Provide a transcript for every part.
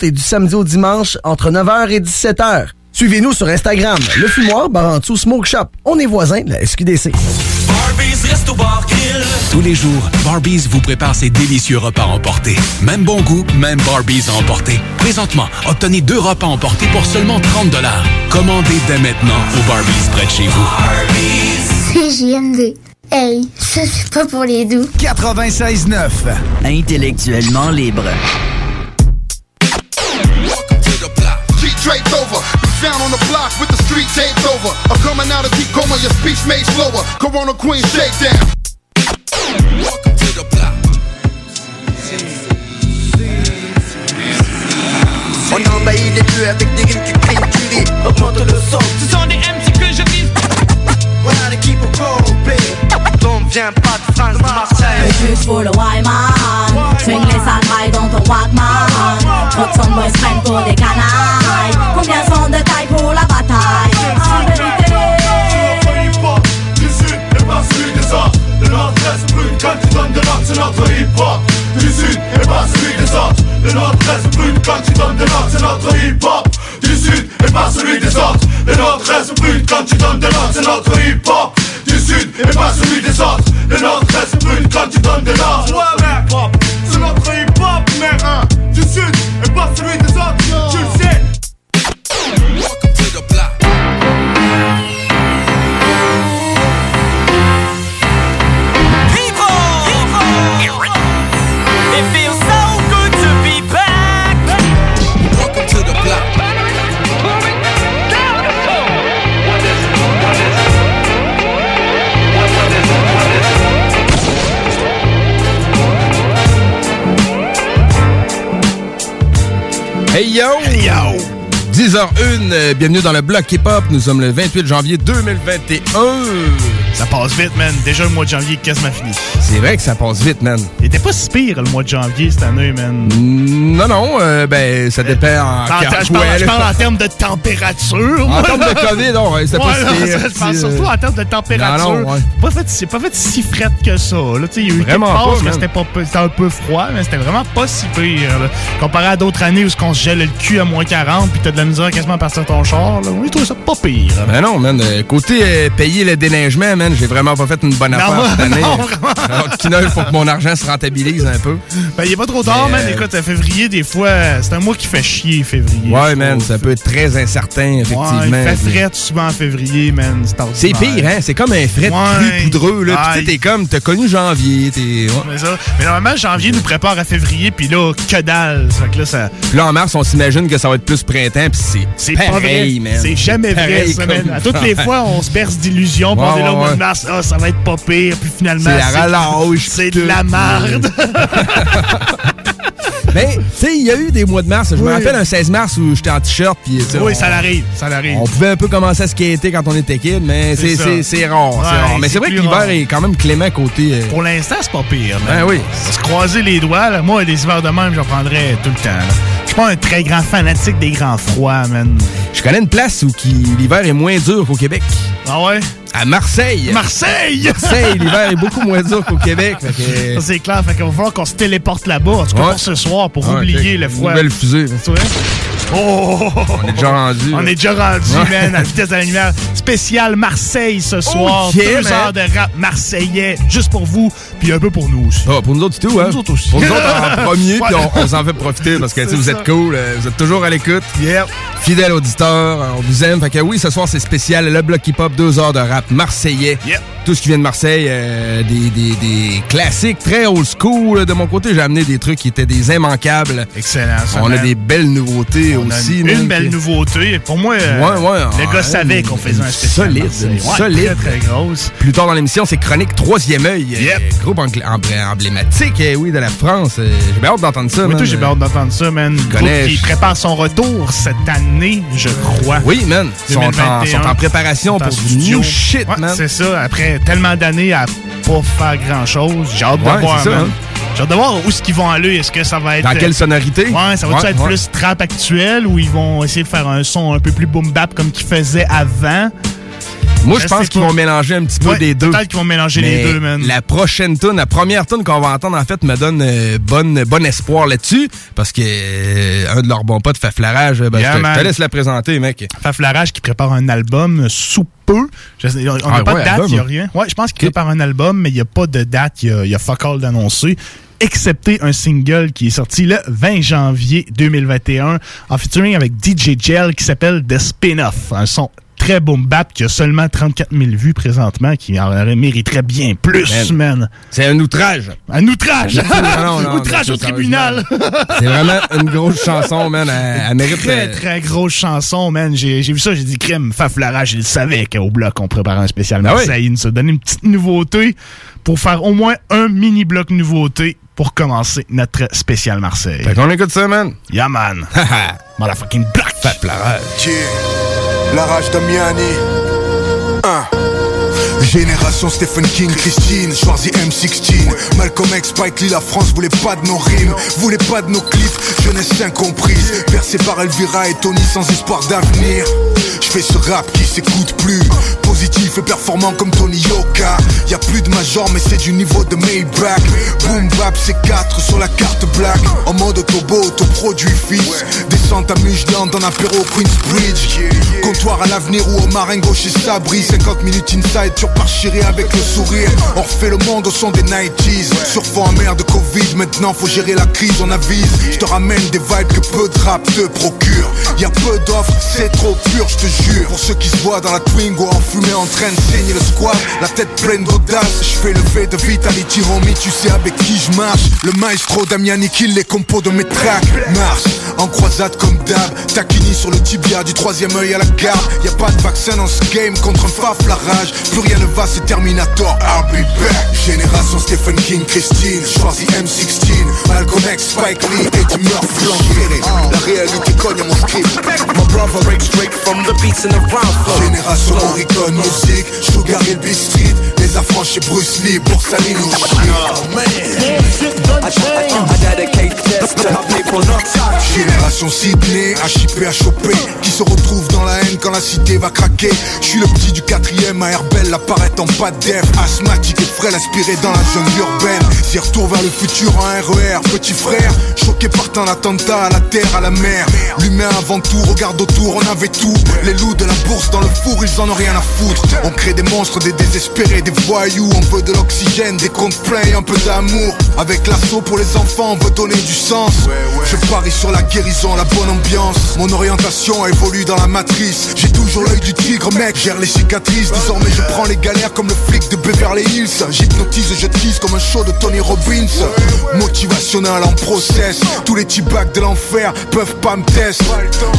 et du samedi au dimanche entre 9h et 17h. Suivez-nous sur Instagram, le fumoir Barantou Smoke Shop. On est voisins de la SQDC. Tous les jours, Barbies vous prépare ses délicieux repas emportés. Même bon goût, même Barbies à emporter. Présentement, obtenez deux repas emportés pour seulement 30 Commandez dès maintenant au Barbies près de chez vous. CJMD. Hey, ça c'est pas pour les doux. 96.9. Intellectuellement libre. On the block with the street taped over. I'm coming out of deep coma, your speech made slower. Corona Queen shakedown. Welcome to the block. On envahit les lieux avec des rimes qui crient curés. Augmente le son. Ce sont des MC que je vise. Voilà l'équipe au complet. On vient pas de France, de Marseille. C'est juste pour le Wyman. Swing les sales dans ton Walkman. Hudson Boys prennent pour des canailles. Combien sont Nord-est brûle quand tu donnes de l'ordre, c'est notre hip-hop. Du sud et pas celui des autres. Le nord-est brûle quand tu donnes de l'ordre, c'est notre hip-hop. Du sud et pas celui des autres. Le nord-est brûle quand tu donnes de l'ordre. Hey yo! Hey yo! 10h01, euh, bienvenue dans le bloc hip-hop. Nous sommes le 28 janvier 2021. Ça passe vite, man. Déjà le mois de janvier est quasiment fini. C'est vrai que ça passe vite, man. Il était pas si pire le mois de janvier cette année, man. Non, non, euh, ben, ça dépend en... Je, parle, ouais, je là, parle en termes de température. En termes de COVID, non, ouais, c'était pas si pire, Je parle euh, surtout en termes de température. Non, non, ouais. Pas fait- C'est pas fait si frette que ça. Là, Tu sais, il y a eu quelques Vraiment pas, passes que c'était pas c'était un peu froid, mais c'était vraiment pas si pire. là. Comparé à d'autres années où on se gèle le cul à moins 40 puis t'as de la misère quasiment partir ton char. Là. Oui, je trouve ça pas pire. Ben non, man. euh, Côté euh, payer le déneigement, man, j'ai vraiment pas fait une bonne Non, affaire cette année. non, vraiment. Alors, faut que mon argent se rentabilise un peu. Ben, il est pas trop tard, Mais, man. euh, Écoute, à février, des fois, c'est un mois qui fait chier, février. Ouais, man, ça peut être très incertain, effectivement. Ouais, il fait fret souvent en février, man. C'est pire, hein? C'est comme un fret Ouais. cru poudreux, là. Sais, t'es comme, t'as connu janvier, t'es... ouais. Mais, ça. Mais normalement, janvier nous prépare à février, puis là, que dalle. Ça fait que là, ça. Puis là, en mars, on s'imagine que ça va être plus printemps, puis c'est pas vrai. C'est jamais vrai, ça. À toutes les fois, on se berce d'illusions, Ouais, on est là au ouais, mois de mars. Ah, ça va être pas pire, puis finalement. C'est la relâche, C'est de la marde. Mais, tu sais, il y a eu des mois de mars. Je me Oui. rappelle un 16 mars où j'étais en t-shirt, puis... oui, on- ça l'arrive. Ça l'arrive. On pouvait un peu commencer à skater quand on était kid, mais C'est rare, c'est rare. Mais c'est vrai que l'hiver est quand même clément côté... euh, Pour l'instant, c'est pas pire. Ben oui. Se croiser les doigts, là, moi, des hivers de même, j'en prendrais tout le temps. Je suis pas un très grand fanatique des grands froids, man. Je connais une place où l'hiver est moins dur qu'au Québec. Ah ouais? À Marseille. Marseille! Marseille, l'hiver est beaucoup moins dur qu'au Québec. que- Ça, C'est clair, fait qu'il va falloir qu'on se téléporte là-bas, en tout cas Ouais. pour ce soir, pour Ouais, oublier le froid. Nouvelle fusée. Tu vois? Oh! On est déjà rendu. On là. est déjà rendu, Ouais. man, à la vitesse de la lumière. Spécial Marseille ce soir. Oh, yeah, Deux heures de rap marseillais, juste pour vous, puis un peu pour nous aussi. Ah, pour nous autres, c'est tout, hein? nous autres aussi. Pour nous autres, en premier, puis on, on s'en fait profiter parce que vous êtes cool, euh, vous êtes toujours à l'écoute. Yep. Fidèle auditeur, euh, on vous aime. Fait que oui, ce soir, c'est spécial. Le bloc hip-hop, deux heures de rap marseillais. Yep. Tout ce qui vient de Marseille, euh, des, des- des classiques très old school. De mon côté, j'ai amené des trucs qui étaient des immanquables. Excellent. ça, On a des belles nouveautés On aussi. Une, belle nouveauté. Pour moi, euh, Ouais, ouais, le gars savait qu'on faisait un spécial. solide, solide. Très, très grosse. Plus tard dans l'émission, c'est Chronique Troisième œil. euh, Yep. groupe emblématique, euh, oui, de la France. Euh, J'ai bien hâte d'entendre ça. Man. tout, j'ai bien hâte d'entendre ça, man. Groupe connais- qui prépare son retour cette année, je crois. Oui, man. Ils sont en, 2021. sont en préparation Sont en pour du studio. Shit, Ouais, man. C'est ça. Après tellement d'années à pas faire grand-chose, j'ai hâte Ouais, de voir, c'est ça, man. hein. J'ai hâte de voir où est-ce qu'ils vont aller. Est-ce que ça va être... Dans quelle sonorité? Ouais, ça va Ouais, être plus trap actuel ou ils vont essayer de faire un son un peu plus boom bap comme qu'ils faisaient avant? Moi, Je pense qu'ils vont mélanger un petit peu Ouais, des deux. Peut-être qu'ils vont mélanger Mais les deux, man. La prochaine tune, la première tune qu'on va entendre, en fait, me donne euh, bon espoir là-dessus. Parce que euh, un de leurs bons potes, Faflarage, ben, Yeah, je, te, je te laisse la présenter, mec. Faflarage qui prépare un album sous peu. Je on n'a Ah pas ouais, de date, il n'y a rien. Ouais, je pense qu'il prépare un album, mais il n'y a pas de date, il y a, il y a fuck all d'annoncé. Excepté un single qui est sorti le 20 janvier 2021 en featuring avec DJ Gel qui s'appelle The Spin-Off. Un son très boom bap qui a seulement 34 000 vues présentement, qui en mériterait bien plus, man. C'est un outrage. Un outrage! Non, non, non, outrage au tribunal! C'est vraiment une grosse chanson, man. Elle, elle mérite. Très, euh, très grosse chanson, man. J'ai vu ça, j'ai dit crème, Faflarage, il savait qu'au bloc, on préparait un spécial Ah Marseille. Il nous a donné une petite nouveauté pour faire au moins un mini-bloc nouveauté pour commencer notre spécial Marseille. Fait qu'on écoute ça, man. Yeah, man. Motherfucking black. Faflarage. La rage d'Amiani. Un. Génération Stephen King, Christine, Schwarzy M16 Malcolm X, Spike Lee, la France voulait pas de nos rimes Voulait pas de nos clips, jeunesse incomprise Percé par Elvira et Tony sans espoir d'avenir Je fais ce rap qui s'écoute plus Positif et performant comme Tony Yoka. Y a plus de major mais c'est du niveau de Maybach. Boom bap c'est 4 sur la carte black. En mode autobo, autoproduit fils. Descente à Mujdan dans l'apéro Queensbridge Comptoir à l'avenir ou au marin gauche et Sabri. 50 minutes inside sur Parchiré avec le sourire. On refait le monde au son des 90s Sur fond amer de Covid Maintenant faut gérer la crise on avise. Je te ramène des vibes que peu de rap te procure. Y a peu d'offres c'est trop pur je te jure. Pour ceux qui se voient dans la Twingo enfumée en train de saigner le squat La tête pleine d'audace. Je fais le V de Vitality homie Tu sais avec qui je marche. Le maestro Damiani kill les compos de mes tracks. Marche en croisade comme d'hab. Taquini sur le tibia du troisième œil à la garde y a pas de vaccin dans ce game contre un faf la rage. Plus rien ne va c'est Terminator. I'll back. Génération Stephen King Christine. Choisis M16 Malcolm X Spike Lee Et tu meurs flanqué La réalité cogne à mon script. My brother breaks straight from the beats in the round flow. Génération Morricone Music Sugar Beat Street Les affranchis Bruce Lee Pour salir nos Génération Sydney, HIP choper. Qui se retrouve dans la haine quand la cité va craquer. Je suis le petit du quatrième à Herbel apparaît en pas def Asthmatique et frêle inspiré dans la jungle urbaine. C'est retour vers le futur en RER Petit frère, choqué par tant d'attentats à la terre, à la mer. L'humain avant tout, regarde autour, on avait tout. Les loups de la bourse dans le four, ils en ont rien à foutre. On crée des monstres, des désespérés, des voyous. On veut de l'oxygène, des comptes pleins et un peu d'amour. Avec l'assaut pour les enfants, on veut donner du sens. Je parie sur la guérison, la bonne ambiance. Mon orientation évolue dans la matrice. J'ai toujours l'œil du tigre mec, gère les cicatrices. Désormais je prends les galères comme le flic de Beverly Hills. J'hypnotise et je tease comme un show de Tony Robbins. Motivationnel en process. Tous les T-bags de l'enfer peuvent pas me test.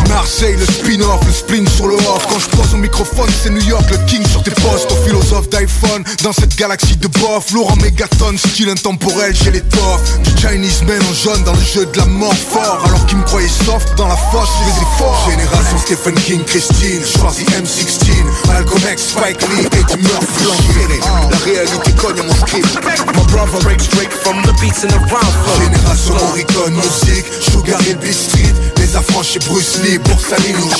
Marseille, le spin-off, le spleen sur le off. Quand je pose au microphone, c'est New York, le king sur tes postes. Au philosophe d'iPhone, dans cette galaxie de bof. Lourd en mégatonne, style intemporel, j'ai l'étoffe Du Chinese man en jaune dans le jeu de la mort fort. Alors qu'ils me croyaient soft dans la fosse, je les ai forts. Génération Stephen King, Christine, choisis M16 Malcolm X, Spike Lee meurs flanqué La réalité cogne à mon script. My brother breaks straight from the beats in the round. Génération Morricone Music, Sugar Hill Beat Street Les affranchis Bruce Lee pour salir nos I,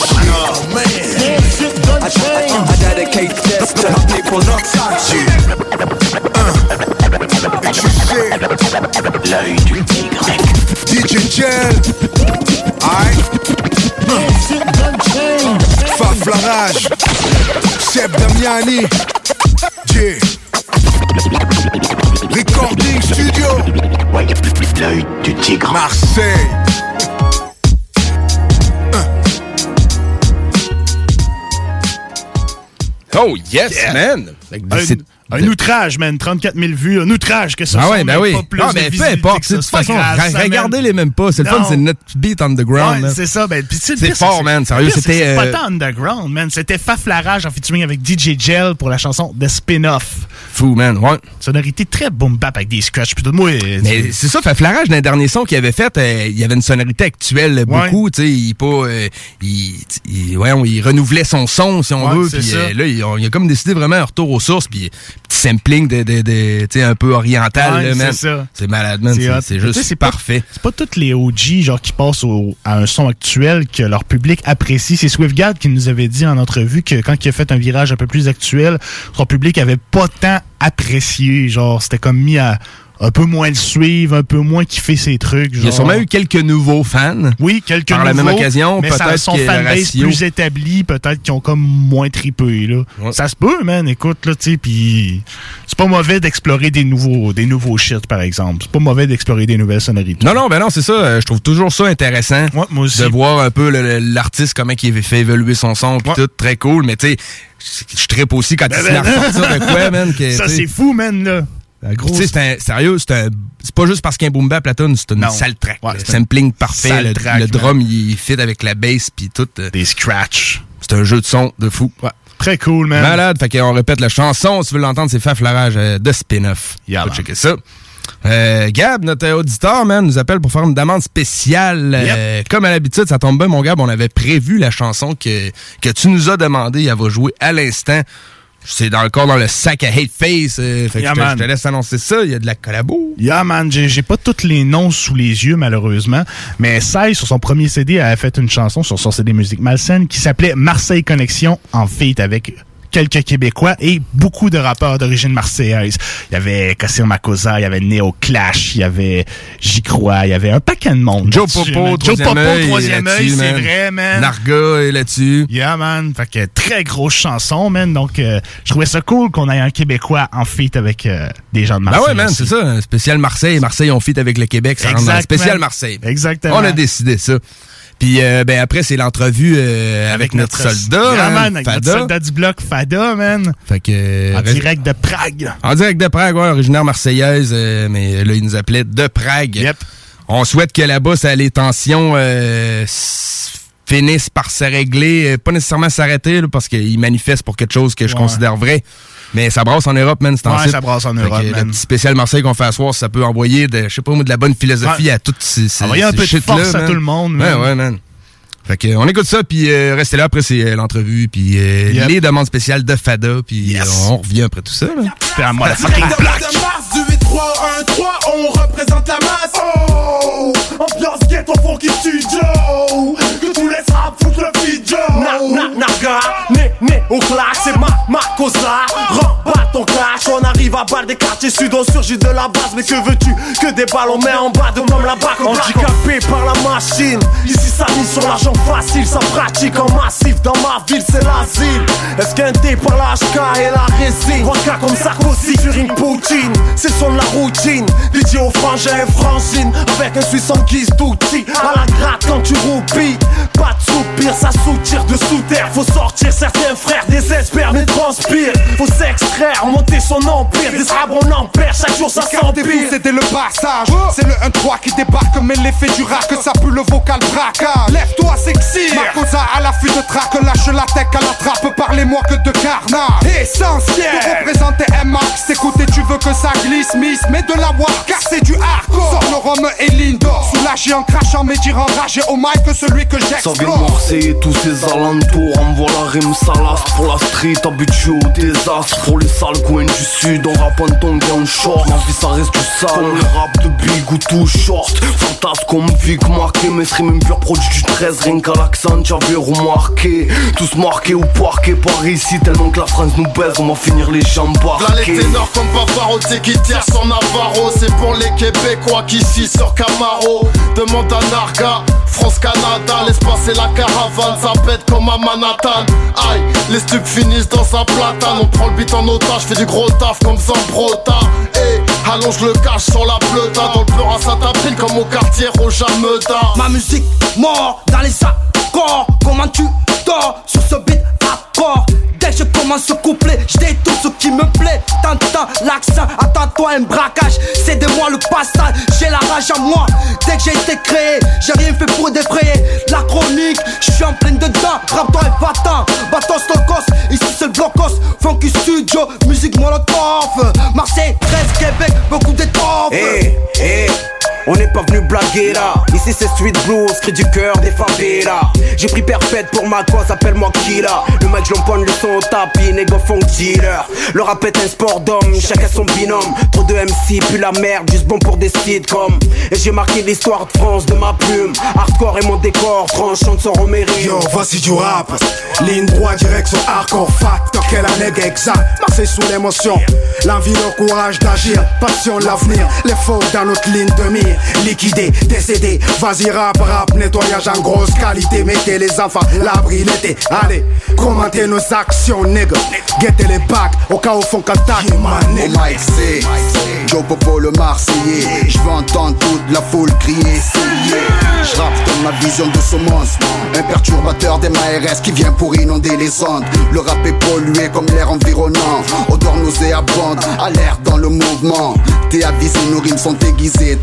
I, I, I, dedicate this to people L'œil du tigre. DJ Gel. Aïe. Faf la rage. Seb Damiani. J. Recording Studio. L'œil du tigre. Marseille. Oh, yes, man! Un, outrage, man. 34 000 vues. Un outrage que ça Ah soit ouais, ben oui. pas plus Non, mais peu visibilité importe. De toute façon, regardez-les même pas. C'est le fun, c'est notre beat underground. Ouais, c'est ça. Ben, C'est fort, man. Sérieux, c'était, C'est euh, pas tant underground, man. C'était Faf Larage en featuring avec DJ Gel pour la chanson The Spin-Off. Fou, man. Ouais. Sonorité très boom bap avec des scratchs. Puis tout, moi, euh, Mais c'est ça, Faflarage, dans les derniers sons qu'il avait fait, euh, il y avait une sonorité actuelle beaucoup, tu sais, il pas, euh, il, renouvelait son son, si on Ouais, veut, puis euh, là, il a comme décidé vraiment un retour aux sources, puis petit sampling de, de, de tu sais, un peu oriental, Ouais, c'est ça. C'est malade, man, C'est juste c'est pas- parfait. C'est pas tous les OG genre qui passent au- à un son actuel que leur public apprécie. C'est Swiftguard qui nous avait dit en entrevue que quand il a fait un virage un peu plus actuel, son public avait pas tant apprécié. Genre, c'était comme mis à un peu moins le suivre, un peu moins kiffer ses trucs. Il y a genre. sûrement eu quelques nouveaux fans. Oui, quelques Par la même nouveaux, occasion, mais ça, peut-être son fanbase plus établi, peut-être qu'ils ont comme moins tripé là. Ça se peut, man. Écoute là, tu sais, puis c'est pas mauvais d'explorer des nouveaux, des nouveaux shit, par exemple. C'est pas mauvais d'explorer des nouvelles sonorités. Non, non, ben non, c'est ça. euh, Je trouve toujours ça intéressant. moi aussi. De voir un peu l'artiste, comment il fait évoluer son son, pis tout, très cool. Mais tu sais, je- trippe aussi quand il se met à ressortir de quoi, man. que, Ça c'est fou, man là. La Puis, grosse- tu sais, c'est un- sérieux, c'est un- c'est pas juste parce qu'un boom bap la tune, c'est une Non. sale track. Ouais, le c'est un sampling parfait, sale le, track, le man. drum il fit avec la bass puis tout. euh, Des scratch. C'est un jeu de son de fou. Très cool, man. Malade, fait qu'on répète la chanson, si tu veux l'entendre, c'est Faflarage euh, de spin-off. Yeah, Faut checker ça. Euh, Gab, notre auditeur, man, nous appelle pour faire une demande spéciale. Euh, comme à l'habitude, ça tombe bien, mon Gab, on avait prévu la chanson que, que tu nous as demandé. Elle va jouer à l'instant. C'est dans- encore dans le sac à Hate Face. euh, fait que je, te, je te laisse annoncer ça. Il y a de la collabo. Yeah, man, j'ai j'ai pas tous les noms sous les yeux, malheureusement. Mais Sai, sur son premier CD, a fait une chanson sur son CD Musique Malsaine qui s'appelait Marseille Connexion en feat avec quelques Québécois et beaucoup de rappeurs d'origine marseillaise. Il y avait Kassir Makosa, il y avait Neo Clash, il y avait J'y crois, il y avait un paquet de monde. Joe Popo. Joe Popo, troisième œil, c'est vrai, man. Narga est là-dessus. Yeah, man. Fait que très grosse chanson, man. Donc, euh, je trouvais ça cool qu'on ait un Québécois en feat avec euh, des gens de Ben Marseille. ouais, man, c'est ça. Spécial Marseille. Marseille, on fit avec le Québec. Ça Exactement. spécial Marseille. Exactement. On a décidé ça. Puis euh, ben après, c'est l'entrevue euh, avec, notre, soldat, Yeah, man, avec notre soldat du bloc Fada, man. Fait que, euh, En direct de Prague. En direct de Prague, ouais, originaire marseillaise, euh, mais là, il nous appelait de Prague. On souhaite que là-bas, ça, les tensions euh, finissent par se régler, euh, pas nécessairement s'arrêter, parce qu'ils manifestent pour quelque chose que je Ouais. considère vrai. Mais ça brasse en Europe, man, c'est Ouais, ça brasse en Europe, man. Le petit spécial Marseille qu'on fait à soir, ça peut envoyer de, je sais pas moi, de la bonne philosophie Ouais. à toutes ces, ces Envoyer un ces peu de force à man. tout le monde, Ouais, man. ouais, man. Fait que, on écoute ça, puis euh, restez là. Après, c'est euh, l'entrevue, puis euh, Yep. les demandes spéciales de Fada, puis euh, on revient après tout ça. Là. C'est un motherfucking Direct black. de mars du 8-3-1-3, on représente la masse. Oh, ambiance ghetto funky studio. Que tous les foutent le video. Na, na, naga, né, né au clash, c'est ma, ma cosa. Remballe ton clash, on arrive à balle des quartiers sud, on surgit de la base. Mais que veux-tu Que des balles on met en bas de comme la bac Handicapé par la machine, ici ça mise sur l'argent facile, ça pratique en massif. Dans ma ville, c'est l'asile. Est-ce qu'un dé par la HK et la résine? Waka comme Sarkozy sur une poutine, c'est son de la routine. Dédié aux frangins et frangines, avec un Suisse en guise d'outil. À la gratte quand tu roupilles, pas de soupir, ça soutire de sous terre. Faut sortir, certains frères désespèrent mais transpirent. Faut s'extraire, monter son empire. Des arbres on en perd, chaque jour ça s'empire. c'était le passage. C'est le 1-3 qui débarque, mais l'effet du rack, ça pue le vocal braquage. Lève-toi, sexy. Ma cosa à l'affût de traque, lâche la tech à la trappe, parlez-moi que de carnage. Essentiel. Pour représenter M-Max, t'écoutes et tu veux que ça glisse, miss, mais de la war, car c'est du hardcore. Sors le rhum et l'indoor. Sous plagié en crachant mes dires enragés au mic que celui que j'explose. Marseille et tous ses alentours Envoie la rime salace pour la street Habitué au désastre. Pour les sales coins du sud On rappe en et en short. Ma vie ça reste du sale. Comme le rap de Big ou tout short. Fantasme comme Vic marqué Mes streams pur produit du 13 Rien qu'à l'accent j'avais remarqué. Tous marqués ou parqués par ici Tellement que la France nous baise On va finir les jambes barquées. Ténors comme Pavarotti qui tire son Navarro. C'est pour les Québécois qui ici sur Camaro. Demande à Narga, France Canada Laisse passer la caravane, ça comme à Manhattan. Aïe, les stupes finissent dans sa platane. On prend le beat en otage, fais du gros taf comme Zambrota Allonge le cache sur la pleuta. Dans le pleur à Saint-April comme au quartier Roja Meuda Ma musique mort dans les accords. Comment tu dors sur ce beat accord Dès que je commence ce couplet, je détourne ce qui me plaît. T'entends l'accent, attends-toi un braquage. C'est de moi le passage, j'ai la rage à moi. Dès que j'ai été créé, j'ai rien fait pour défrayer La chronique, je suis en pleine dedans. Rap-toi et va-t'en, stokos. Ici c'est le blocos, funky studio, musique molotov. Marseille, 13, Beaucoup d'étoffes Eh, eh, on n'est pas venu blaguer là. Ici c'est Street Blues, cri du cœur des favelas. J'ai pris perpète pour ma cause, appelle-moi Killa. Le mec, je l'empoigne le son au tapis, négo funk dealer. Le rap est un sport d'homme, chacun son binôme. Trop de MC, puis la merde, juste bon pour des sitcoms. Et j'ai marqué l'histoire de France de ma plume. Hardcore et mon décor, tranchant son romérie. Yo, voici du rap. Ligne droite, direction hardcore, facteur, quelle année exact. Marseille sous l'émotion. L'envie, le courage d'agir. Passion, l'avenir. Les faux dans notre ligne de mire. Liquidé, décédé. Vas-y, rap, rap, nettoyage en grosse qualité. Mettez les enfants, l'abri l'été. Allez, commentez nos actions, nigga. Guettez les bacs, au cas où font. Au mic c'est Joe Popo le Marseillais Je veux entendre toute la foule crier c'est lié Je rappe dans ma vision de ce monstre Un perturbateur des MARS qui vient pour inonder les ondes Le rap est pollué comme l'air environnant Odeur nauséabonde, alerte dans le mouvement T'es avisé, nos rimes sont aiguisées,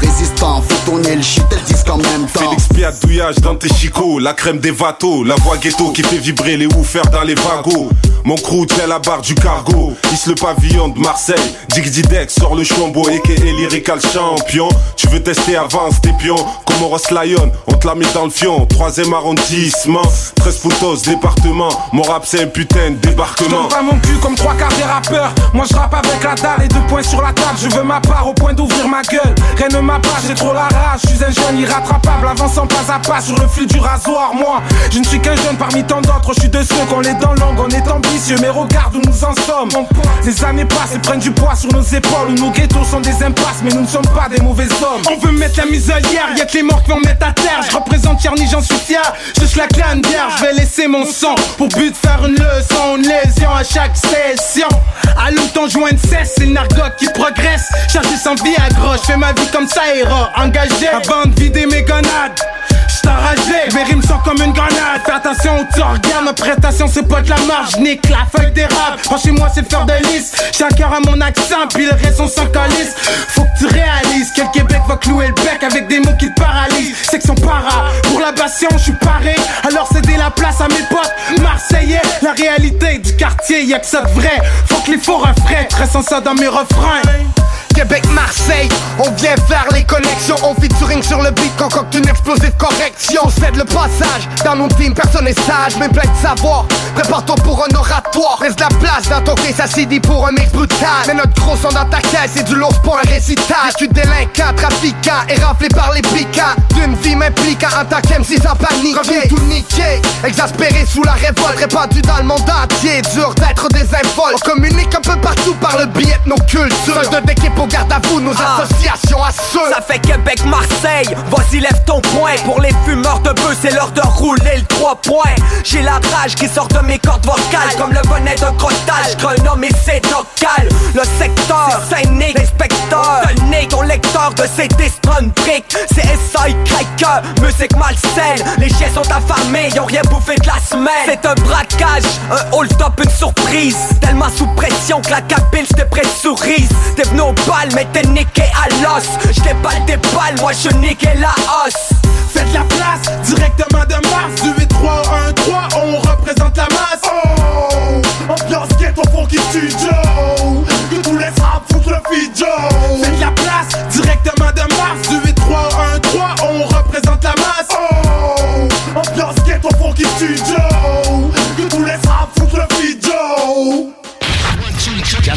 Résistant, faut tourner le shit et le disque en même temps Félix Piat, douillage dans tes chicots, la crème des vatos, la voix ghetto qui fait vibrer les woofers dans les wagons. Mon crew tient la barre du cargo, hisse le pavillon de Marseille. Dig Didex sort le chombo et lyrical champion. Tu veux tester, avance tes pions. Comme on Ross Lion, on te l'a mis dans le fion. Troisième arrondissement, 13 poutos, département. Mon rap c'est un putain de Je débarquement. pas mon cul comme trois quarts des rappeurs. Moi je rappe avec la dalle et deux points sur la table. Je veux ma part au point d'ouvrir ma gueule. Rien ne m'abat, j'ai trop la rage. Je suis un jeune irrattrapable, avançant pas à pas sur le fil du rasoir. Moi, je ne suis qu'un jeune parmi tant d'autres. Je suis de ceux qu'on les dents longues. On est ambitieux, mais regarde où nous en sommes. Les années passent et prennent du poids sur nos épaules. Nos ghettos sont des impasses, mais nous ne sommes pas des mauvais hommes. On veut mettre la muselière, y'a que les morts qui vont mettre à terre. Je représente Tierny, j'en suis fier. Je la clane bière, je vais laisser mon sang pour but de faire une leçon, une lésion à chaque session. Allume ton joint de cesse, c'est le nargot qui progresse. Chargé sans vie à gros, je fais ma vie comme ça, héros, engagé avant de vider mes gonades. Enragé, mes rimes sont comme une grenade. Attention où tu ma prestation c'est pas de la marge. Nique la feuille d'érable, franchez-moi c'est le de lisse. J'ai un cœur à mon accent, puis le reste on s'en. Faut que tu réalises que Québec va clouer le bec avec des mots qui te paralysent. Section para, pour la passion je suis paré. Alors cédez la place à mes potes marseillais. La réalité du quartier, y'a que ça de vrai. Faut que les faux refrains restent ça dans mes refrains. Québec, Marseille, on vient faire les connexions On featuring sur le beat, concocte une explosive correction On cède le passage, dans mon team personne n'est sage Mais plein de savoir, prépare-toi pour un oratoire. Laisse la place dans ton case, s'est dit pour un mix brutal. Mais notre gros son dans ta caisse, c'est du lourd pour un récital. Je suis délinquant, trafiquant et raflé par les piquants D'une vie m'impliquant en tant qu'MC sans paniquer Revenu tout niqué, exaspéré sous la révolte. Répandu dans le monde entier, dur d'être désinvolte On communique un peu partout par le biais de nos cultures. De au garde à vous, nos associations à ceux. Ça fait Québec-Marseille, vas-y lève ton poing. Pour les fumeurs de bœufs, c'est l'heure de rouler le 3 points. J'ai la rage qui sort de mes cordes vocales. Comme le bonnet de crottage, Grenoble et c'est local Le secteur, c'est Saint-Nic, l'inspecteur Tenez ton lecteur de ces Strun Brick C'est SI Cracker, musique malsaine. Les chiens sont affamés, y'ont rien bouffé de la semaine. C'est un braquage, un hold-up, une surprise. Tellement sous pression que la capille se dépressurise T'es venu au balles, mais t'es niqué à l'os. Je déballe des balles, moi je niquais la hausse. Faites la place, directement de Mars, du 8 3 1 3 on représente la masse. Oh, ambiance ghetto pour qui studio, que tous les rap foutent le fijo. Faites la place, directement de Mars, du 8 3 1 3 on représente la masse. Oh, ambiance ghetto pour qui studio, que tous les rap foutent le fijo.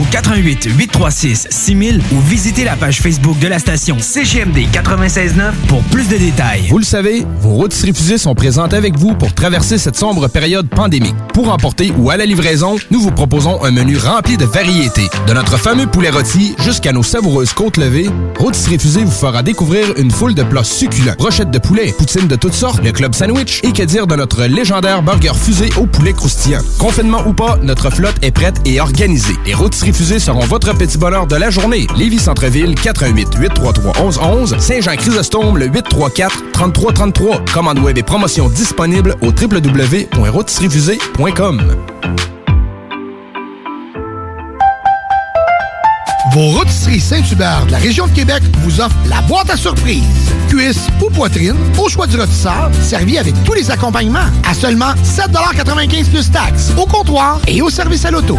au 88 836 6000 ou visitez la page Facebook de la station CGMD 969 pour plus de détails. Vous le savez, vos routes fusées sont présentes avec vous pour traverser cette sombre période pandémique. Pour emporter ou à la livraison, nous vous proposons un menu rempli de variétés. De notre fameux poulet rôti jusqu'à nos savoureuses côtes levées, Rôtisserie Fusée vous fera découvrir une foule de plats succulents. Brochettes de poulet, poutines de toutes sortes, le club sandwich et que dire de notre légendaire burger fusée au poulet croustillant. Confinement ou pas, notre flotte est prête et organisée. Les Fusées seront votre petit bonheur de la journée. Lévis Centreville, 88 833 1111 Saint-Jean-Chrysostome, le 834 3333. Commande web et promotion disponible au www.rôtisseriefusée.com. Vos rôtisseries Saint-Hubert de la région de Québec vous offrent la boîte à surprise. Cuisse ou poitrine, au choix du rôtisseur, servi avec tous les accompagnements à seulement 7,95 plus taxes, au comptoir et au service à l'auto.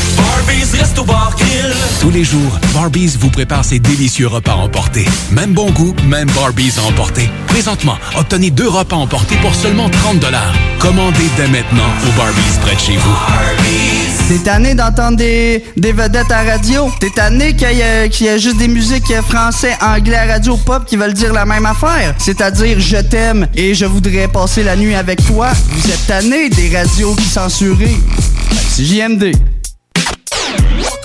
Tous les jours, Barbies vous prépare ses délicieux repas emportés. Même bon goût, même Barbies à emporter. Présentement, obtenez deux repas emportés pour seulement 30 Commandez dès maintenant au Barbies près de chez vous. T'es tanné d'entendre des, des vedettes à radio? T'es tanné qu'il y, ait- qu'il y ait juste des musiques français, anglais à radio pop qui veulent dire la même affaire? C'est-à-dire je t'aime et je voudrais passer la nuit avec toi. Vous êtes tanné des radios qui censurent. Ben, c'est JMD. Yeah.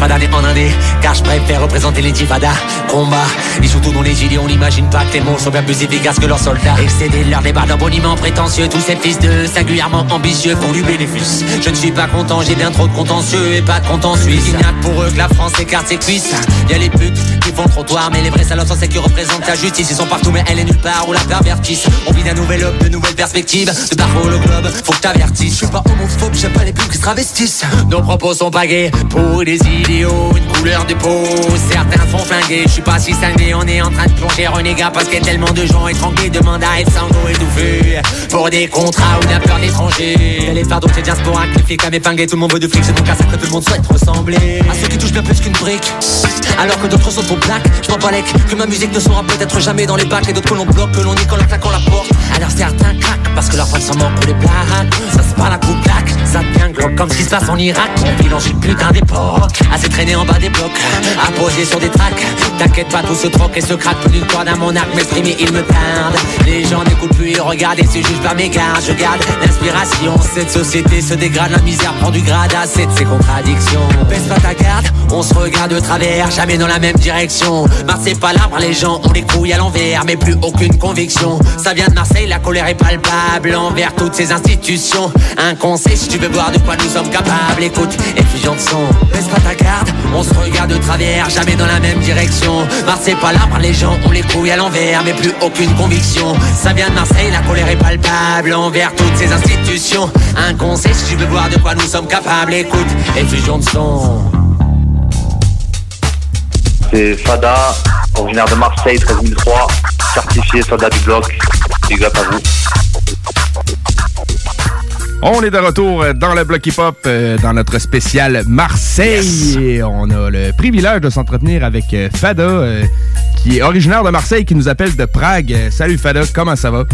Pas d'année en indé, car je préfère représenter les Tivada. Combat, et surtout dans les idées, on n'imagine pas que les mots sont bien plus efficaces que leurs soldats. Excéder leur débat d'un boniment prétentieux, tous ces fils de singulièrement ambitieux font du bénéfice. Je ne suis pas content, j'ai bien trop de contentieux et pas de contentieux. Il n'y a que pour eux que la France écarte ses cuisses. Y a les putes qui font le trottoir. Mais les vrais salopes sont celles qui représentent la justice. Ils sont partout, mais elle est nulle part où la pervertisse. On vit d'un nouvel homme, de nouvelles perspectives. De parcours le globe, faut que t'avertisses. Je suis pas homophobe, j'aime pas les pubs qui se travestissent. Nos propos sont pas gays pour des une couleur de peau. Certains font flinguer, je suis pas si cinglé. On est en train de plonger renégat parce qu'il y a tellement de gens étranglés. Demande à être sango étouffé pour des contrats ou la peur d'étrangers. Les fardeaux, c'est diaspora, les flics à m'épingler. Tout le monde veut de fric, c'est donc à que tout le monde souhaite ressembler. À ceux qui touchent bien plus qu'une brique, alors que d'autres sont au black. Je m'en balèque que ma musique ne sera peut-être jamais dans les bacs et d'autres que l'on bloque, que l'on nique en claquant la porte. Alors certains craquent parce que leur fans s'en moquent pour les blagues. Ça se parle à coup de ça devient glauque comme ce qui se passe en Irak. On vit dans une putain d'époque, assez traîné en bas des blocs, à poser sur des tracks. T'inquiète pas, tout se troque et se craque plus d'une corde à mon arc, m'exprimer il me tarde. Les gens n'écoutent plus, ils regardent et c'est juste par mes gardes. Je garde l'inspiration, cette société se dégrade, la misère prend du grade à cette ces contradictions. Baisse pas ta garde, on se regarde de travers, jamais dans la même direction. Marseille pas l'arbre, les gens ont les couilles à l'envers, mais plus aucune conviction. Ça vient de Marseille, la colère est palpable envers toutes ces institutions. Un conseil si tu veux voir de quoi nous sommes capables. Écoute, effusion de son, baisse pas ta garde, on se regarde de travers, jamais dans la même direction. Marseille pas l'arbre, les gens ont les couilles à l'envers, mais plus aucune conviction. Ça vient de Marseille, la colère est palpable envers toutes ces institutions. Un conseil si tu veux voir de quoi nous sommes capables. Écoute, effusion de son. C'est Fada, originaire de Marseille, 13003, certifié soldat du bloc. Big up à vous. On est de retour euh, dans le bloc hip-hop, euh, dans notre spécial Marseille. Et on a le privilège de s'entretenir avec euh, Fada, euh, qui est originaire de Marseille, qui nous appelle de Prague. Salut Fada, comment ça va?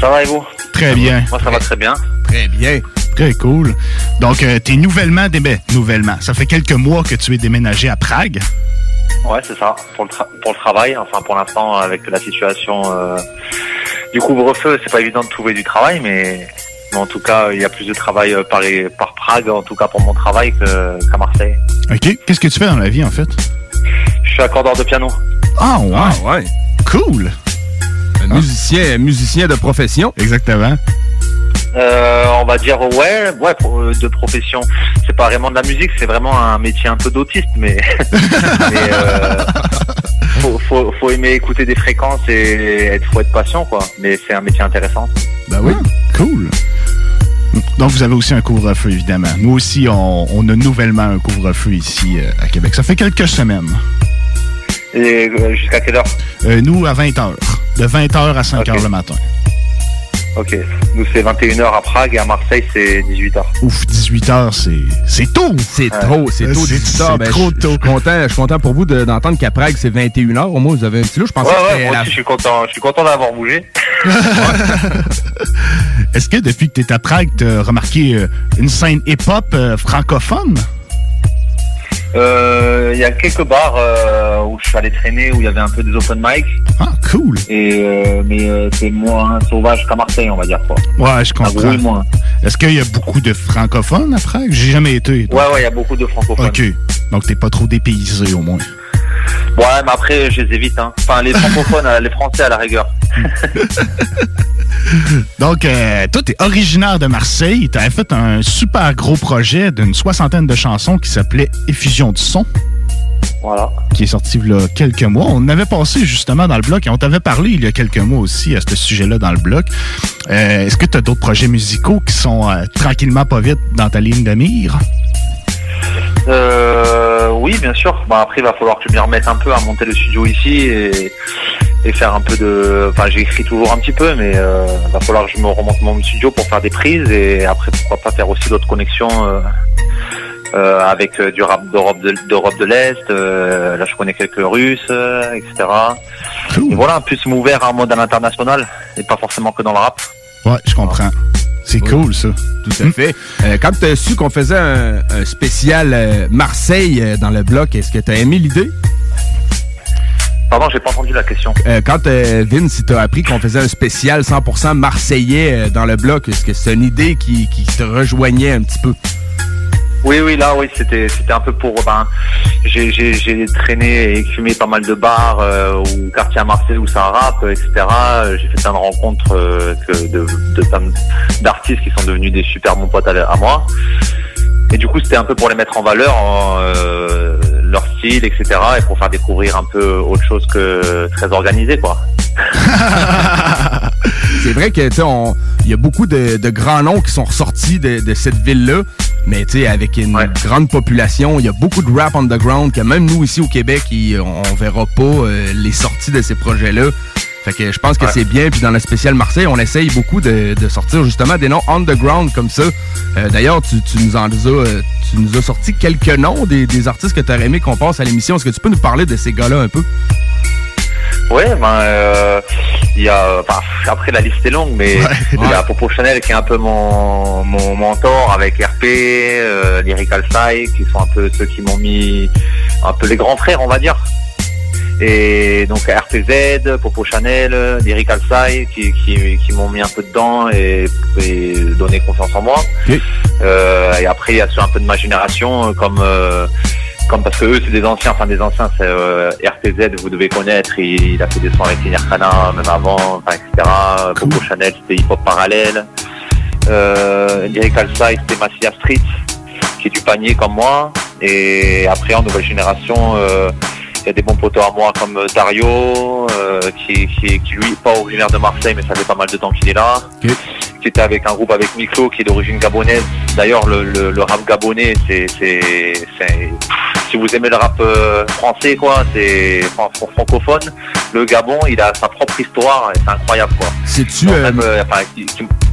Ça va et vous? Très bien. Moi, ça va très bien. Très bien. Très cool. Donc, euh, t'es nouvellement démé... Nouvellement. Ça fait quelques mois que tu es déménagé à Prague? Ouais, c'est ça. Pour le, tra- pour le travail, enfin pour l'instant, avec la situation euh, du couvre-feu, c'est pas évident de trouver du travail, mais, mais en tout cas, il y a plus de travail euh, par, les- par Prague, en tout cas pour mon travail, qu'à Marseille. OK. Qu'est-ce que tu fais dans la vie, en fait? Je suis accordeur de piano. Ah, ouais. ouais. Cool. Un musicien, musicien de profession. Exactement. Euh, on va dire ouais, ouais, euh, de profession. C'est pas vraiment de la musique, c'est vraiment un métier un peu d'autiste, mais, mais euh, faut, faut, faut aimer écouter des fréquences et être, faut être patient, quoi. Mais c'est un métier intéressant. Ben oui. Cool. Donc, vous avez aussi un couvre-feu, évidemment. Nous aussi, on, on a nouvellement un couvre-feu ici euh, à Québec. Ça fait quelques semaines. Et euh, jusqu'à quelle heure? Euh, nous, à 20h. De 20h à 5h le matin. Ok. Nous c'est 21h à Prague et à Marseille c'est 18h. Ouf, 18h, c'est c'est tôt. C'est trop, c'est tôt, C'est- 18 heures. c'est Ben, trop je- Je suis content, je suis content pour vous de- d'entendre qu'à Prague, c'est 21h. Au moins, vous avez un petit lot. Je Ouais, pensais que ouais, moi la- aussi je suis content, je suis content d'avoir bougé. Est-ce que depuis que tu es à Prague, tu as remarqué euh, une scène hip-hop euh, francophone? Euh, Il y a quelques bars euh, où je suis allé traîner où il y avait un peu des open mic. Ah, cool. Et euh, mais euh, c'est moins sauvage qu'à Marseille, on va dire quoi. Ouais, je comprends. Est-ce qu'il y a beaucoup de francophones à Prague? J'ai jamais été. Ouais, ouais, il y a beaucoup de francophones. OK. Donc, t'es pas trop dépaysé, au moins. Ouais, mais après, je les évite. Hein. Enfin, les francophones, euh, les français à la rigueur. Donc, euh, toi, t'es originaire de Marseille. T'avais fait un super gros projet d'une soixantaine de chansons qui s'appelait Effusion du son. Voilà. Qui est sorti il y a quelques mois. On avait passé justement dans le bloc et on t'avait parlé il y a quelques mois aussi à ce sujet-là dans le bloc. Euh, Est-ce que tu as d'autres projets musicaux qui sont euh, tranquillement pas vite dans ta ligne de mire? Euh, oui, bien sûr. Bah, après, il va falloir que je m'y remette un peu à monter le studio ici et, et faire un peu de. Enfin, j'écris toujours un petit peu, mais euh, il va falloir que je me remonte mon studio pour faire des prises et après, pourquoi pas faire aussi d'autres connexions euh, euh, avec du rap d'Europe de, d'Europe de l'Est. là, je connais quelques Russes, etc. Et voilà, plus m'ouvert à un mode à l'international et pas forcément que dans le rap. Ouais, je comprends. C'est cool, ça. Tout à fait. Euh, quand tu as su qu'on faisait un, un spécial euh, Marseille euh, dans le bloc, est-ce que tu as aimé l'idée? Pardon, j'ai pas entendu la question. Euh, quand euh, Vince, si t'as appris qu'on faisait un spécial 100% marseillais euh, dans le bloc, est-ce que c'est une idée qui, qui te rejoignait un petit peu? Oui, oui, là, oui, c'était, c'était un peu pour. Ben, j'ai, j'ai, traîné et fumé pas mal de bars euh, ou quartier à Marseille où ça rappe, etc. Euh, J'ai fait plein de rencontres euh, que de, de, d'artistes qui sont devenus des super bons potes à, moi. Et du coup, c'était un peu pour les mettre en valeur, euh, leur style etc. Et pour faire découvrir un peu autre chose que très organisé, quoi. C'est vrai que tu il y a beaucoup de, de grands noms qui sont ressortis de, de cette ville-là, mais tu sais, avec une grande population, il y a beaucoup de rap underground que même nous ici au Québec, on, on verra pas euh, les sorties de ces projets-là. Fait que je pense que Ouais. c'est bien. Puis dans la spéciale Marseille, on essaye beaucoup de, de sortir justement des noms underground comme ça. Euh, D'ailleurs, tu, tu nous en as, euh, tu nous as sorti quelques noms des, des artistes que tu aurais aimé qu'on passe à l'émission. Est-ce que tu peux nous parler de ces gars-là un peu? Ouais, ben, euh, il y a, enfin, après la liste est longue, mais il y a Popo Chanel qui est un peu mon, mon mentor avec RP, euh, Lyrical Sai, qui sont un peu ceux qui m'ont mis un peu les grands frères, on va dire. Et donc RPZ, Popo Chanel, Lyrical Sai, qui, qui, qui m'ont mis un peu dedans et, et donné confiance en moi. Euh, et après, il y a ceux un peu de ma génération, comme euh, comme parce que eux c'est des anciens, enfin des anciens, c'est euh, RTZ, vous devez connaître, il, il a fait des sons avec Liner Kana, même avant, enfin, etc. Coco Chanel, c'était hip hop parallèle. Euh, Lyrical Side, c'était Massia Street, qui est du panier comme moi. Et après, en nouvelle génération, euh, il y a des bons potos à moi comme Dario, euh, qui, qui, qui lui, pas originaire de Marseille, mais ça fait pas mal de temps qu'il est là. Était avec un groupe avec Miklo, qui est d'origine gabonaise. D'ailleurs, le, le, le rap gabonais, c'est, si vous aimez le rap euh, français, quoi, c'est fran- fran- francophone. Le Gabon, il a sa propre histoire, et c'est incroyable, quoi. C'est-tu. Euh, euh, enfin,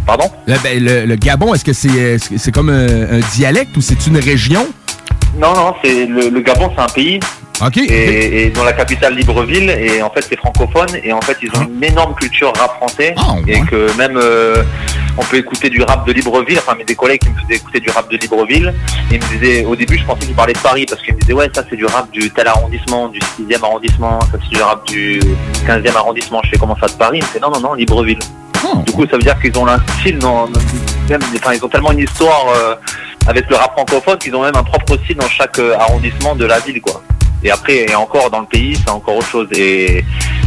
pardon? le, ben, le- le Gabon, est-ce que c'est est-ce que c'est comme un, un dialecte ou c'est une région? Non, non, c'est le, Gabon, c'est un pays. Ok. Et, et dans la capitale Libreville, et en fait c'est francophone, et en fait ils ont une énorme culture rap français, et que même euh, on peut écouter du rap de Libreville, enfin mes des collègues qui me faisaient écouter du rap de Libreville, ils me disaient, au début je pensais qu'ils parlaient de Paris, parce qu'ils me disaient ouais ça c'est du rap du tel arrondissement, du 6e arrondissement, ça c'est du rap du 15e arrondissement, je sais comment ça de Paris, ils me disaient non non non Libreville. Du coup ça veut dire qu'ils ont un style, dans, dans- même, enfin ils ont tellement une histoire euh, avec le rap francophone qu'ils ont même un propre style dans chaque euh, arrondissement de la ville quoi. Et après, et encore dans le pays, c'est encore autre chose. Et,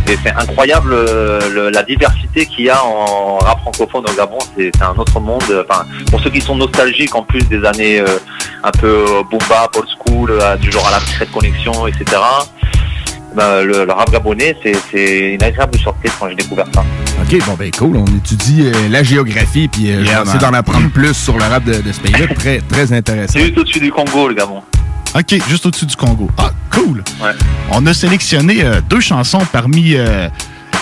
et c'est incroyable euh, le- la diversité qu'il y a en rap francophone au Gabon. C'est un autre monde. Enfin, pour ceux qui sont nostalgiques en plus des années euh, un peu boom bap, old school, euh, du genre à la secrète connexion, etc. Ben, le, le rap gabonais, c'est une agréable surprise quand j'ai découvert ça. OK, bon ben cool. On étudie euh, la géographie puis euh, Yeah, d'en apprendre plus sur le rap de, de ce pays-là. Très, très intéressant. C'est juste au-dessus du Congo, le Gabon. OK, juste au-dessus du Congo. Ah, cool. On a sélectionné euh, deux chansons parmi euh,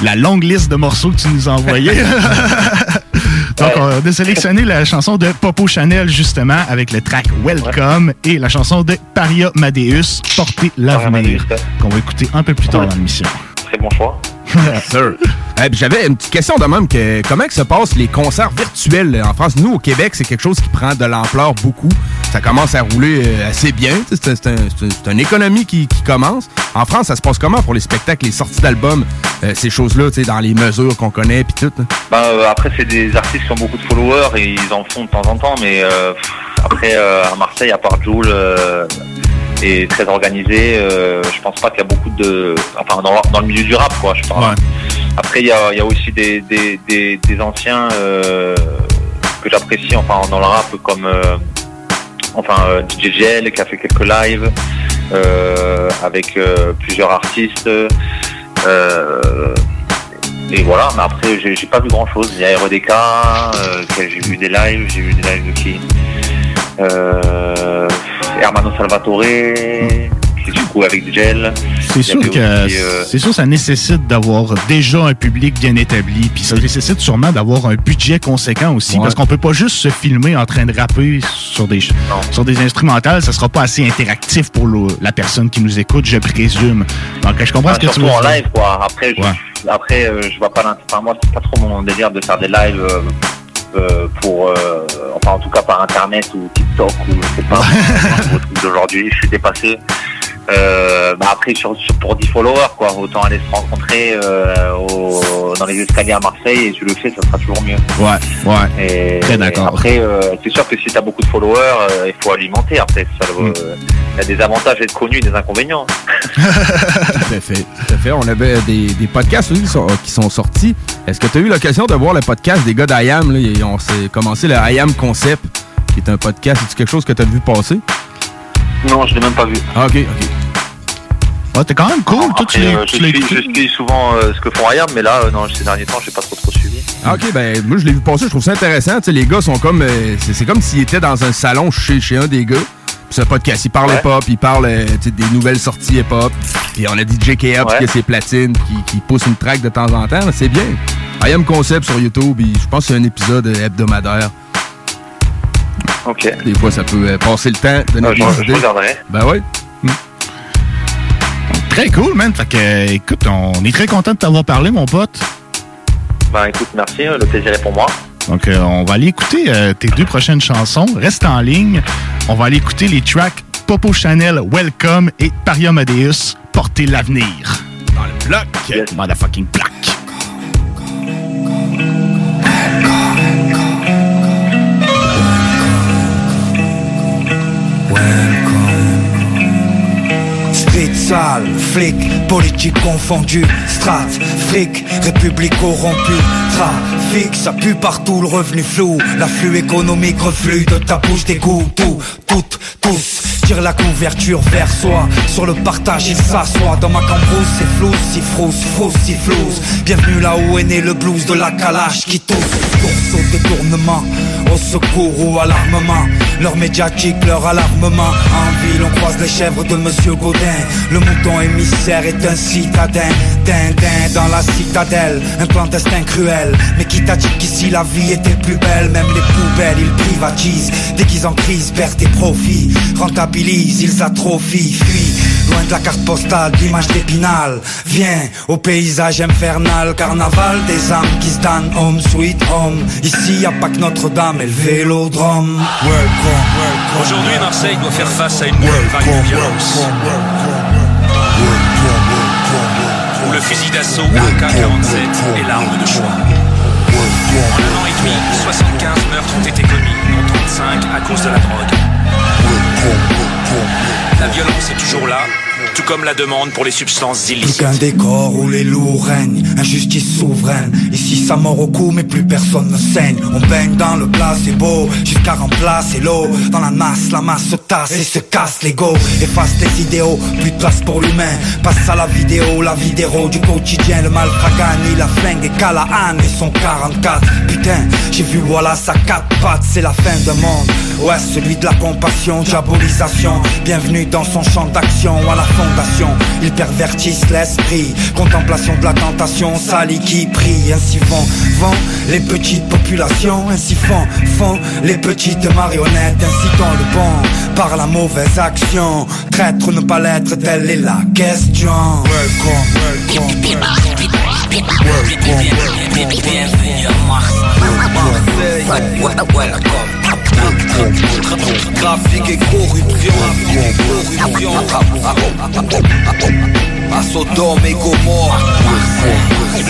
la longue liste de morceaux que tu nous as envoyés. Donc, on a sélectionné la chanson de Popo Chanel, justement, avec le track Welcome, et la chanson de Paria Madeus, Porter l'avenir, qu'on va écouter un peu plus tard dans l'émission. Très bon choix. Puis J'avais une petite question de même. Que, comment que se passent les concerts virtuels en France? Nous, au Québec, c'est quelque chose qui prend de l'ampleur beaucoup. Ça commence à rouler euh, assez bien. C'est c'est un- c'est un- c'est une économie qui, qui commence. En France, ça se passe comment pour les spectacles, les sorties d'albums, euh, ces choses-là, dans les mesures qu'on connaît, puis tout? hein? Ben, euh, après, c'est des artistes qui ont beaucoup de followers et ils en font de temps en temps, mais euh, pff, après, euh, à Marseille, à part Joule, est très organisé. euh, je pense pas qu'il y a beaucoup de. Enfin, dans, dans le milieu du rap, quoi, je parle. Après, il y a, y a aussi des, des, des, des anciens euh, que j'apprécie, enfin, dans le rap, comme euh, enfin DJ Gel qui a fait quelques lives avec plusieurs artistes. Et voilà, mais après j'ai pas vu grand chose. Il y a RDK, que j'ai vu des lives, j'ai vu des lives de qui Hermano Salvatore, qui du coup avec Gel. C'est sûr Il y que euh, c'est sûr ça nécessite d'avoir déjà un public bien établi, puis ça nécessite sûrement d'avoir un budget conséquent aussi, Ouais. parce qu'on peut pas juste se filmer en train de rapper sur des sur des instrumentales, ça sera pas assez interactif pour le- la personne qui nous écoute, je présume. Donc je comprends Enfin, ce que tu veux en live quoi. Après, je, après euh, je vois pas l'intérêt. Enfin, moi, c'est pas trop mon délire de faire des lives euh, euh, pour, euh, enfin en tout cas par internet ou TikTok ou je sais pas. d'aujourd'hui, je suis dépassé. Euh, bah après sur, sur- pour 10 followers quoi, autant aller se rencontrer euh, au- dans les escaliers à Marseille et tu le fais, ça sera toujours mieux. Ouais, ouais. Et Très d'accord. Après, euh, c'est sûr que si tu as beaucoup de followers, euh, il faut alimenter. Après, ça, Mm. euh, il y a des avantages d'être connu, des inconvénients. Tout à fait. Tout à fait. On avait des, des podcasts aussi qui sont, qui sont sortis. Est-ce que tu as eu l'occasion de voir le podcast des gars d'IAM? ont s'est commencé le IAM Concept, qui est un podcast. C'est quelque chose que tu as vu passer? Non, je l'ai même pas vu. Ah, ok, ok. Ouais, t'es quand même cool. Toi, tu l'as euh, je, suis, écouté. je suis souvent euh, ce que font Ayam, mais là, euh, non, ces derniers temps, j'ai pas trop trop suivi. Ah, ok, ben moi je l'ai vu passer, je trouve ça intéressant. Tu sais, les gars sont comme. euh, c'est comme s'ils étaient dans un salon chez, chez un des gars. Puis C'est un podcast, ils parlent Ouais. hip-hop, ils parlent des nouvelles sorties hip-hop. Et on a DJ KF Ouais. qui a ses platines, qui, qui pousse une track de temps en temps. C'est bien. I Am Concept sur YouTube, je pense que c'est un épisode hebdomadaire. Ok. Des fois, ça peut euh, passer le temps, donner Ah, des idées. Ben ouais. Très cool, man. Fait que, écoute, on est très content de t'avoir parlé, mon pote. Ben écoute, merci, euh, le plaisir est pour moi. Donc, euh, on va aller écouter euh, tes deux prochaines chansons. Reste en ligne. On va aller écouter les tracks Popo Chanel, Welcome et Paris Amadeus, Porter l'avenir. Dans le bloc. Motherfucking bloc. Sale, flic, politique confondue, strat, fric, république corrompue, trafic, ça pue partout, le revenu flou, l'afflux économique reflue de ta bouche des goûts, tout, toutes, tous, tire la couverture vers soi, sur le partage il s'assoit, dans ma cambrousse c'est flou, si frousse, frousse, si flouze, bienvenue là où est né le blues de la calache qui tousse, course au détournement, au secours ou à l'armement, leur médiatique, leur alarmement, en ville on croise les chèvres de Monsieur Gaudin, le mouton émissaire est un citadin, dindin dans la citadelle, un clandestin cruel, mais qui t'a dit qu'ici la vie était plus belle, même les poubelles ils privatisent, dès qu'ils en crise perdent tes profits, rentabilisent, ils atrophient, fuient, loin de la carte postale, d'image d'épinal, viens au paysage infernal, carnaval des âmes qui se donnent home sweet home, ici y a pas que Notre-Dame et le vélodrome. Aujourd'hui, Marseille doit faire face à une nouvelle vague de violence. Le fusil d'assaut AK-47 est l'arme de choix. En un an et demi, 75 meurtres ont été commis, dont 35 à cause de la drogue. La violence est toujours là, tout comme la demande pour les substances Plus illicites. qu'un décor où les loups règnent, injustice souveraine. Ici ça mord au cou, mais plus personne ne saigne. On baigne dans le placebo, jusqu'à remplacer l'eau. Dans la masse, la masse se tasse et se casse l'ego. Efface les idéaux, plus de place pour l'humain. Passe à la vidéo, la vidéo du quotidien. Le mal la flingue et Callahan et son 44. Putain, j'ai vu voilà sa quatre pattes, c'est la fin d'un monde. Ouais, celui de la compassion, diabolisation. Bienvenue dans son champ d'action à la Ils pervertissent l'esprit. Contemplation de la tentation, sali qui prie. Ainsi vont, vont les petites populations. Ainsi font, font les petites marionnettes. Incitant le bon par la mauvaise action. Traître ou ne pas l'être, telle est la question. Welcome, Bienvenue à Marseille. Trafic et corruption, nous, nous, nous, à Sodome et Gomorre. Et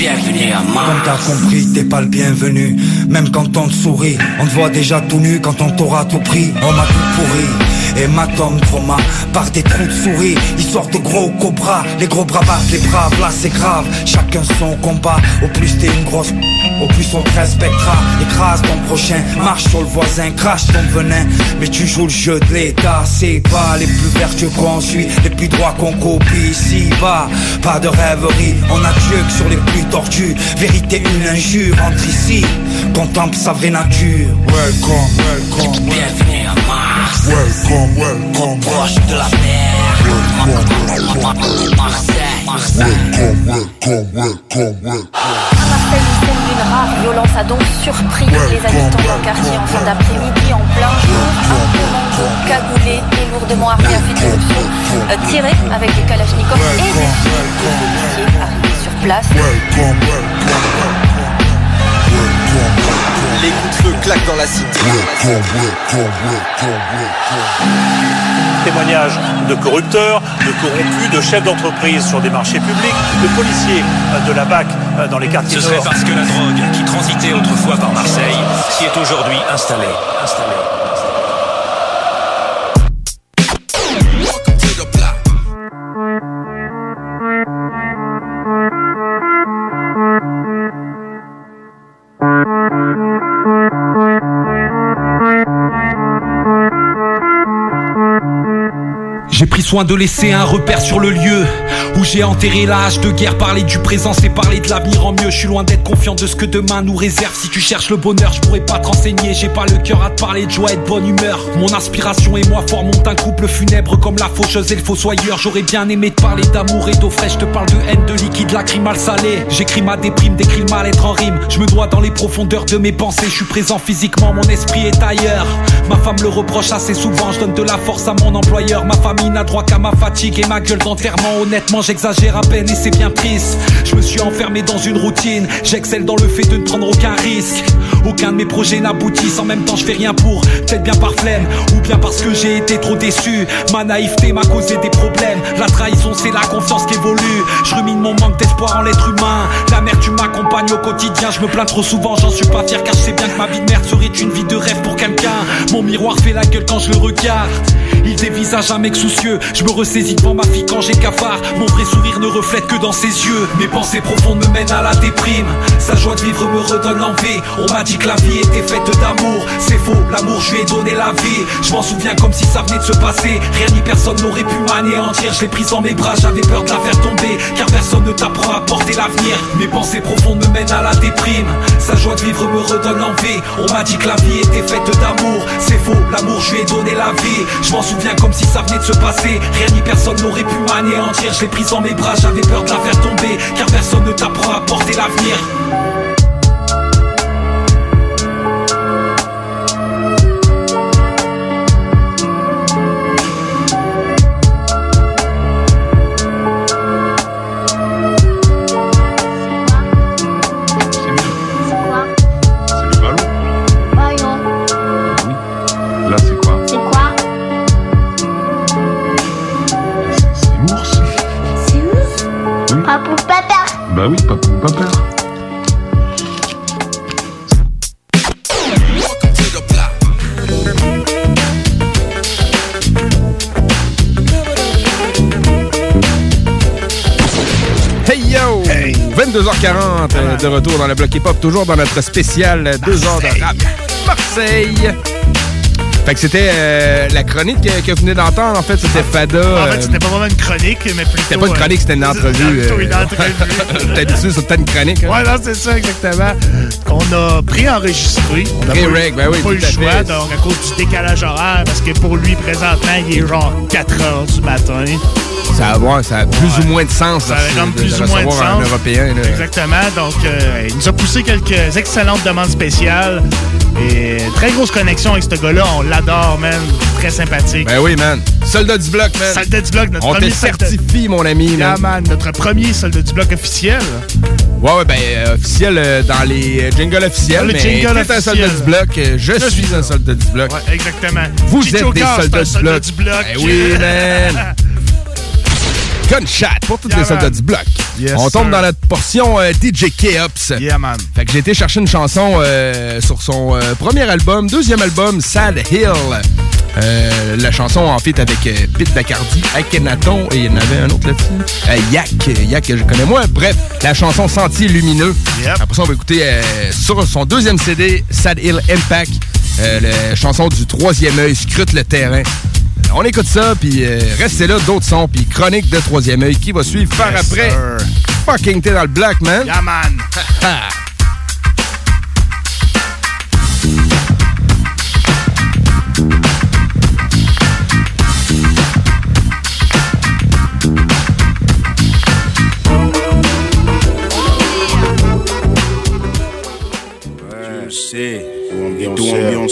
Bienvenue à Comme t'as compris, t'es pas le bienvenu. Même quand on te sourit On te voit déjà tout nu quand on t'aura tout pris. On m'a tout pourri. Hématome, trauma, par des trous de souris. Ils sortent de gros cobras. Les gros bras battent les braves, là c'est grave. Chacun son combat. Au plus t'es une grosse au plus on te respectera. Écrase ton prochain, marche sur le voisin. Crache ton venin, mais tu joues le jeu de l'état. C'est pas les plus vertueux qu'on suit Les plus droits qu'on copie Ici bas, pas de rêverie On a Dieu que sur les plus tortus Vérité une injure, entre ici. Contemple sa vraie nature. Welcome, welcome, Bienvenue à Mars. Welcome, welcome Proche de la mer. Marseille. Marseille, une scène d'une rare violence a donc surpris les habitants d'un quartier en fin d'après-midi, en plein jour. Un cagoulé et lourdement armé a fait euh, tiré avec des kalachnikovs et des policiers arrivés sur place. Les coups de feu claquent dans la cité. Témoignages de corrupteurs, de corrompus, de chefs d'entreprise sur des marchés publics, de policiers euh, de la BAC euh, dans les quartiers Ce serait nord. parce que la drogue, qui transitait autrefois par Marseille, s'y est aujourd'hui installée. installée. Soin de laisser un repère sur le lieu où j'ai enterré l'âge de guerre. Parler du présent, c'est parler de l'avenir en mieux. Je suis loin d'être confiant de ce que demain nous réserve. Si tu cherches le bonheur, je pourrais pas te renseigner. J'ai pas le cœur à te parler de joie et de bonne humeur. Mon inspiration et moi formons un couple funèbre comme la faucheuse et le fossoyeur. J'aurais bien aimé te parler d'amour et d'eau fraîche. Je te parle de haine, de liquide, lacrymal salé. J'écris ma déprime, décris le mal-être en rime. Je me dois dans les profondeurs de mes pensées. Je suis présent physiquement, mon esprit est ailleurs. Ma femme le reproche assez souvent. Je donne de la force à mon employeur. Ma famille n'a droit qu'à ma fatigue et ma gueule d'enterrement. Honnêtement, j'exagère à peine et c'est bien triste. Je me suis enfermé dans une routine. J'excelle dans le fait de ne prendre aucun risque. Aucun de mes projets n'aboutissent. En même temps, je fais rien pour. Peut-être bien par flemme ou bien parce que j'ai été trop déçu. Ma naïveté m'a causé des problèmes. La trahison, c'est la confiance qui évolue. Je rumine mon manque d'espoir en l'être humain. La mère, tu m'accompagnes au quotidien. Je me plains trop souvent, j'en suis pas fier car je sais bien que ma vie de merde serait une vie de rêve pour quelqu'un. Mon miroir fait la gueule quand je le regarde. Il dévisage un mec soucieux. Je me ressaisis devant ma fille quand j'ai cafard. Mon vrai sourire ne reflète que dans ses yeux. Mes pensées profondes me mènent à la déprime. Sa joie de vivre me redonne l'envie. On m'a dit que la vie était faite d'amour. C'est faux, l'amour, je donné la vie. Je m'en souviens comme si ça venait de se passer. Rien ni personne n'aurait pu m'anéantir. Je l'ai prise dans mes bras, j'avais peur de la faire tomber. Car personne ne t'apprend à porter l'avenir. Mes pensées profondes me mènent à la déprime. Sa joie de vivre me redonne l'envie. On m'a dit que la vie était faite d'amour. C'est faux, l'amour, je lui ai donné la vie. Je m'en souviens comme si ça venait de se passer. Rien ni personne n'aurait pu m'anéantir. Je l'ai prise dans mes bras, j'avais peur de la faire tomber. Car personne ne t'apprend à porter l'avenir. 22h40 euh, de retour dans le bloc hip-hop, toujours dans notre spécial 2 heures de rap. Marseille! Fait que c'était euh, la chronique que, que vous venez d'entendre. En fait, c'était Fada. En fait, euh, c'était pas vraiment une chronique, mais plutôt. c'était pas une chronique, c'était une entrevue. Plutôt une euh, entrevue. C'était une chronique. hein? Ouais, non, c'est ça, exactement. Qu'on a préenregistré. On pas, eu- Pré-reg, ben oui, pas eu tout le choix, fait. donc à cause du décalage horaire, parce que pour lui, présentement, il est genre 4 h du matin. Ça ouais, ça a plus ou moins de sens. Ça a comme plus de ou moins de sens. un Européen. là. Exactement. Donc, euh, il nous a poussé quelques excellentes demandes spéciales. Et très grosse connexion avec ce gars-là. On l'adore, man. Très sympathique. Ben oui, man. Soldat du bloc, man. Soldat du bloc, notre On premier certifie, mon ami. Yeah, man. man. Notre premier soldat du bloc officiel. Ouais, ouais, ben, euh, officiel euh, dans les jingles officiels. Le mais jingle t'es un officiel. soldat du bloc. je, Je suis suis un soldat du bloc. Ouais, exactement. Vous Chicho êtes des soldats du soldat bloc. du bloc. Ben oui, man. Gunshot pour tous Yeah, les soldats du bloc. Yes, On tombe sir. dans notre portion euh, DJ K-Ups. Yeah, man. Fait que j'ai été chercher une chanson euh, sur son euh, premier album, deuxième album, Sad Hill. La chanson en fait avec Pete Bacardi, Akhenaton et il y en avait un autre là-dessus. Yak, Yak que je connais moins. Bref, la chanson Sentier Lumineux. Après ça, on va écouter sur son deuxième CD, Sad Hill Impact, la chanson du troisième œil, Scrute le terrain. On écoute ça, puis euh, restez là, d'autres sons, puis chronique de troisième œil qui va suivre par Yes, après. sir. Fucking t'es dans le black, man. Yeah, man.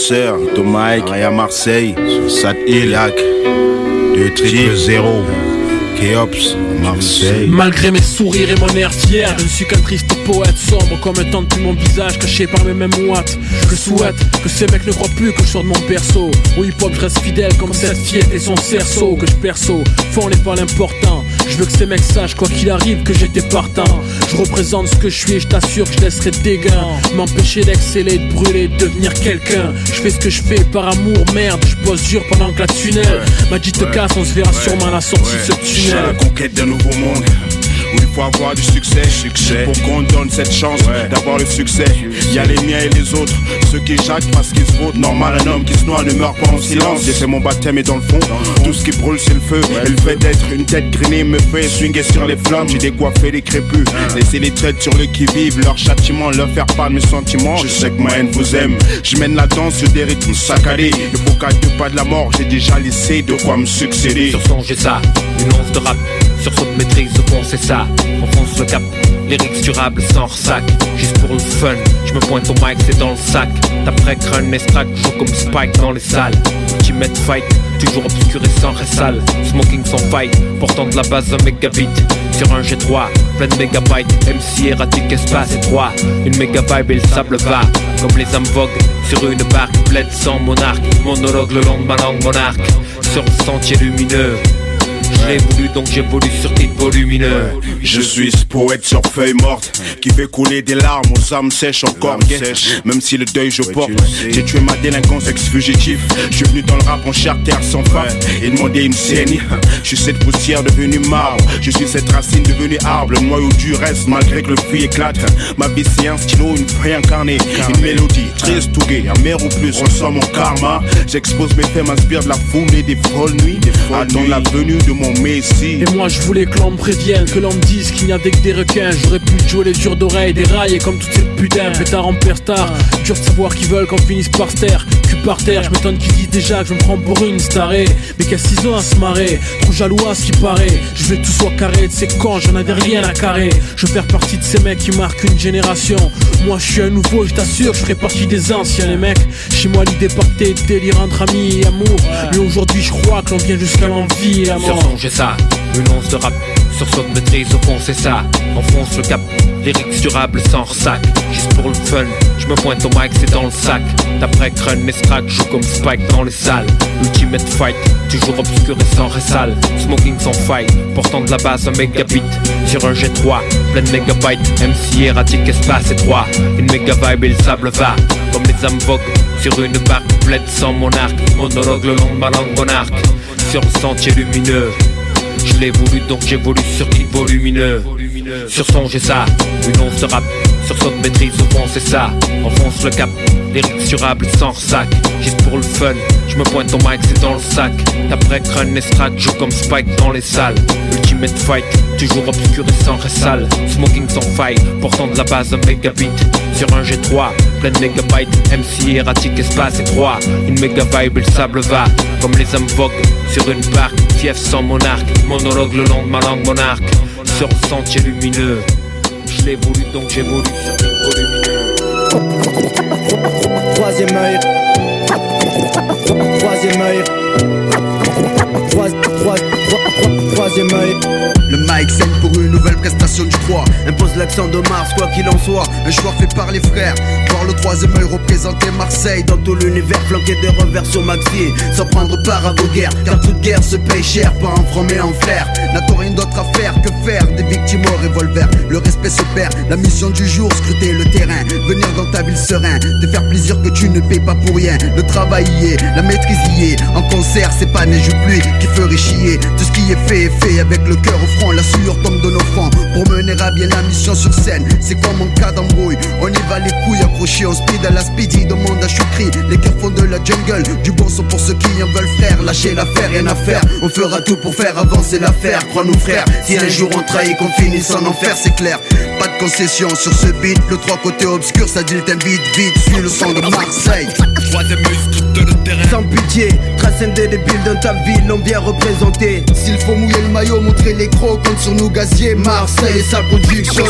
tout tout Mike, à Marseille, Sat Ilac, 2 triple 0, Keops, Marseille. Malgré mes sourires et mon air fier, je ne suis qu'un triste poète sombre comme un temps depuis mon visage caché par mes mêmes ouates. Je souhaite que ces mecs ne croient plus que je sors de mon perso. Au hip hop, je reste fidèle comme cette fiette et son cerceau que je perso. Fond n'est pas l'important. Je veux que ces mecs sachent quoi qu'il arrive que j'étais partant. Je représente ce que je suis et je t'assure que je laisserai des gains. M'empêcher d'exceller, de brûler, de devenir quelqu'un. Je fais ce que je fais par amour, merde. Je bosse dur pendant que la tunnel m'a dit te casse, on se verra sûrement à la sortie de ce Je suis à la tunnel. conquête d'un nouveau monde. Où il faut avoir du succès, succès. Pour qu'on donne cette chance d'avoir le succès. Il y a les miens et les autres, ceux qui jacquent parce qu'ils se votent. Normal, un homme qui se noie ne meurt pas en silence. J'ai fait mon baptême et dans le fond, tout ce qui brûle c'est le feu. Et le fait d'être une tête grinée me fait swinguer sur les flammes. J'ai décoiffé les crépus, laisser les traites sur le qui-vive. Leur châtiment, leur faire part de mes sentiments. Je sais que ma haine vous aime. Je mène la danse sur des rythmes saccadés. Le qu'à deux pas de la mort, j'ai déjà laissé de quoi me succéder. Sur son, j'ai ça, une once de rap. Sur son maîtrise, au c'est ça. On fonce le cap, lyrics durables sans ressac. Juste pour le fun, je me pointe au mic, c'est dans le sac. D'après crâne, extract, joue comme Spike dans les salles. Ultimate fight, toujours obscur et sans ressale. Smoking sans fight, portant de la base un mégabit. Sur un G3, plein de mégabytes. MC erratique, espace étroit. Une méga vibe et le sable va. Comme les âmes sur une barque pleine sans monarque. Monologue le long de ma langue monarque. Sur le sentier lumineux. Je l'ai voulu donc j'évolue sur titre volumineux. Je suis ce poète sur feuille morte qui fait couler des larmes aux âmes sèches encore sèches. Même si le deuil je porte, j'ai tué ma délinquance ex-fugitif. Je suis venu dans le rap en chair terre sans fin et demandé une scène. Je suis cette poussière devenue marbre, je suis cette racine devenue arbre. Le noyau du reste malgré que le fruit éclate. Ma vie c'est un stylo, une feuille incarnée, une mélodie triste ou gay, amère ou plus. Ressens mon karma. J'expose mes faits, m'inspire de la foule et des folles nuits. Attends la venue de mon messie. Et moi je voulais que l'on me prévienne, que l'on me dise qu'il n'y a que des requins. J'aurais pu jouer les durs d'oreilles, des rails et comme toutes ces putains, pétard en star. Dur de savoir qu'ils veulent qu'on finisse par se taire, cul par terre. Je m'étonne qu'ils disent déjà que je me prends pour une starée. Mais qu'à 6 ans à se marrer, trop jaloux à ce qui paraît. Je veux que tout soit carré de ces cons, j'en avais rien à carrer. Je veux faire partie de ces mecs qui marquent une génération. Moi je suis un nouveau, je t'assure, je ferai partie des anciens les mecs. Chez moi l'idée partait de délire entre amis et amour. Mais aujourd'hui je crois que l'on vient jusqu'à l'envie et la Sur mort. Son, j'ai ça, une once de rap. Sur son maîtrise, au fond, c'est ça. Enfonce le cap, lyrics durables sans ressac. Juste pour le fun, je me pointe au mic, c'est dans le sac. D'après crâne, mes stracks, joue comme Spike dans les salles. Ultimate fight, toujours obscur et sans ressale. Smoking sans fight, portant de la base un mégabit. Sur un G3, plein de mégabytes. MC erratique, espace étroit. Une méga vibe et le sable va. Comme les âmes sur une barque pleine sans monarque. Monologue le long de ma langue monarque. Sur le sentier lumineux. Je l'ai voulu donc j'évolue sur titre volumineux Sur son j'ai ça, une once rap Sur son maîtrise fond c'est ça. Enfonce le cap, lyrics durables sans ressac Juste pour le fun, je me pointe au mic c'est dans le sac. D'après crâne extract, joue comme Spike dans les salles. Ultimate fight, toujours obscur et sans ressale Smoking sans fight, portant de la base un mégabit. Sur un G3, plein de mégabytes. MC erratique, espace étroit. Une méga vibe et le sable va. Comme les voguent sur une barque Fief sans monarque, monologue le long de ma langue monarque. Sur le sentier lumineux Je l'ai voulu donc j'évolue sur titre volumineux Troisième œil. Troisième œil. Trois- trois- trois- Œil. Le mic saigne pour une nouvelle prestation du 3 Impose l'accent de Mars, quoi qu'il en soit. Un choix fait par les frères. Voir le troisième œil représenter Marseille Dans tout l'univers. Flanqué de revers sur Maxi Sans prendre part à vos guerres. Car toute guerre se paye cher Pas en franc mais en flair N'a-t-on rien d'autre à faire que faire Des victimes au revolver. Le respect se perd. La mission du jour, scruter le terrain. Venir dans ta ville serein. Te faire plaisir que tu ne payes pas pour rien. Le travail y est, la maîtrise y est. En concert c'est pas neige ou pluie qui ferait chier Tout ce qui est fait est fait. Avec le cœur au front La sueur tombe de nos fronts Pour mener à bien la mission sur scène C'est comme en cas d'embrouille. On y va les couilles accrochées en speed à la speedy Demande à Choukri Les cœurs font de la jungle Du bon son pour ceux qui en veulent frère. Lâchez l'affaire, rien à faire. On fera tout pour faire avancer l'affaire. Crois-nous frère Si un jour on trahit qu'on finisse en enfer c'est clair. Pas de concession sur ce beat. Le trois côtés obscurs ça dit le vite vite Suis le son de Marseille. Troisième le terrain. Sans pitié, transcender les billes dans ta ville, on vient représenter. S'il faut mouiller le maillot, montrer les crocs, compte sur nous gazier Marseille et sa production,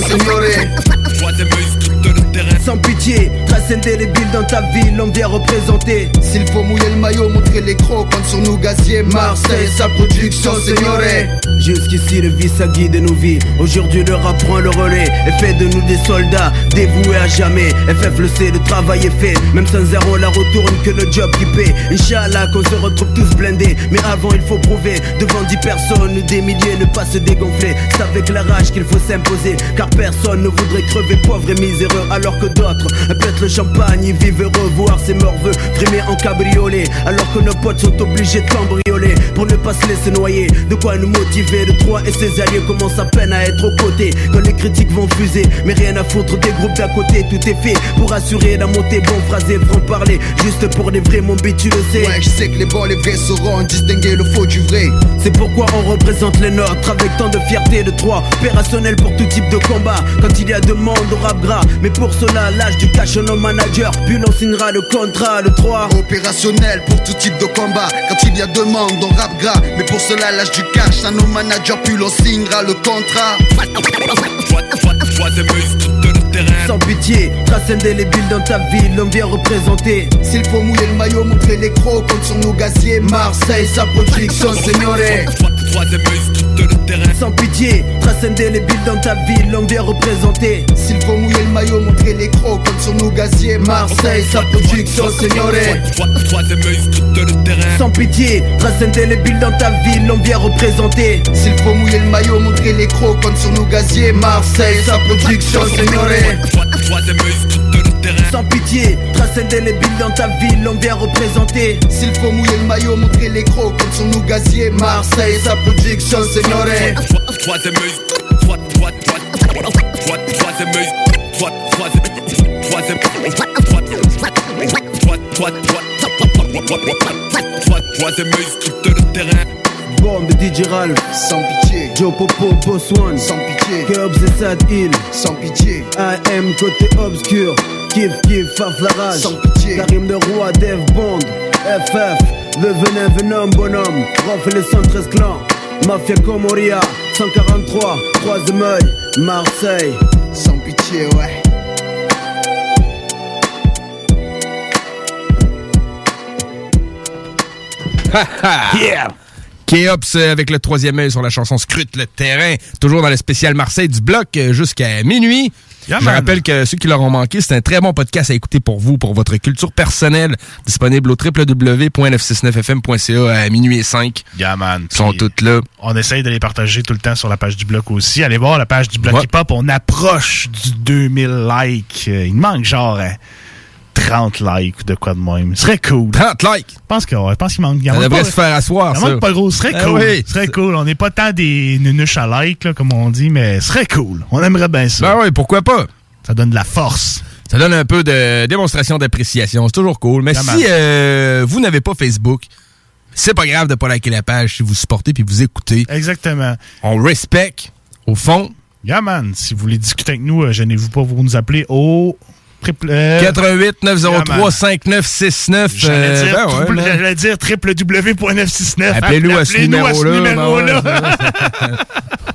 terrain. Sans pitié, transcender les billes dans ta ville, on vient représenter. S'il faut mouiller le maillot, montrer les crocs, compte sur nous gazier Marseille et sa production, signoré Jusqu'ici le vice a guidé nos vies. Aujourd'hui le rap prend le relais Et fait de nous des soldats dévoués à jamais. FF le sait, le travail est fait. Même sans zéro la retourne que le job qui paie. Inch'Allah qu'on se retrouve tous blindés. Mais avant, il faut prouver. Devant dix personnes, des milliers, ne pas se dégonfler. C'est avec la rage qu'il faut s'imposer, car personne ne voudrait crever pauvre et miséreux, alors que d'autres pètent le champagne, ils vivent heureux, voir ses morveux frimer en cabriolet, alors que nos potes sont obligés de cambrioler pour ne pas se laisser noyer. De quoi nous motiver, de Troyes et ses alliés commencent à peine à être aux côtés. Quand les critiques vont fuser, mais rien à foutre des groupes d'à côté, tout est fait pour assurer la montée, bon phrasé, franc parler, juste pour les vrais, mon beat, tu le sais. Ouais, je sais que les bons, les vrais sauront distinguer le faux du vrai. C'est pourquoi on représente les nôtres avec tant de fierté de trois opérationnel pour tout type de combat. Quand il y a demande au rap gras, mais pour cela, l'âge du cash nos managers, puis l'on signera le contrat de 3 Opérationnel pour tout type de combat. Quand il y a demande, on rap gras. Mais pour cela, l'âge du cash à nos managers, puis l'on signera le contrat. Sans pitié, trace indélébile dans ta ville, l'on vient représenter. S'il faut mouiller le maillot, montrer les crocs, compte sur nos gaziers. Marseille, sa production, signore. Sans pitié, trace indélébile dans ta ville, l'on vient représenter. S'il faut mouiller le maillot, montrer les crocs, compte sur nos gaziers. Marseille, sa production, signore. Sans pitié, trace indélébile dans ta ville, l'on vient représenter. S'il faut mouiller le maillot, montrer les crocs, compte sur nos gaziers. Marseille, sa production, signore. Sans pitié, trace indélébile dans ta ville, on vient représenter. S'il faut mouiller le maillot, montrer les crocs, sur nos gaziers. Marseille, sa production, DJ Ralph, sans pitié. Joe Popo, Boss One, sans pitié. Kerbs et Sad Hill, sans pitié. AM côté obscur, Kif Kif, Faf la rage, sans pitié. Karim de Roi, Dev Bond, FF, le venin venom bonhomme, Rof et les 113 clans, Mafia Comoria, 143, troisième œil, Marseille, sans pitié, ouais. yeah! Kéops avec le troisième œil sur la chanson Scrute le terrain, toujours dans le spécial Marseille du bloc euh, jusqu'à minuit. Yeah, Je rappelle que ceux qui l'auront manqué, c'est un très bon podcast à écouter pour vous, pour votre culture personnelle, disponible au www.969fm.ca à minuit et 5. Yeah, man. Ils sont Puis, toutes là. On essaye de les partager tout le temps sur la page du bloc aussi. Allez voir la page du bloc Ouais. hip-hop. On approche du 2000 likes. Euh, Il manque genre euh, 30 likes ou de quoi de même. Ce serait cool. 30 likes? Je pense que- ouais, qu'il manque. il manque devrait se faire asseoir, ça. manque pas gros. Ce serait Ah cool. oui. Ce serait cool. On n'est pas tant des nunuches à like, là, comme on dit, mais ce serait cool. On aimerait bien ça. Ben oui, pourquoi pas? Ça donne de la force. Ça donne un peu de démonstration d'appréciation. C'est toujours cool. Mais si euh, vous n'avez pas Facebook, c'est pas grave de pas liker la page si vous supportez puis vous écoutez. Exactement. On respecte, au fond. Yeah, man. Si vous voulez discuter avec nous, euh, gênez-vous pas, vous nous appelez au... triple- euh, 88 903 Yeah, man. 5969. J'allais euh, dire, ben ouais, dire www.969. Appelez-nous à ce numéro-là.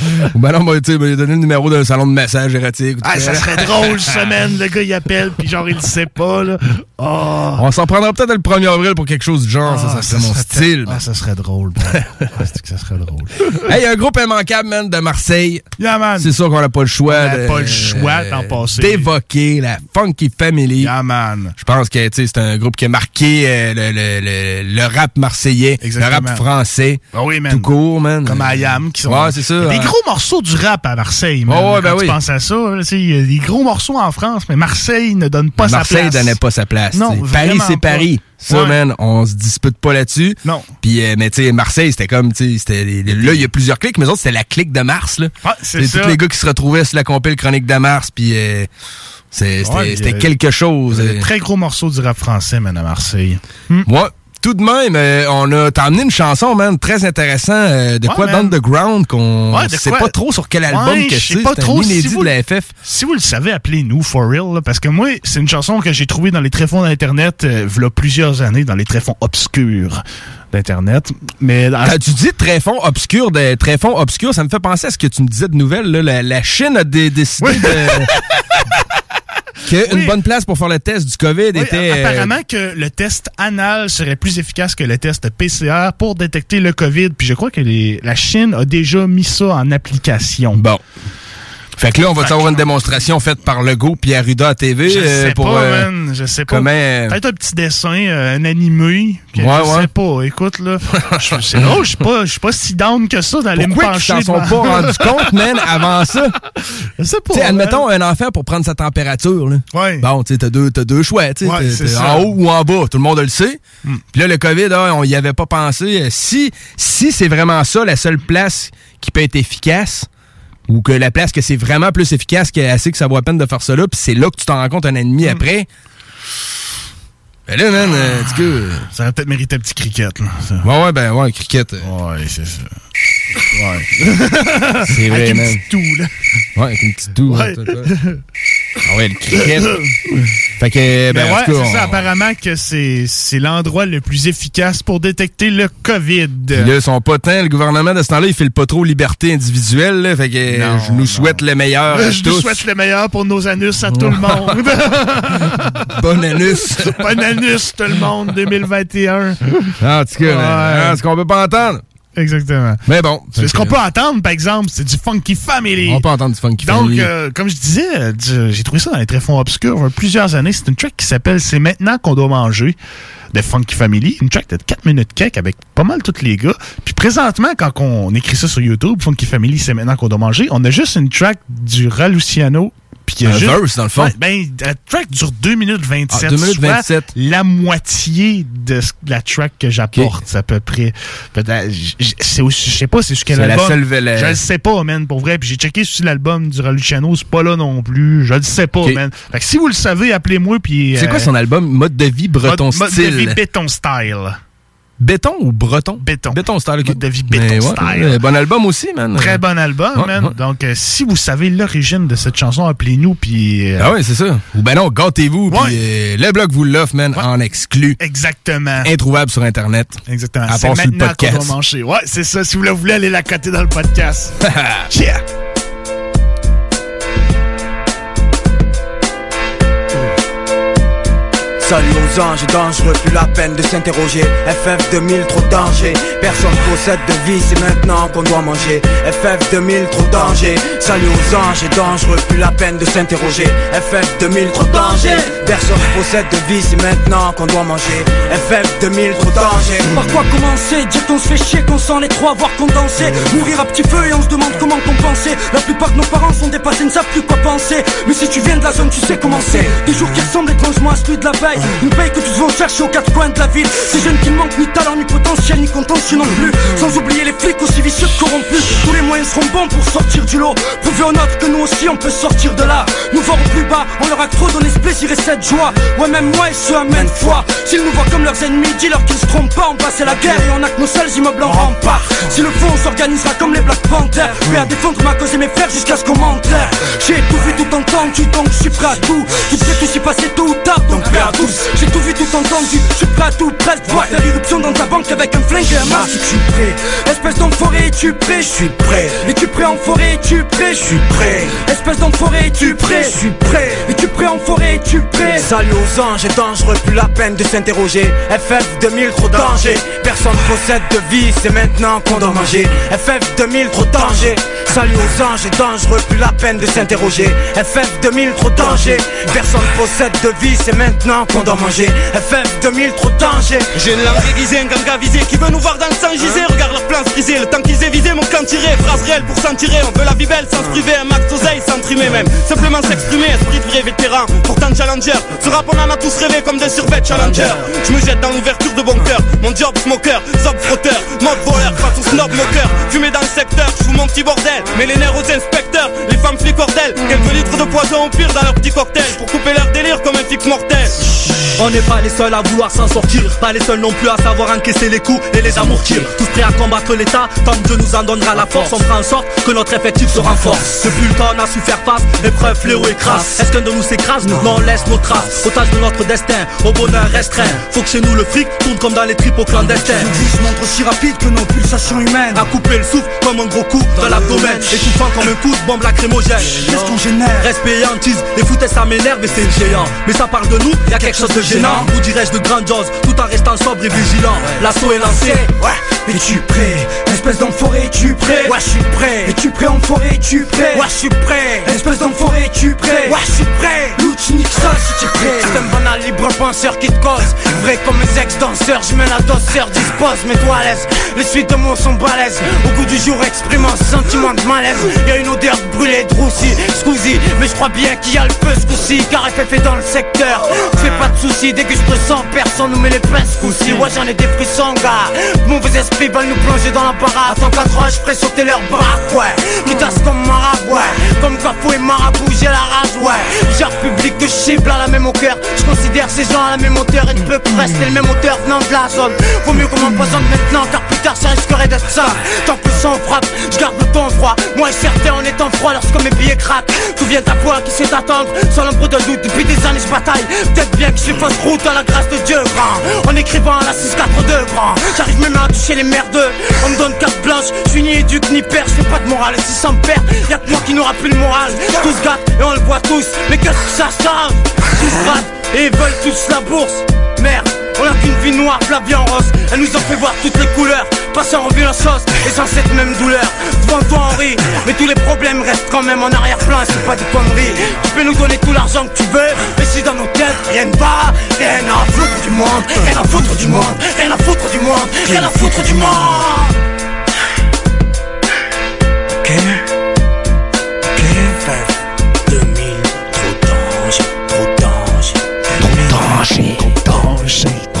Ou ben non, moi, tu sais, ben, donner le numéro d'un salon de massage érotique. ou Ah, ça serait drôle, semaine. Le gars, il appelle, puis genre, il le sait pas, là. Oh. On s'en prendra peut-être le 1er avril pour quelque chose du genre. ça, ça serait mon style. Ah, ça serait drôle. Ah, que ça serait drôle. Hey, un groupe immanquable, man, de Marseille. Yeah, man. C'est sûr qu'on n'a pas le choix. On n'a pas le choix d'en passer. D'évoquer la Funky Family. Yeah, man. Je pense que tu sais, c'est un groupe qui a marqué euh, le, le- le- le rap marseillais, Exactement. le rap français. Ah oui, man. Tout court, man. Comme IAM, qui sont. Ouais, c'est ça. Des. Gros morceaux du rap à Marseille. Ouais, ouais, ben Quand tu oui. penses à ça, il y a des gros morceaux en France, mais Marseille ne donne pas sa Marseille place. donnait pas sa place. Non. Paris, c'est. Paris. Ça, Ouais. man, on se dispute pas là-dessus. Non. Puis, euh, mais tu sais, Marseille, c'était comme, tu sais, là, il y a plusieurs clics, mais autres, c'était la clique de Mars, là. Ouais, c'est ça. tous les gars qui se retrouvaient sur la compile Chronique de Mars, puis euh, c'était Ouais, a- quelque chose. Euh. très gros morceaux du rap français, man, à Marseille. Moi, tout de même, euh, on a t'as amené une chanson, man, très intéressant, euh, de Ouais, quoi man. d'underground qu'on Ouais, sait quoi- pas trop sur quel album Ouais, que c'est. pas trop si inédit vous- de la FF. Si vous le savez, appelez-nous for real, là, parce que moi, c'est une chanson que j'ai trouvée dans les tréfonds d'Internet, euh, v'là plusieurs années, dans les tréfonds obscurs d'Internet. Mais Quand tu dis tréfonds obscurs, de tréfonds obscurs, ça me fait penser à ce que tu me disais de nouvelles. Là. La, la Chine a dé- décidé de. qu'une bonne place pour faire le test du COVID Oui, était. apparemment que le test anal serait plus efficace que le test PCR pour détecter le COVID. Puis je crois que les- la Chine a déjà mis ça en application. Bon. Fait que là, on va avoir une démonstration faite par Legault puis Arruda à TV. Je euh, sais pour, pas, euh, man. Je sais pas. comment, euh, Peut-être un petit dessin, euh, un animé. que Ouais, je ouais. sais pas. Écoute, là. je- C'est drôle, je suis pas, je suis pas si down que ça d'aller me Pourquoi ils pencher. s'en sont pas rendus compte, man, avant ça? Je sais pas. Admettons un enfant pour prendre sa température. Là. Ouais. Bon, tu sais, t'as deux, t'as deux choix. tu. Ouais, en haut ou en bas. Tout le monde le sait. Hmm. Puis là, le COVID, ah, on y avait pas pensé. Euh, Si, si c'est vraiment ça, la seule place qui peut être efficace, ou que la place que c'est vraiment plus efficace, que assez que ça vaut la peine de faire ça là, puis c'est là que tu t'en rends compte un et Hmm. après. Ben là, man, euh, cas, euh, Ça aurait peut-être mérité un petit cricket, là. ça. Ouais, ouais, ben ouais, cricket. euh, Ouais, c'est ça. Ouais. C'est vrai, Avec une petite toux, là. Ouais, avec une petite doux. Ouais. Ah ouais, le cricket. fait que, ben, Ben en ouais, c'est ça. on- Apparemment que c'est c'est l'endroit le plus efficace pour détecter le COVID. Puis là, son potin, le gouvernement de ce temps-là, il file pas trop liberté individuelle. là. fait que euh, Non, je nous souhaite le meilleur Je nous souhaite le meilleur pour nos anus à tout le monde. Bon anus. bon anus, tout le monde, 2021. En tout cas, Ouais. hein, ce qu'on peut pas entendre. Exactement. Mais bon. Ce qu'on peut entendre, par exemple, c'est du Funky Family. On peut entendre du funky Donc, family. euh, comme je disais, euh, j'ai trouvé ça dans les tréfonds obscurs il y a plusieurs années. C'est une track qui s'appelle C'est maintenant qu'on doit manger de Funky Family. Une track de 4 minutes cake avec pas mal tous les gars. Puis présentement, quand on écrit ça sur YouTube, Funky Family, c'est maintenant qu'on doit manger, on a juste une track du Raluciano. Puis il y a Un juste- verse, dans le fond. Ben, la track dure 2 minutes 27. Ah, 2 minutes soit 27. La moitié de la track que j'apporte, c'est à peu près. J- C'est aussi, je sais pas, c'est sur quel C'est la album. seule vela- Je le sais pas, man, pour vrai. Puis j'ai checké sur l'album du Raluciano, c'est pas là non plus. Je le sais pas, Ok. man. Fait que si vous le savez, appelez-moi. puis C'est quoi euh, son album? Mode de vie breton mode, mode style de vie béton style. Béton ou breton? Béton. Béton style. ok. Mode de vie béton style. ouais, bon album aussi, man. Très bon album, Ouais, man. ouais. Donc, euh, si vous savez l'origine de cette chanson, appelez-nous. Puis. euh, Ah ouais, c'est ça. Ou ben non, gâtez-vous. Puis euh, le blog vous l'offre, man, en exclu. Exactement. Introuvable sur Internet. Exactement. À part sur le maintenant qu'on podcast. va manger. Ouais, c'est ça. Si vous le voulez, allez la coter dans le podcast. yeah. Salut aux anges dangereux, plus la peine de s'interroger. FF 2000, trop danger. Personne possède de vie, c'est maintenant qu'on doit manger. FF 2000, trop danger. Salut aux anges dangereux, plus la peine de s'interroger. FF 2000, trop danger. Personne possède de vie, c'est maintenant qu'on doit manger. FF 2000, trop danger. Par quoi commencer? Dire qu'on se fait chier, qu'on sent les trois, voir condenser Mourir à petit feu et on se demande comment compenser. La plupart de nos parents sont dépassés, ne savent plus quoi penser. Mais si tu viens de la zone, tu sais comment c'est. Des jours qui ressemblent étrangement à celui de la veille Une paye que tous vont chercher aux quatre coins de la ville. Ces jeunes qui manquent ni talent, ni potentiel, ni contentieux non plus. Sans oublier les flics aussi vicieux que corrompus. Tous les moyens seront bons pour sortir du lot. Prouver aux nôtres que nous aussi on peut sortir de là. Nous voir au plus bas, on leur a trop donné ce plaisir et cette joie. Ouais même moi et ce à maintes fois. S'ils nous voient comme leurs ennemis, dis-leur qu'ils se trompent pas. On passe la guerre et on a que nos seuls immeubles en rempart. Si le fond on s'organisera comme les Black Panthers Prêt à défendre ma cause et mes frères jusqu'à ce qu'on m'enterre. J'ai tout vu, tout entendu, donc je suis prêt à tout. Tout sait tout s'y passer tôt ou tard, donc prêt à tous J'ai tout vu, tout entendu, je suis prêt à tout Presque voir faire irruption dans ta banque avec un flingue et un masque. Je suis prêt, espèce d'enfoiré, es-tu prêt. Je suis prêt, es-tu prêt enfoiré, es-tu prêt. Je suis prêt, espèce d'enfoiré, es-tu prêt. Je suis prêt, es-tu prêt enfoiré, es-tu prêt. Salut aux anges dangereux, plus la peine de s'interroger. FF 2000, trop danger. Personne possède de vie, c'est maintenant qu'on doit manger. FF 2000, trop danger. Salut aux anges dangereux, plus la peine de s'interroger. FF 2000, trop danger. Personne possède de vie, c'est maintenant qu'on doit manger FF 2000, trop danger. J'ai une langue aiguisée, un ganga visé qui veut nous voir dans le sang gisé. Regarde leur plan briser, le temps qu'ils aient visé mon camp tiré. Phrase réelle pour s'en tirer, on veut la vie belle sans se priver Un max d'oseille sans trimer même, simplement s'exprimer Esprit de vrai vétéran, pourtant challenger Ce rap on en a tous rêvé comme des survêtements challenger. Je me jette dans l'ouverture de bon cœur, mon job smoker, zob frotteur. Mode voleur face au snob moqueur, fumé dans le secteur, je mon petit bordel. Mais les nerfs aux inspecteurs, les femmes flics hordelles Quelques litres de poison au pire dans leur petit cocktail. Pour couper leur délire comme un flic mortel On n'est pas les seuls à vouloir s'en sortir. Pas les seuls non plus à savoir encaisser les coups et les amortir Tous prêts à combattre l'état Tant que Dieu nous en donnera la force. On fera en sorte que notre effectif se renforce. Depuis le temps on a su faire face Épreuve, fléau et crasse Est-ce qu'un de nous s'écrase? Non. On laisse nos traces. Otage de notre destin Au bonheur restreint. Faut que chez nous le fric tourne comme dans les tripes au clandestin. Je montre aussi rapide que nos pulsations humaines. À couper le souffle comme un gros coup dans l'abdomen. Étouffant comme un coup de bombe lacrymogène. Qu'est-ce qu'on génère? Respect et hantise Les foutaises ça m'énerve et c'est géant. Mais ça parle de nous, y a quelque chose de gênant. Ou dirais-je de grandiose Tout en restant sobre et vigilant. L'assaut est lancé Es-tu prêt Espèce d'enfoiré, es-tu prêt. Ouais, je suis prêt. Es-tu prêt enfoiré, es-tu prêt. Ouais, je suis prêt. Espèce d'enfoiré, es-tu prêt. Ouais, je suis prêt. Ça si tu prêt. C'est un banal libre penseur qui te cause. Vrai comme mes ex-danseurs, je mène la dosseur, dispose, mets-toi à l'aise Les suites de mots sont balèzes. Au goût du jour exprimant ce sentiment de malaise. Y'a une odeur de brûlé, de roussi, scusi Mais je crois bien qu'il y a le feu ce coup-ci Car FF est dans le secteur. Fais pas de soucis, dès que je te sens Personne nous met les pinces ce coup-ci Ouais j'en ai des frissons gars. Mauvais esprits veulent nous plonger dans la Attends 4 ans je ferai sauter leur baraque ouais. Quittasse comme marabout ouais. Comme Cafou et Marabout j'ai la rage ouais. Genre public que cible à la même hauteur. Je considère ces gens à la même hauteur Et ne peut que rester le même auteur venant de la zone. Vaut mieux qu'on m'empoisonne maintenant car plus tard ça risquerait d'être ça. Tant plus sans frappe, je garde le temps froid. Moi et certain en étant froid lorsque mes billets craquent. Tout vient à toi qui sait attendre Sans l'ombre de doute. Depuis des années je bataille. Peut-être bien que je fausse route à la grâce de Dieu grand. En écrivant à la 642 grand. J'arrive même à toucher les merdeux On me donne carte blanche, je suis ni éduque ni père Je pas de morale si ça me perd Y'a que moi qui n'aura plus le moral Tous gâtent et on le voit tous Mais qu'est-ce que ça change. Tous ratent et ils veulent tous la bourse. Merde on a qu'une vie noire, la vie en rose. Elle nous en fait voir toutes les couleurs. Passer en revue la sauce et sans cette même douleur. Devant toi rit Mais tous les problèmes restent quand même en arrière-plan et C'est pas des conneries Tu peux nous donner tout l'argent que tu veux Mais si dans nos têtes rien ne va Rien à foutre du monde Rien à foutre du monde Rien à foutre du monde Rien à foutre du monde. Ok Ok 2000 Trop danger Trop danger Trop danger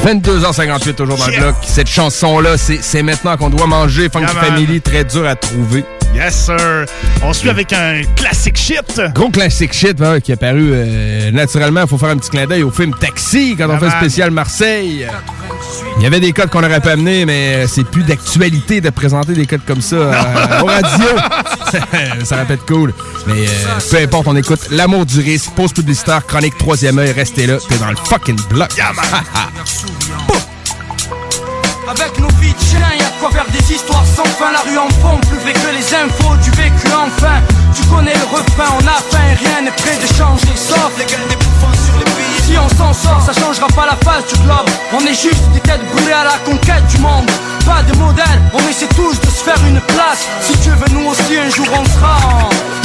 22h58 toujours dans le bloc. Cette chanson-là, c'est c'est maintenant qu'on doit manger. Funky Yeah. Family, très dur à trouver. Yes, sir. On suit avec un classic shit. Gros classic shit hein, qui est paru euh, naturellement. Il faut faire un petit clin d'œil au film Taxi quand on fait man. spécial Marseille. Il y avait des codes qu'on aurait pas amenés, mais euh, c'est plus d'actualité de présenter des codes comme ça euh, au radio. ça pu être cool. Mais euh, peu importe, on écoute L'amour du risque, pause publicitaire, chronique troisième œil, restez là, t'es dans le fucking bloc. Avec nos vies de chien, y'a de quoi faire des histoires sans fin. La rue en fond, plus vrai que les infos du vécu enfin. Tu connais le refrain, on a faim, rien n'est prêt de changer. Sauf les gueules des bouffons sur les pays. Si on s'en sort, ça changera pas la face du globe. On est juste des têtes brûlées à la conquête du monde. Pas de modèle, on essaie tous de se faire une place. Si tu veux, nous aussi un jour on sera en.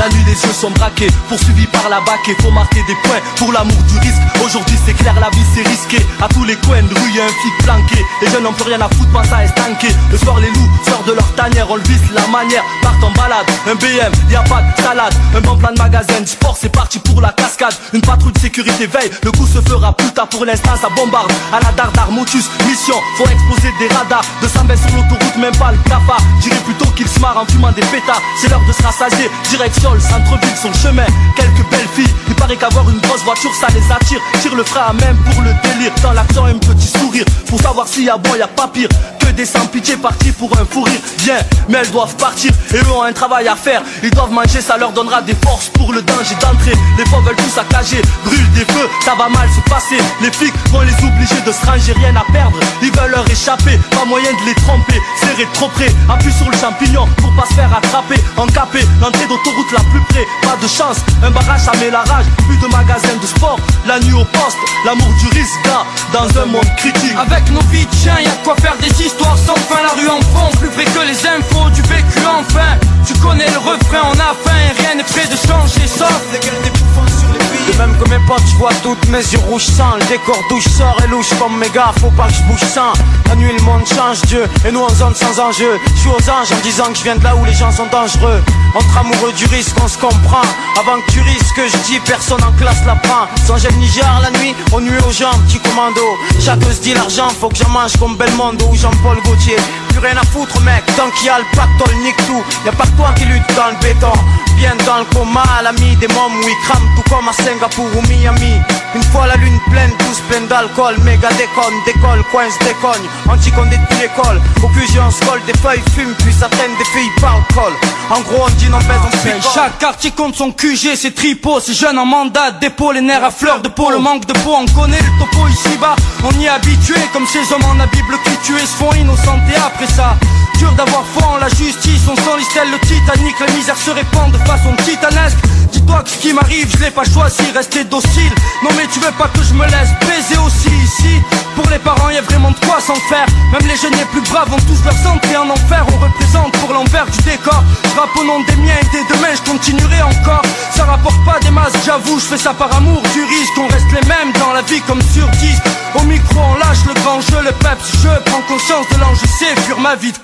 La nuit les yeux sont braqués, poursuivis par la bac et faut marquer des points pour l'amour du risque. Aujourd'hui c'est clair, la vie c'est risqué. À tous les coins de rue y'a un flic planqué. Les jeunes n'ont plus rien à foutre, pas ça est stanké. Le soir les loups sortent de leur tanière, on le visse la manière, partent en balade. Un BM, y a pas de salade, un bon plan de magasin, sport c'est parti pour la cascade. Une patrouille de sécurité veille, le coup se fera plus pour l'instant ça bombarde. À la dardar, motus, mission, faut exploser des radars. De s'embêter sur l'autoroute, même pas le cafard. Dirais plutôt qu'il se marre en fumant des pétards. C'est l'heure de se rassasier, direction le centre-ville, son chemin. Quelques belles filles, il paraît qu'avoir une grosse voiture ça les attire. Tire le frein à même pour le délire. Dans l'accent, un petit sourire. Pour savoir s'il y a bon, y a pas pire. Que des sans pitié partis pour un fou rire. Bien, mais elles doivent partir et eux ont un travail à faire. Ils doivent manger, ça leur donnera des forces pour le danger d'entrée. Les fois veulent tout saccager, brûlent des feux, ça va mal se passer. Les flics vont les obliger de se ranger, rien à perdre. Ils veulent leur échapper, pas moyen de les tromper. Serrer trop près, appuie sur le champignon pour pas se faire attraper. Encapé, l'entrée d'autoroute la plus près, pas de chance. Un barrage, ça met la rage. Plus de magasins de sport, la nuit au poste. L'amour du risque, gars, dans un monde critique. Avec nos vies de chien, y'a quoi faire des histoires sans fin. La rue en fond, plus vrai que les infos du vécu enfin. Tu connais le refrain, on a faim et rien n'est prêt de changer. Sauf les gueules des bouffons sur les billes. De même que mes potes, je vois toutes mes yeux rouges sang Le décor douche sort et louche comme mes gars Faut pas que je bouge sans La nuit le monde change Dieu Et nous en zone sans enjeu Je suis aux anges en disant que je viens de là où les gens sont dangereux Entre amoureux du risque on se comprend. Avant que tu risques je dis personne en classe la prend. Sans gel Niger la nuit on nuit aux gens petit commando. Chacun se dit l'argent faut que j'en mange comme Belmondo ou Jean-Paul Gaultier. Plus rien à foutre mec Tant qu'il y a le pactole nique tout. Y'a pas que toi qui lutte dans le béton. Bien dans le coma l'ami des mômes où ils crament tout comme à Singapour ou Miami. Une fois la lune pleine, tous pleins d'alcool. Méga déconne, décolle, coince, décogne. Anti-condé depuis l'école Au fusion on se colle, des feuilles fument Puis ça traîne des filles par le col. En gros on dit non baise, on Enfin, picole Chaque quartier compte son QG, ses tripots, ses jeunes en mandat, dépôt, les nerfs à fleur de peau, le manque de peau, on connaît le topo ici-bas, on y est habitué, comme ces hommes en la Bible qui tuaient se font innocentés après ça. Dur d'avoir foi en la justice, on s'enlistelle le Titanic, la misère se répand de façon titanesque. Dis-toi que ce qui m'arrive, je l'ai pas choisi, rester docile. Non mais tu veux pas que je me laisse baiser aussi ici Pour les parents, y a vraiment de quoi s'en faire. Même les jeunes les plus braves ont tous leur santé en enfer. On représente pour l'envers du décor. Rappe au nom des miens et des demain, je continuerai encore. Ça rapporte pas des masses, j'avoue, je fais ça par amour du risque. On reste les mêmes dans la vie comme sur disque. Au micro, on lâche le grand jeu, le peps. Je prends conscience de l'enjeu, c'est ma vie de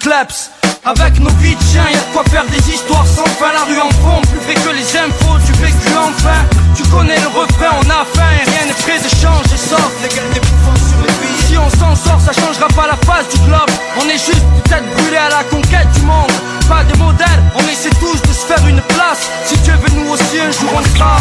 Avec nos vies de chiens, y'a de quoi faire des histoires sans fin. La rue en fond, plus vrai que les infos, du vécu enfin. Tu connais le refrain, on a faim, et rien n'est prêt d'échange et sort. Les gars, des sur les pays. On s'en sort, ça changera pas la face du globe. On est juste peut-être brûlé à la conquête du monde. Pas de modèle, on essaie tous de se faire une place. Si Dieu veut nous aussi un jour on sera.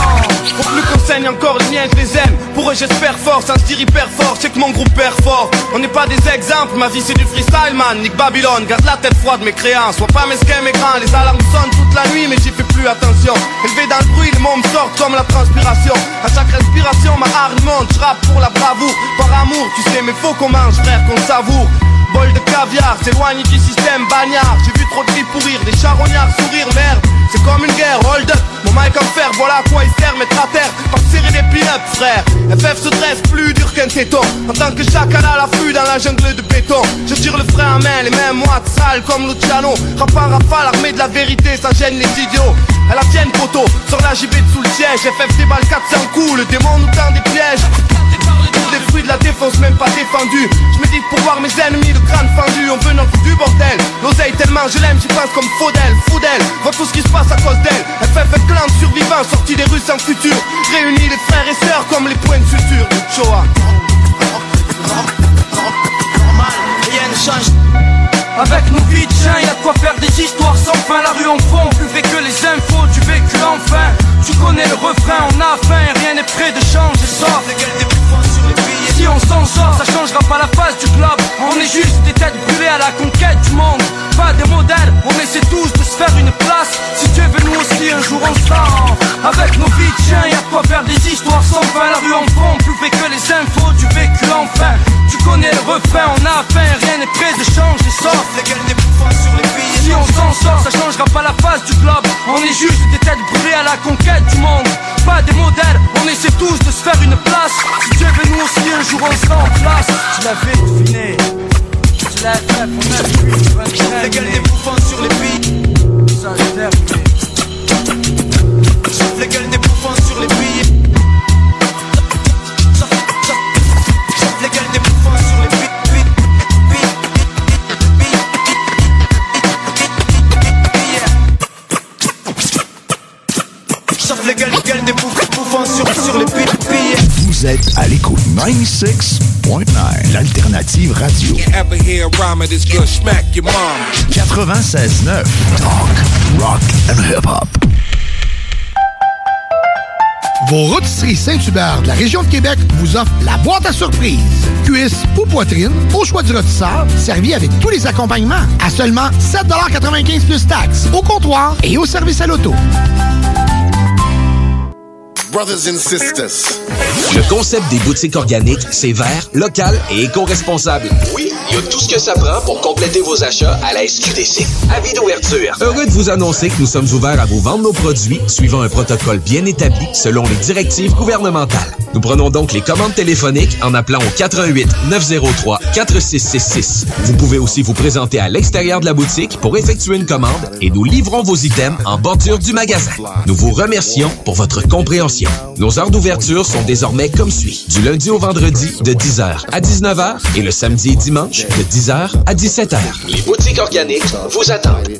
Au plus qu'on saigne encore les miens je les aime. Pour eux j'espère fort, ça se hyper fort. C'est que mon groupe perd fort. On n'est pas des exemples, ma vie c'est du freestyle man. Nick Babylone, garde la tête froide mes créances Sois pas mesquin mes grands, les alarmes sonnent toute la nuit Mais j'y fais plus attention. Élevé dans le bruit, les mots me sortent comme la transpiration. À chaque respiration ma hargne monte. Je pour la bravoure, par amour Tu sais mais faut qu'on mange frère, qu'on savoure. Bol de caviar, s'éloigne du système bagnard. J'ai vu trop de filles pourrir, des charognards sourire merde C'est comme une guerre, hold up. Mon mic en fer, voilà à quoi il sert, mettre à terre. Pas serrer des pin-up frère. FF se dresse plus dur qu'un téton. En tant que chacal à l'affût dans la jungle de béton. Je tire le frein à main, les mêmes moites sales comme Luciano Rap en rafale, armé de la vérité, ça gêne les idiots. À la tienne poteau, sur la JB sous le siège. FF déballe 400 coups, le démon nous tend des pièges. Des fruits de la défense même pas défendu. Je médite pour voir mes ennemis le crâne fendu. On veut notre du bordel. L'oseille tellement je l'aime j'y pense comme Faudel Faudel Vois tout ce qui se passe à cause d'elle. FF est clan de survivants sortis des rues sans futur. Réunis les frères et sœurs comme les points de suture. Shoah. Rien ne change. Avec nos vies de chien, y'a de quoi faire des histoires sans fin. La rue en fond, plus fait que les infos du vécu enfin. Tu connais le refrain, on a faim, rien n'est prêt de changer Sort si on s'en sort, ça changera pas la face du club. On est juste des têtes brûlées à la conquête du monde. Pas des modèles, on essaie tous de se faire une place. Si tu veux nous aussi un jour on sort. Avec nos vies de chiens, y'a quoi faire des histoires. Sans fin La rue en fond, plus fait que les infos du vécu enfin Tu connais le refrain, on a faim, rien n'est prêt de changer Sort si on s'en sort, ça changera pas la face du globe On est juste des têtes brûlées à la conquête du monde. Pas des modèles, on essaie tous de se faire une place. Si Dieu veut nous aussi un jour on sera en place. Tu l'avais deviné Tu l'as fait, on a vu Les gueules des bouffons sur les billes Ça c'est terminé Les gueules des bouffons sur les billes Les gueules des bouffons sur les billes Sauf les gueules, gueules des bouffons sur, sur les billes Vous êtes à l'écoute 96.9, l'alternative radio. ever hear a rhyme of this good smack your mom? 96.9, talk, rock and hip-hop. Vos rôtisseries Saint-Hubert de la région de Québec vous offrent la boîte à surprise. Cuisse ou poitrine, au choix du rôtisseur, servi avec tous les accompagnements à seulement 7,95 plus taxes, au comptoir et au service à l'auto. Brothers and sisters. Le concept des boutiques organiques, c'est vert, local et éco-responsable. Oui, il y a tout ce que ça prend pour compléter vos achats à la SQDC. Avis d'ouverture. Heureux de vous annoncer que nous sommes ouverts à vous vendre nos produits suivant un protocole bien établi selon les directives gouvernementales. Nous prenons donc les commandes téléphoniques en appelant au 88 903 4666. Vous pouvez aussi vous présenter à l'extérieur de la boutique pour effectuer une commande et nous livrons vos items en bordure du magasin. Nous vous remercions pour votre compréhension. Nos heures d'ouverture sont désormais comme suit. Du lundi au vendredi de 10h à 19h et le samedi et dimanche de 10h à 17h. Les boutiques organiques vous attendent.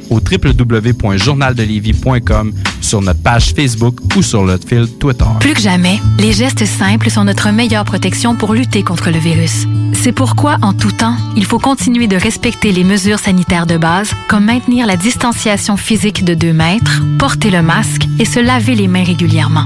au www.journaldelévis.com, sur notre page Facebook ou sur notre fil Twitter. Plus que jamais, les gestes simples sont notre meilleure protection pour lutter contre le virus. C'est pourquoi, en tout temps, il faut continuer de respecter les mesures sanitaires de base, comme maintenir la distanciation physique de 2 mètres, porter le masque et se laver les mains régulièrement.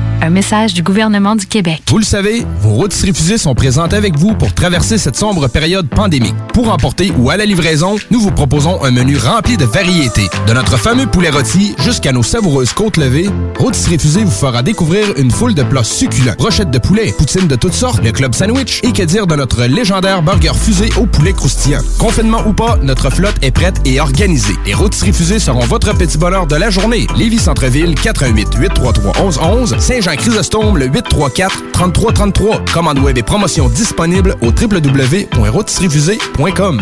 Un message du gouvernement du Québec. Vous le savez, vos routes refusées sont présentes avec vous pour traverser cette sombre période pandémique. Pour emporter ou à la livraison, nous vous proposons un menu rempli de variétés. De notre fameux poulet rôti jusqu'à nos savoureuses côtes levées, Routes refusées vous fera découvrir une foule de plats succulents. Brochettes de poulet, poutines de toutes sortes, le club sandwich et que dire de notre légendaire burger fusé au poulet croustillant. Confinement ou pas, notre flotte est prête et organisée. Les Routes refusées seront votre petit bonheur de la journée. Lévis Centreville, 88 833 1111 Saint-Jean Chrysostome le 834-3333. Commande web et promotion disponible au www.rotisseriefusée.com.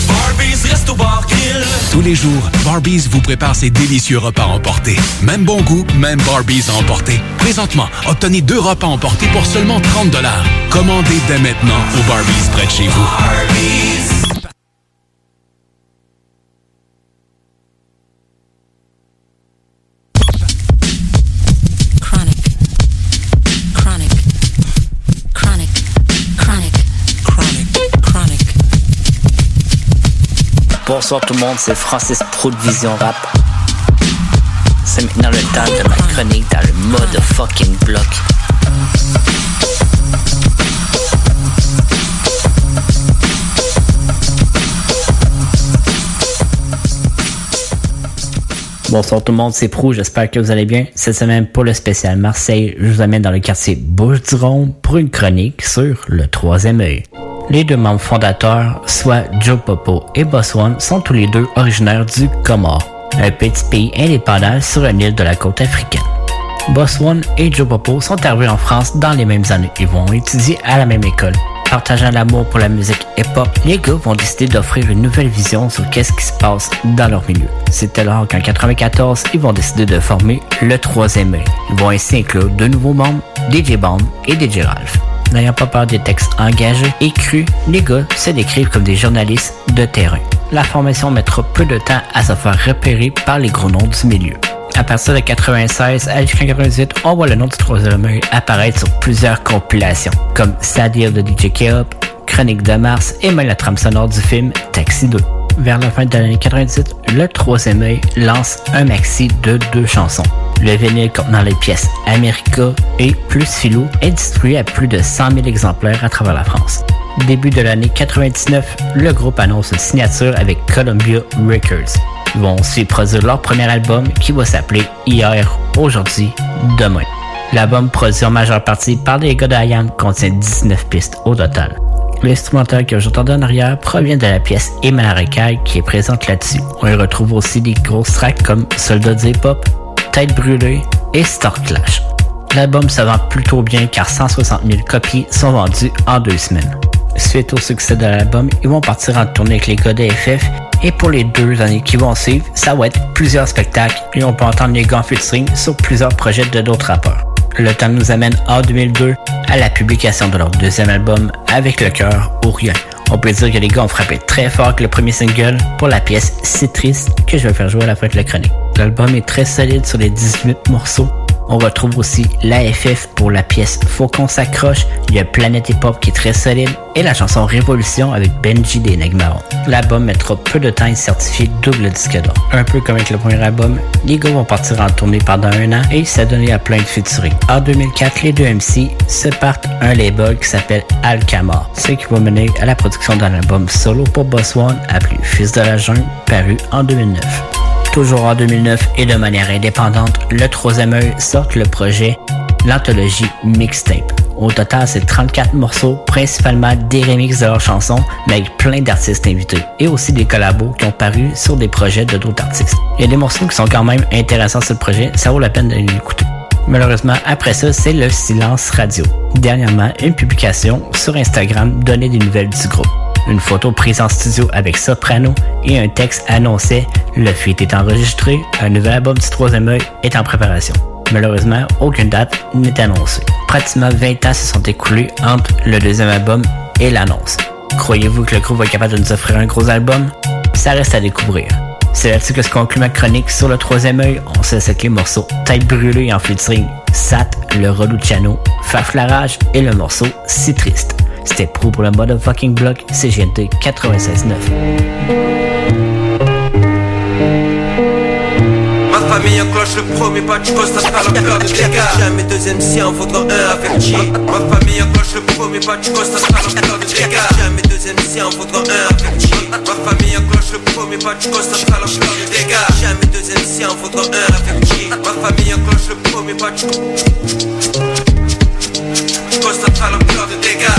Tous les jours, Barbies vous prépare ses délicieux repas emportés. Même bon goût, même Barbies à emporter. Présentement, obtenez deux repas emportés pour seulement 30 Commandez dès maintenant au Barbies près de chez vous. Bonsoir tout le monde, c'est Francis Pro de Vision Rap. C'est maintenant le temps de ma chronique dans le mode fucking bloc. Bonsoir tout le monde, c'est Prou, j'espère que vous allez bien. Cette semaine, pour le spécial Marseille, je vous amène dans le quartier Bouche-du-Rhône pour une chronique sur le troisième œil. Les deux membres fondateurs, soit Joe Popo et Boss One, sont tous les deux originaires du Comore, un petit pays indépendant sur une île de la côte africaine. Boss One et Joe Popo sont arrivés en France dans les mêmes années. Ils vont étudier à la même école. Partageant l'amour pour la musique hip-hop, les gars vont décider d'offrir une nouvelle vision sur qu'est-ce qui se passe dans leur milieu. C'est alors qu'en 94, ils vont décider de former le troisième œil. Ils vont ainsi inclure de nouveaux membres, DJ Bomb et DJ Ralph. N'ayant pas peur des textes engagés et crus, les gars se décrivent comme des journalistes de terrain. La formation mettra peu de temps à se faire repérer par les gros noms du milieu. À partir de 96 à 98, on voit le nom du troisième œil apparaître sur plusieurs compilations, comme Sadir de DJ K-Up, Chronique de Mars et même la trame sonore du film Taxi 2. Vers la fin de l'année 98, le troisième œil lance un maxi de deux chansons. Le vinyle contenant les pièces America et Plus Philo est distribué à plus de 100 000 exemplaires à travers la France. Début de l'année 99, le groupe annonce une signature avec Columbia Records. Ils vont aussi produire leur premier album qui va s'appeler Hier, Aujourd'hui, Demain. L'album produit en majeure partie par les gars d'IAM contient 19 pistes au total. L'instrumental que j'entendais en arrière provient de la pièce Racaille qui est présente là-dessus. On y retrouve aussi des grosses tracks comme Soldats Hip-Hop, Tête brûlée et Star Clash. L'album se vend plutôt bien car 160 000 copies sont vendues en deux semaines. Suite au succès de l'album, ils vont partir en tournée avec les gars de FF et pour les deux années qui vont suivre, ça va être plusieurs spectacles et on peut entendre les gars en sur plusieurs projets de d'autres rappeurs. Le temps nous amène en 2002 à la publication de leur deuxième album Avec le cœur ou rien. On peut dire que les gars ont frappé très fort avec le premier single pour la pièce C'est triste que je vais faire jouer à la fin de la chronique. L'album est très solide sur les 18 morceaux. On retrouve aussi l'AFF pour la pièce Faut qu'on s'accroche, il Planète Hip Hop qui est très solide et la chanson Révolution avec Benji des Nagmaro. L'album mettra peu de temps être certifié double disque d'or. Un peu comme avec le premier album, les gars vont partir en tournée pendant un an et s'adonner à plein de featuring. En 2004, les deux MC se partent un label qui s'appelle Alcamar, ce qui va mener à la production d'un album solo pour Boss One appelé Fils de la Jungle, paru en 2009. Toujours en 2009 et de manière indépendante, le troisième œil sort le projet l'anthologie Mixtape. Au total, c'est 34 morceaux, principalement des remixes de leurs chansons, mais avec plein d'artistes invités, et aussi des collabos qui ont paru sur des projets de d'autres artistes. Il y a des morceaux qui sont quand même intéressants sur le projet, ça vaut la peine de l'écouter. Malheureusement, après ça, c'est le silence radio. Dernièrement, une publication sur Instagram donnait des nouvelles du groupe. Une photo prise en studio avec Soprano et un texte annonçait Le feat est enregistré, un nouvel album du troisième œil est en préparation. Malheureusement, aucune date n'est annoncée. Pratiquement 20 ans se sont écoulés entre le deuxième album et l'annonce. Croyez-vous que le groupe va être capable de nous offrir un gros album? Ça reste à découvrir. C'est là-dessus que se conclut ma chronique sur le troisième œil. On se laisse les morceaux Tête brûlée en featuring Sat, le relou Chano, Faflarage et le morceau Si triste. C'était pro pour le motherfucking block CGNT 96.9. Ma famille enclenche le premier pas, tu constate pas la peur de dégâts Jamais deuxième si en faudra un avec G. Ma famille enclenche le premier de dégâts Jamais deuxième si en faudra un avec G. Ma famille enclenche le premier de dégâts Jamais deuxième si en faudra un avec G. Ma famille enclenche le premier pas,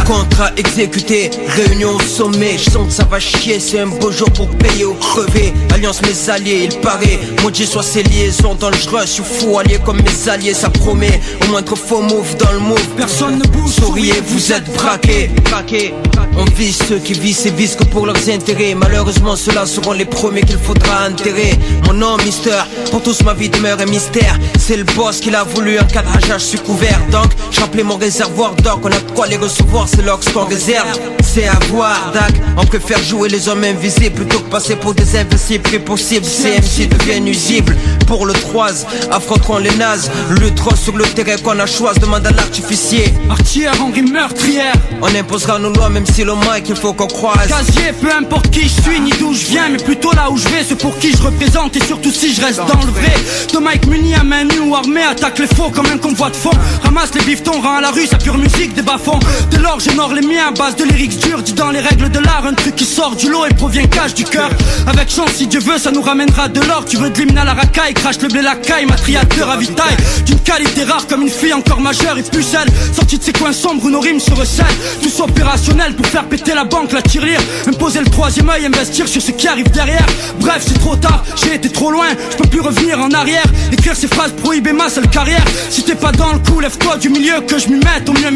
Contrat exécuté, réunion au sommet, je sens que ça va chier, c'est un beau jour pour payer ou crever. Alliance mes alliés, il paraît, maudit soit ces liaisons dangereuses, je fou allié comme mes alliés, ça promet. Au moindre faux move dans le move, personne ne bouge. Souriez, vous êtes braqués, braqués. On vise ceux qui visent et visent que pour leurs intérêts. Malheureusement, ceux-là seront les premiers qu'il faudra enterrer. Mon nom, Mister, pour tous ma vie demeure un mystère. C'est le boss qui l'a voulu, un cadrage sous couvert. Donc, rempli mon réservoir d'or, qu'on a de quoi les recevoir, c'est l'ox qu'on réserve. C'est à voir, Dac. On préfère jouer les hommes invisibles plutôt que passer pour des invincibles. Possible, CMC devient nuisible. Pour le 3, affronteront les nazes. Le troll sur le terrain qu'on a choisi, demande à l'artificier. Artière, Henri meurtrière. On imposera nos lois, même si le mic, il faut qu'on croise. Casier, peu importe qui je suis ni d'où je viens, mais plutôt là où je vais, c'est pour qui je représente et surtout si je reste dans le vrai. De Mike muni à main nue ou armé, attaque les faux comme un convoi de fond. Ramasse les bifetons, rend à la rue sa pure musique des bas-fonds. De l'or, j'honore les miens à base de lyrics durs, dit dans les règles de l'art, un truc qui sort du lot et provient cache du cœur. Avec chance, si Dieu veut, ça nous ramènera de l'or. Tu veux de l'hymne à la racaille, crache le blé la caille, ma triade de ravitaille. D'une qualité rare comme une fille encore majeure et pucelle. Sortie de ses coins sombres où nos rimes se recèlent. Tous opérationnels pour faire péter la banque, la tirelire. Imposer le troisième œil, investir sur ce qui arrive derrière. Bref, c'est trop tard, j'ai été trop loin, je peux plus revenir en arrière. Écrire ces phrases prohibées ma seule carrière. Si t'es pas dans le coup, lève-toi du milieu que je m'y mette, au mieux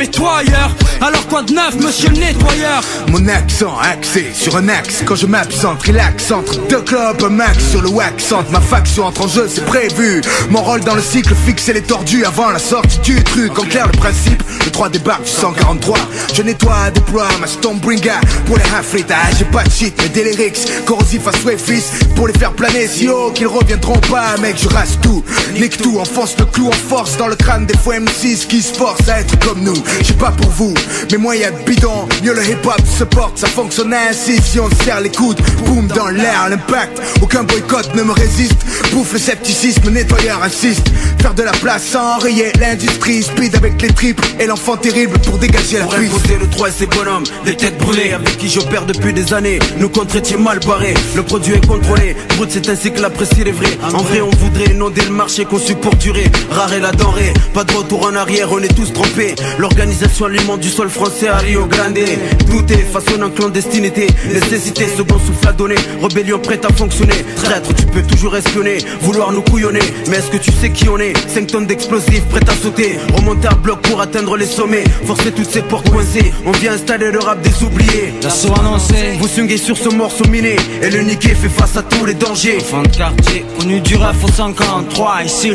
Alors quoi de neuf, monsieur le nettoyeur? Mon accent axé sur un axe Quand je m'absente, relax entre deux clubs max sur le wax. Entre ma faction entre en jeu c'est prévu. Mon rôle dans le cycle fixer les tordus Avant la sortie du truc. En clair le principe Le 3 débarque du 143 Je nettoie, déploie ma Stormbringer Pour les ah, j'ai pas de shit mais des lyrics. Corrosif à fils Pour les faire planer. Si haut qu'ils reviendront pas Mec je rase tout, nique tout Enfonce le clou en force dans le crâne Des fois M6 qui se forcent à être comme nous J'ai pas pour vous mais moi y'a de bidon, mieux le hip-hop se porte, ça fonctionne ainsi si on serre les coudes, boum dans l'air, l'impact, aucun boycott ne me résiste, bouffe le scepticisme, nettoyeur insiste, faire de la place sans rayer l'industrie, speed avec les tripes et l'enfant terrible pour dégager la imposer le 3 et ses bonhommes, les têtes brûlées avec qui j'opère depuis des années. Nous contre étiez mal barrés, le produit est contrôlé. Brut, c'est ainsi que l'apprécie les vrais. En vrai, on voudrait inonder le marché conçu pour durer. Rare est la denrée, pas de retour en arrière, on est tous trompés. L'organisation alimente du sol français à Rio Grande. Tout est façonné en clandestinité. Nécessité, second souffle à donner. Rébellion prête à fonctionner. Traître, tu peux toujours espionner, vouloir nous couillonner. Mais est-ce que tu sais qui on est? 5 tonnes d'explosifs prêtes à sauter. Remonter à bloc pour atteindre les sommets. Forcer toutes ces portes coincées. On vient installer le rap des oubliés. L'assaut annoncé. Vous swingez sur ce morceau miné. Et le niqué fait face à tous les dangers. Enfant de quartier, connu du ref au 143 Ici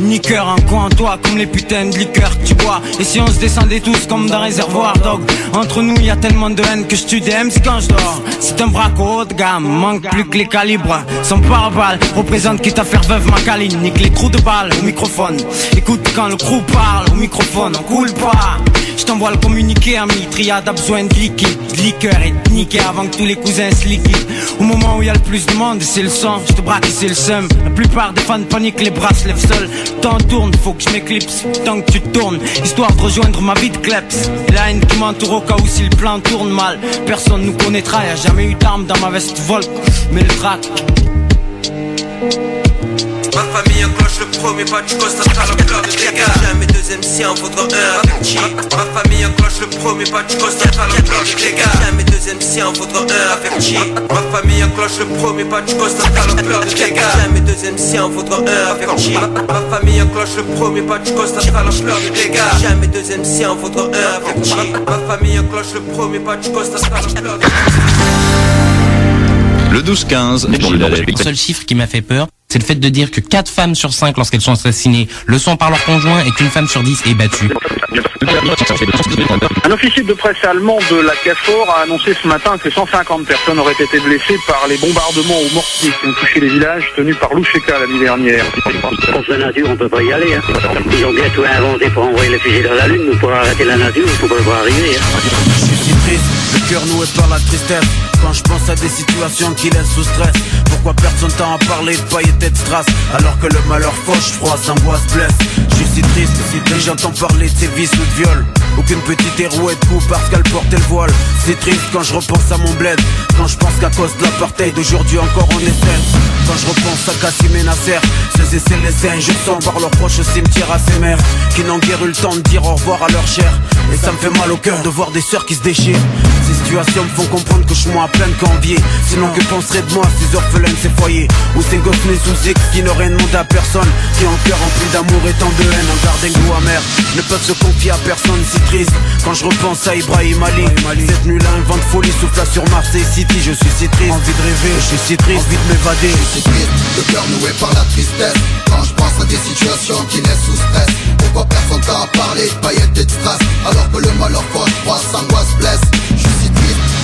niqueur en coin toi Comme les putains de liqueurs que tu bois Et si on se descendait tous comme d'un réservoir dog Entre nous y a tellement de haine que je tue des quand je dors C'est un braco haut de gamme, manque plus que les calibres Son pare-balles représente quitte à faire veuve ma caline Nique les trous de balles, au micro microphone. Écoute quand le crew parle au microphone, on coule pas. Je t'envoie le communiqué, ami. Triade a besoin de liquide, de liqueur et de niquer avant que tous les cousins se liquident. Au moment où il y a le plus de monde, c'est le sang. Je te braque et c'est le seum. La plupart des fans paniquent, les bras se lèvent seuls. Temps tourne, faut que je m'éclipse. Tant que tu tournes, histoire de rejoindre ma vie de kleps. Et la haine qui m'entoure au cas où si le plan tourne mal. Personne nous connaîtra, y a jamais eu d'armes dans ma veste volk. Mais le trac. Le premier pas du poste à la fleur de dégâts Jamais deux MC en faudra un. Avec G. Ma famille enclenche le premier pas du poste à la fleur de dégâts Jamais deux MC en faudra un. Avec G. Ma famille enclenche le premier pas du poste à la fleur de dégâts Jamais deux MC en faudra un. Avec G. Ma famille enclenche le premier pas du poste à la fleur de dégâts Jamais deux MC en faudra un. Avec G. Ma famille enclenche le premier pas du poste à la fleur de Le 12-15, Le seul chiffre qui m'a fait peur, c'est le fait de dire que 4 femmes sur 5 lorsqu'elles sont assassinées le sont par leur conjoint et qu'une femme sur 10 est battue. Un officier de presse allemand de la CAFOR a annoncé ce matin que 150 personnes auraient été blessées par les bombardements au mortier qui ont touché les villages tenus par Loucheka l'année dernière. Contre la nature, on peut pas y aller. hein. Ils ont bien tout inventé pour envoyer les fusils dans la Lune, mais pour arrêter la nature, il faut pas le voir arriver. hein. Je suis triste, le cœur noué par la tristesse Quand je pense à des situations qui laissent sous stress. Pourquoi personne t'a à parler de paillettes et de strass Alors que le malheur fauche, froid, s'angoisse, blesse. Je suis si triste, si triste, j'entends parler de ses ou de viol Aucune petite hérouette coup parce qu'elle portait le voile. C'est triste quand je repense à mon bled. Quand je pense qu'à cause de l'apartheid d'aujourd'hui encore on est seul Quand je repense à Kassim et Nasser Ceux et celles je sens par leurs proches au cimetière à ces mères Qui n'ont guère eu le temps de dire au revoir à leur chair. Et ça me fait mal au cœur de voir des sœurs qui se déchirent. Ces situations me font comprendre que je suis moins à peine qu'envier Sinon que penseraient de moi ces orphelins de ces foyers Ou ces gosses nés sous X qui n'auraient demandé à personne Qui le cœur rempli d'amour et tant de haine En garde un goût amer Ne peuvent se confier à personne si triste. Quand je repense à Ibrahim Ali Cette nuit là un vent de folie souffla sur Marseille City. Je suis si triste. Envie de rêver. Je suis si triste. Envie de m'évader. Je suis si triste. Le cœur noué par la tristesse. Quand je pense à des situations qui laissent sous stress. Pourquoi personne t'a de paillettes et de strass Alors que le malheur fauche, froid, s'angoisse, blesse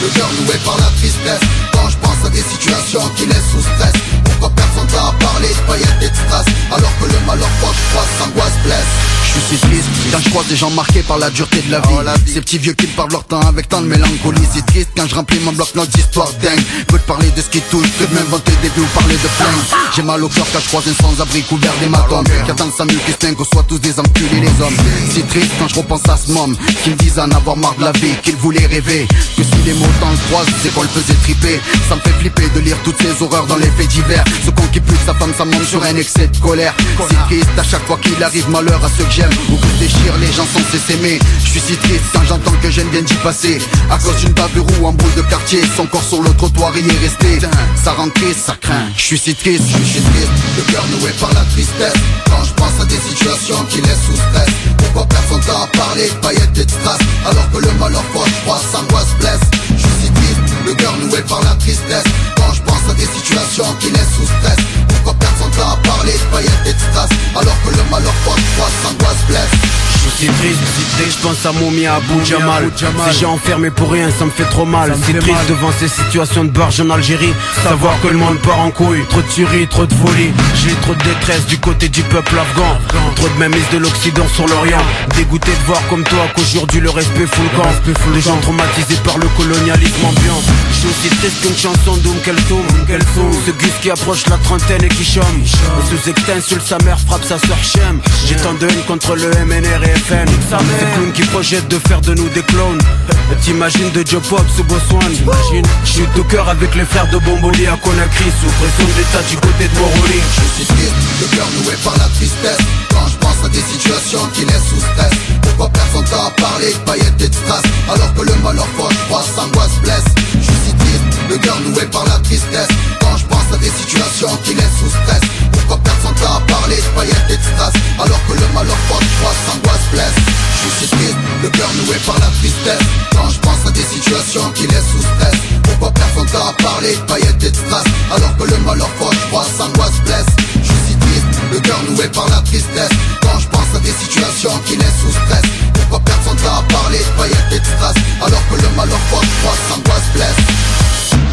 le cœur noué par la tristesse Quand je pense à des situations qui laissent sous stress Pourquoi personne t'a à parler de paillettes et de Alors que le malheur fauche, froid, s'angoisse, blesse Je suis si triste quand je croise des gens marqués par la dureté de la vie. Ces petits vieux qui parlent leur temps avec tant de mélancolie. C'est triste quand je remplis mon bloc-notes d'histoires dingues. Veux te parler de ce qui touche, que de m'inventer des vies ou parler de flingues. J'ai mal au cœur quand je croise un sans-abri couvert d'hématomes. Qui attend ça mieux que qu'on soit tous des enculés les hommes. C'est triste quand je repense à ce môme qui me disait en avoir marre de la vie, qu'il voulait rêver. Que si les mots t'en le croisent, c'est qu'on le faisait triper. Ça me fait flipper de lire toutes ces horreurs dans les faits divers. Ce con qui pue sa femme, ça monte sur un excès de colère. C'est triste à chaque fois qu'il arrive malheur à ceux que j'aime ou que je déchire, les gens sont censés s'aimer. Je suis si triste quand j'entends que j'aime bien d'y passer. À cause d'une bavure ou en boule de quartier, son corps sur le trottoir y est resté. Ça rend triste, ça craint. Je suis si triste, Je suis triste, le cœur noué par la tristesse Quand je pense à des situations qui laissent sous stress Pourquoi personne t'a à parler paillettes et strass Alors que le malheur fauche, froid, s'angoisse, blesse. Je suis triste, le cœur noué par la tristesse. Quand je pense à des situations qui laissent sous stress. Pourquoi personne à parler paillettes et strass Alors que le malheur fauche, froid, s'angoisse, blesse Je suis triste, je pense à Moumi à Abu Jamal. Si j'ai enfermé pour rien, ça me fait trop mal. Si triste devant ces situations de barge en Algérie. Savoir que le monde part en couille. Trop de tuerie, trop de folie J'ai trop de détresse du côté du peuple afghan. Trop de mainmise de l'Occident sur l'Orient. Dégoûté de voir comme toi qu'aujourd'hui le respect fout le camp. Des gens traumatisés par le colonialisme ambiant. Je suis aussi triste qu'une chanson d'Oum Kelsoum. Ce gus qui approche la trentaine et qui chôme. Sous extinction sa mère frappe sa soeur Chem J'ai tant de haine contre le MNR et FN Ces clowns qui projettent de faire de nous des clones. T'imagines de Joe Pop sous Botswana Je suis tout cœur avec les frères de Bomboli à Conakry Sous pression d'état du côté de Moroli Je suis triste, le cœur noué par la tristesse. Quand je pense à des situations qui laissent sous stress. Pourquoi personne t'a à parler de paillettes et de Alors que le malheur fauche, froid, s'angoisse, blesse. Je suis triste, le cœur noué par la tristesse. Quand je pense à des situations qui laissent sous stress. Pourquoi personne t'a de paillettes strass Alors que le malheur fauche, froid, s'angoisse, blesse Je suis triste, le cœur noué par la tristesse. Quand je pense à des situations qui laissent sous stress Pourquoi personne t'a de paillettes strass Alors que le malheur fauche, froid, s'angoisse, blesse Je suis triste, le cœur noué par la tristesse. Quand je pense à des situations qui laissent sous stress Pourquoi personne t'a de paillettes strass Alors que le malheur fauche, froid, s'angoisse, blesse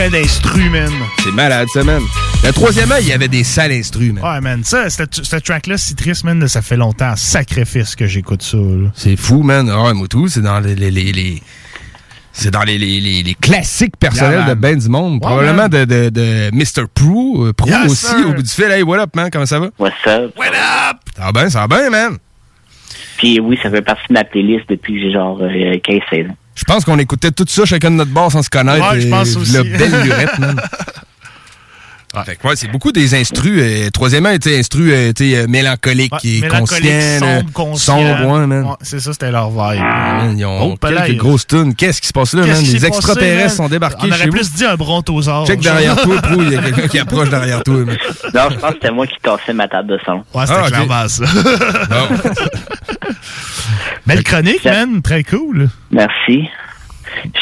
plein d'instrus, man. C'est malade, ça, man. Le troisième œil, il y avait des sales instrus, man. Ouais, man. Ça, cette, cette track-là, Citrus, man, ça fait longtemps. Sacrifice que j'écoute ça, là. C'est fou, man. Ah, ouais, Moutou, c'est dans les... les, les, les- C'est dans les, les, les, les classiques personnels Yeah, de ben du monde. Probablement de, de, de Mr. Prue. euh, Prue Yes, aussi, sir. au bout du fil. Hey, what up, man? Comment ça va? What's up? What up? Ça va bien, ça va bien, man. Puis oui, ça fait partie de ma playlist depuis que j'ai genre euh, 15-16 ans. Je pense qu'on écoutait tout ça chacun de notre bord sans se connaître. Ouais, je pense aussi. La belle lurette, man. Fait que ouais, c'est beaucoup des instrus. Euh, troisièmement, tu sais, instrus euh, euh, mélancoliques et Mélancolique, conscients. là. sombre, conscient. Sombre, ouais, man. Ouais, c'est ça, c'était leur vibe. Man, ils ont Oh, quelques grosses tunes. Qu'est-ce qui se passe là, man? qui Les extraterrestres sont débarqués On aurait chez vous. plus dit un brontosaure. Check derrière toi, Prou, il y a quelqu'un qui approche derrière toi. man. Non, je pense que c'était moi qui tassais ma table de son. Ouais, c'était Ah, clairement ça. Belle chronique, man. Très cool. Merci.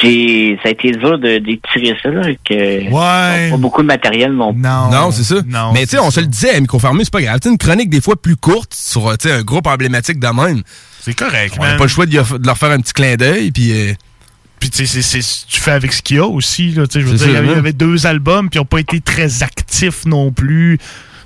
J'ai, ça a été dur de d'étirer ça, là, que ouais. pas beaucoup de matériel non plus. Non. Non, c'est ça. Mais tu sais, on se le disait à micro c'est pas grave. Tu sais, une chronique des fois plus courte sur tu sais, un groupe emblématique de même. C'est correct, On n'a pas le choix de, de leur faire un petit clin d'œil. Puis, euh, Puis tu sais, tu fais avec ce qu'il y a aussi. Là, tu sais, je veux dire, il y ça, avait- il y hein. avait deux albums, puis ils n'ont pas été très actifs non plus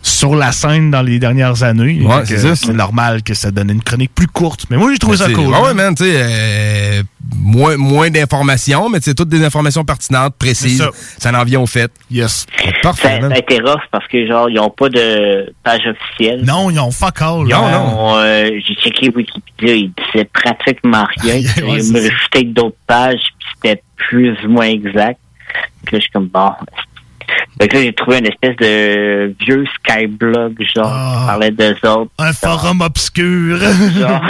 sur la scène dans les dernières années. Ouais, c'est que ça. C'est normal que ça donne une chronique plus courte. Mais moi, j'ai trouvé ça c'est- cool. Ouais, ouais, man. man, tu sais, euh, moins, moins d'informations, mais c'est toutes des informations pertinentes, précises. Ça. Ça. en vient au fait. Yes. Parfait, Ça, ça a été rough parce que genre ils ont pas de page officielle. Non, ils ont fuck all. Ils là. ont, euh, j'ai checké Wikipédia, il disait pratiquement rien. Ouais, c'est me ça. rajouté d'autres pages, puis c'était plus ou moins exact. Puis là, je suis comme bon. Fait que là, j'ai trouvé une espèce de vieux Skyblog, genre, qui parlait d'eux autres. Un forum obscur. Genre.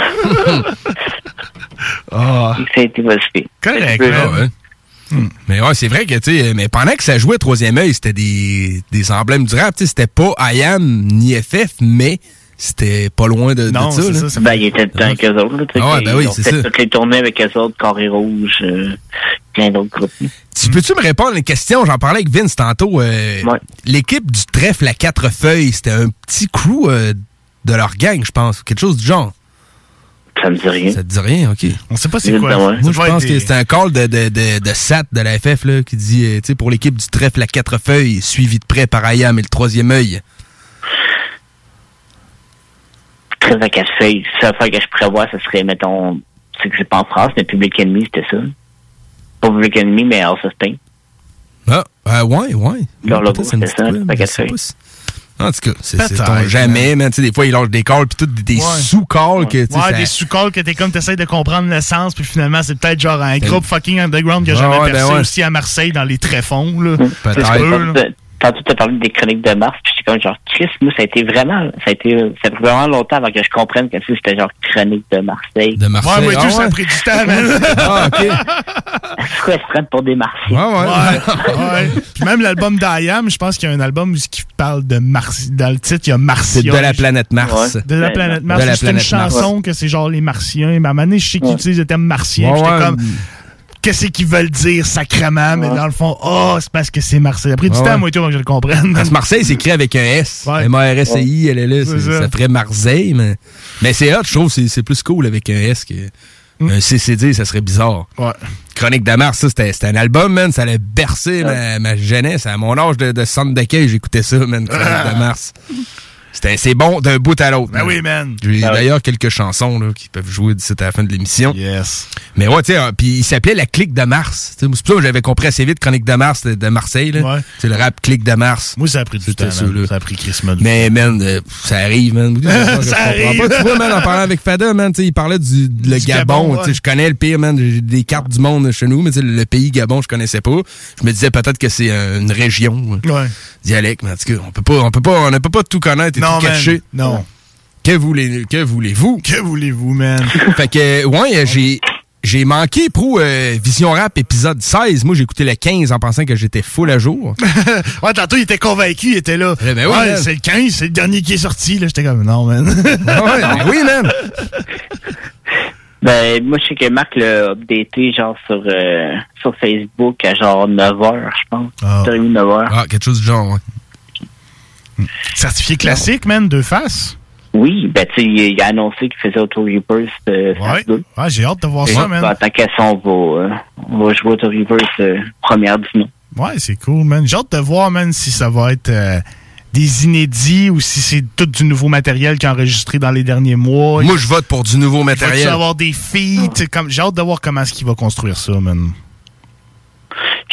Ah. Ça a été modifié. Correct, Ouais, man. ouais. Hmm. Mais ouais, c'est vrai que, tu sais, mais pendant que ça jouait Troisième œil, c'était des, des emblèmes du rap, tu sais, c'était pas IAM ni FF, mais c'était pas loin de, de Non, ça, c'est là. ça, ça Ben, il était dedans avec eux autres. Là, Ah ouais, ils ben oui, ont c'est fait ça. toutes les tournées avec eux autres, Carré Rouge, euh, plein d'autres groupes. Tu peux-tu me répondre à une question? J'en parlais avec Vince tantôt. euh, L'équipe du trèfle à quatre feuilles, c'était un petit crew euh, de leur gang, je pense. Quelque chose du genre. Ça me dit rien. Ça te dit rien, OK. On sait pas c'est quoi. Moi, Ça je pense que c'est un call de, de, de, de SAT de la FF là, qui dit, euh, tu sais, pour l'équipe du trèfle à quatre feuilles, suivi de près par Ayam et le troisième œil. Très à feuilles. La seule fois que je prévois, ce serait, mettons, c'est que c'est pas en France, mais Public Enemy, c'était ça. Pas Public Enemy, mais House of Pain. Ah, euh, ouais, ouais. Leur logo, ça c'était ça, si- En tout cas, c'est ton jamais, man. Tu sais, des fois, ils lâchent des calls, puis tout des Ouais. sous-calls que, tu sais, Ouais, ça- des sous-calls que t'es comme t'essayes de comprendre le sens, puis finalement, c'est peut-être genre un Ben- groupe fucking underground que j'ai jamais ouais, ben percé ouais. aussi à Marseille dans les tréfonds, là. Peut-être. Tantôt, tu as parlé des chroniques de Mars, puis j'étais comme genre, Chris, moi, ça a été vraiment, ça a été, ça a pris vraiment longtemps avant que je comprenne que c'était genre chronique de Marseille. De Marseille. Ouais, moi, tout, ah, ça a ouais. pris du temps, man. Ah, OK. Se prennent pour des Martiens? Ouais, ouais. ouais. Puis même l'album d'Ayam, je pense qu'il y a un album qui parle de Mars. Dans le titre, il y a Martiens. C'est de la planète Mars. De la planète Mars. De la C'est une chanson que c'est genre les Martiens. Mais à un moment donné, je sais qu'ils utilisent le terme martien. Ouais, J'étais ouais. comme, qu'est-ce qu'ils veulent dire sacrément? Mais dans le fond, oh, c'est parce que c'est Marseille. Après du temps, moi et toi, que je le comprenne. Parce que Marseille, c'est écrit avec un S. M-A-R-S-I, elle est là. C'est c'est- ça. Ferait Marseille, mais, mais c'est hot, je trouve. C'est c'est plus cool avec un S que un CCD, ça serait bizarre. Ouais. Chronique de Mars, ça, c'était un album, man. Ça allait bercer ma, ma jeunesse. À mon âge de, de centre d'accueil, j'écoutais ça, man. Chronique de Mars. C'est bon d'un bout à l'autre. Ben oui, man. J'ai Ben oui. d'ailleurs quelques chansons là, qui peuvent jouer d'ici à la fin de l'émission. Yes. Mais ouais, tu sais, euh, puis il s'appelait la Clique de Mars. Tu sais, C'est pour ça que j'avais compris assez vite Chronique de Mars de, de Marseille. là. Ouais. C'est le rap Clique de Mars. Moi, ça a pris du temps. ça. Ça a pris Chris Mod. Mais man, euh, ça arrive, man. Ça Je comprends arrive. pas. Tu vois, man, en parlant avec Fada, man, tu sais, il parlait du le Du Gabon. Ouais. Je connais le pire, man. J'ai des cartes du monde chez nous, mais tu sais, le pays Gabon, je connaissais pas. Je me disais peut-être que c'est euh, une région, Ouais. dialecte, mais en tout cas, on peut pas, on peut pas, on ne peut pas tout connaître Non, tout man. Non. Que voulez, que voulez-vous? Que voulez-vous, man? fait que, ouais, euh, j'ai, j'ai manqué pour euh, Vision Rap épisode 16. Moi, j'ai écouté le 15 en pensant que j'étais full à jour. ouais, tantôt, il était convaincu, il était là. ben oui, ouais, c'est le 15, c'est le dernier qui est sorti. Là, j'étais comme, non, man. Ah ouais, ben oui, man. Ben, moi, je sais que Marc l'a updaté, genre, sur, euh, sur Facebook à genre 9h, je pense. Ah. 9h. Ah, quelque chose du genre, ouais. Certifié classique, man, deux faces? Oui, ben, tu sais, il a annoncé qu'il faisait Auto Reverse euh, Ouais. Ouais, j'ai hâte de voir Et ça, man. ben, tant qu'à ça, on va, euh, on va jouer Auto Reverse euh, première du nom. Ouais, c'est cool, man. J'ai hâte de voir, man, si ça va être euh, des inédits ou si c'est tout du nouveau matériel qui est enregistré dans les derniers mois. Moi, je vote pour du nouveau matériel. Avoir des feats? Comme, j'ai hâte de voir comment est-ce qu'il va construire ça, man.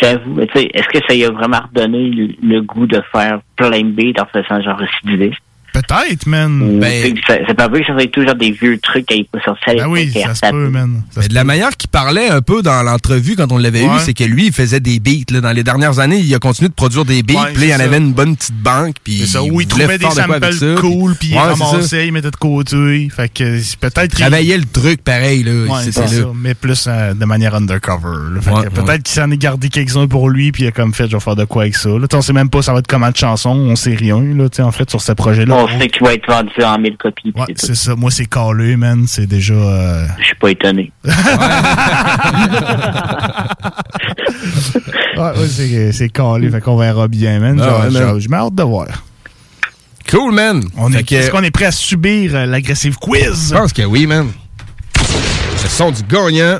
J'avoue, tu sais, est-ce que ça y a vraiment redonné le, goût de faire plein de en faisant genre récidiviste? Peut-être, man. Ou, Ben- ça, ça peut arriver que ça soit toujours des vieux trucs qui pas sorti à Ben oui, ça se peut, man. Mais de la manière qu'il parlait un peu dans l'entrevue quand on l'avait Ouais. eu, c'est que lui, il faisait des beats. là. Dans les dernières années, il a continué de produire des beats. Ouais, puis là, il y en avait une bonne petite banque. Puis C'est ça, où il trouvait des faire de quoi avec samples ça, cool, puis il Ouais, c'est ça. ramassait, il mettait de côté. Fait que c'est peut-être... Il travaillait le truc pareil. Là, c'est là. ça, mais plus euh, de manière undercover. là. Fait Ouais, que peut-être qu'il s'en est gardé quelques-uns pour lui, puis il a comme fait, je vais faire de quoi avec ça. Là, Tu sais, on sait même pas ça va être comment de chansons, on sait rien, là, tu sais, en fait, sur ce projet-là. On sait qu'il va être vendu en 1000 copies. Ouais, c'est tout. c'est ça. Moi, c'est calé, man. C'est déjà... euh, Je suis pas étonné. Ouais, ouais, c'est, c'est calé, fait qu'on verra bien, man. Ah, Je m'ai hâte de voir. Cool, man. On Fait est, que- Est-ce qu'on est prêt à subir euh, l'agressive quiz? Je pense que oui, man. Le son du gagnant.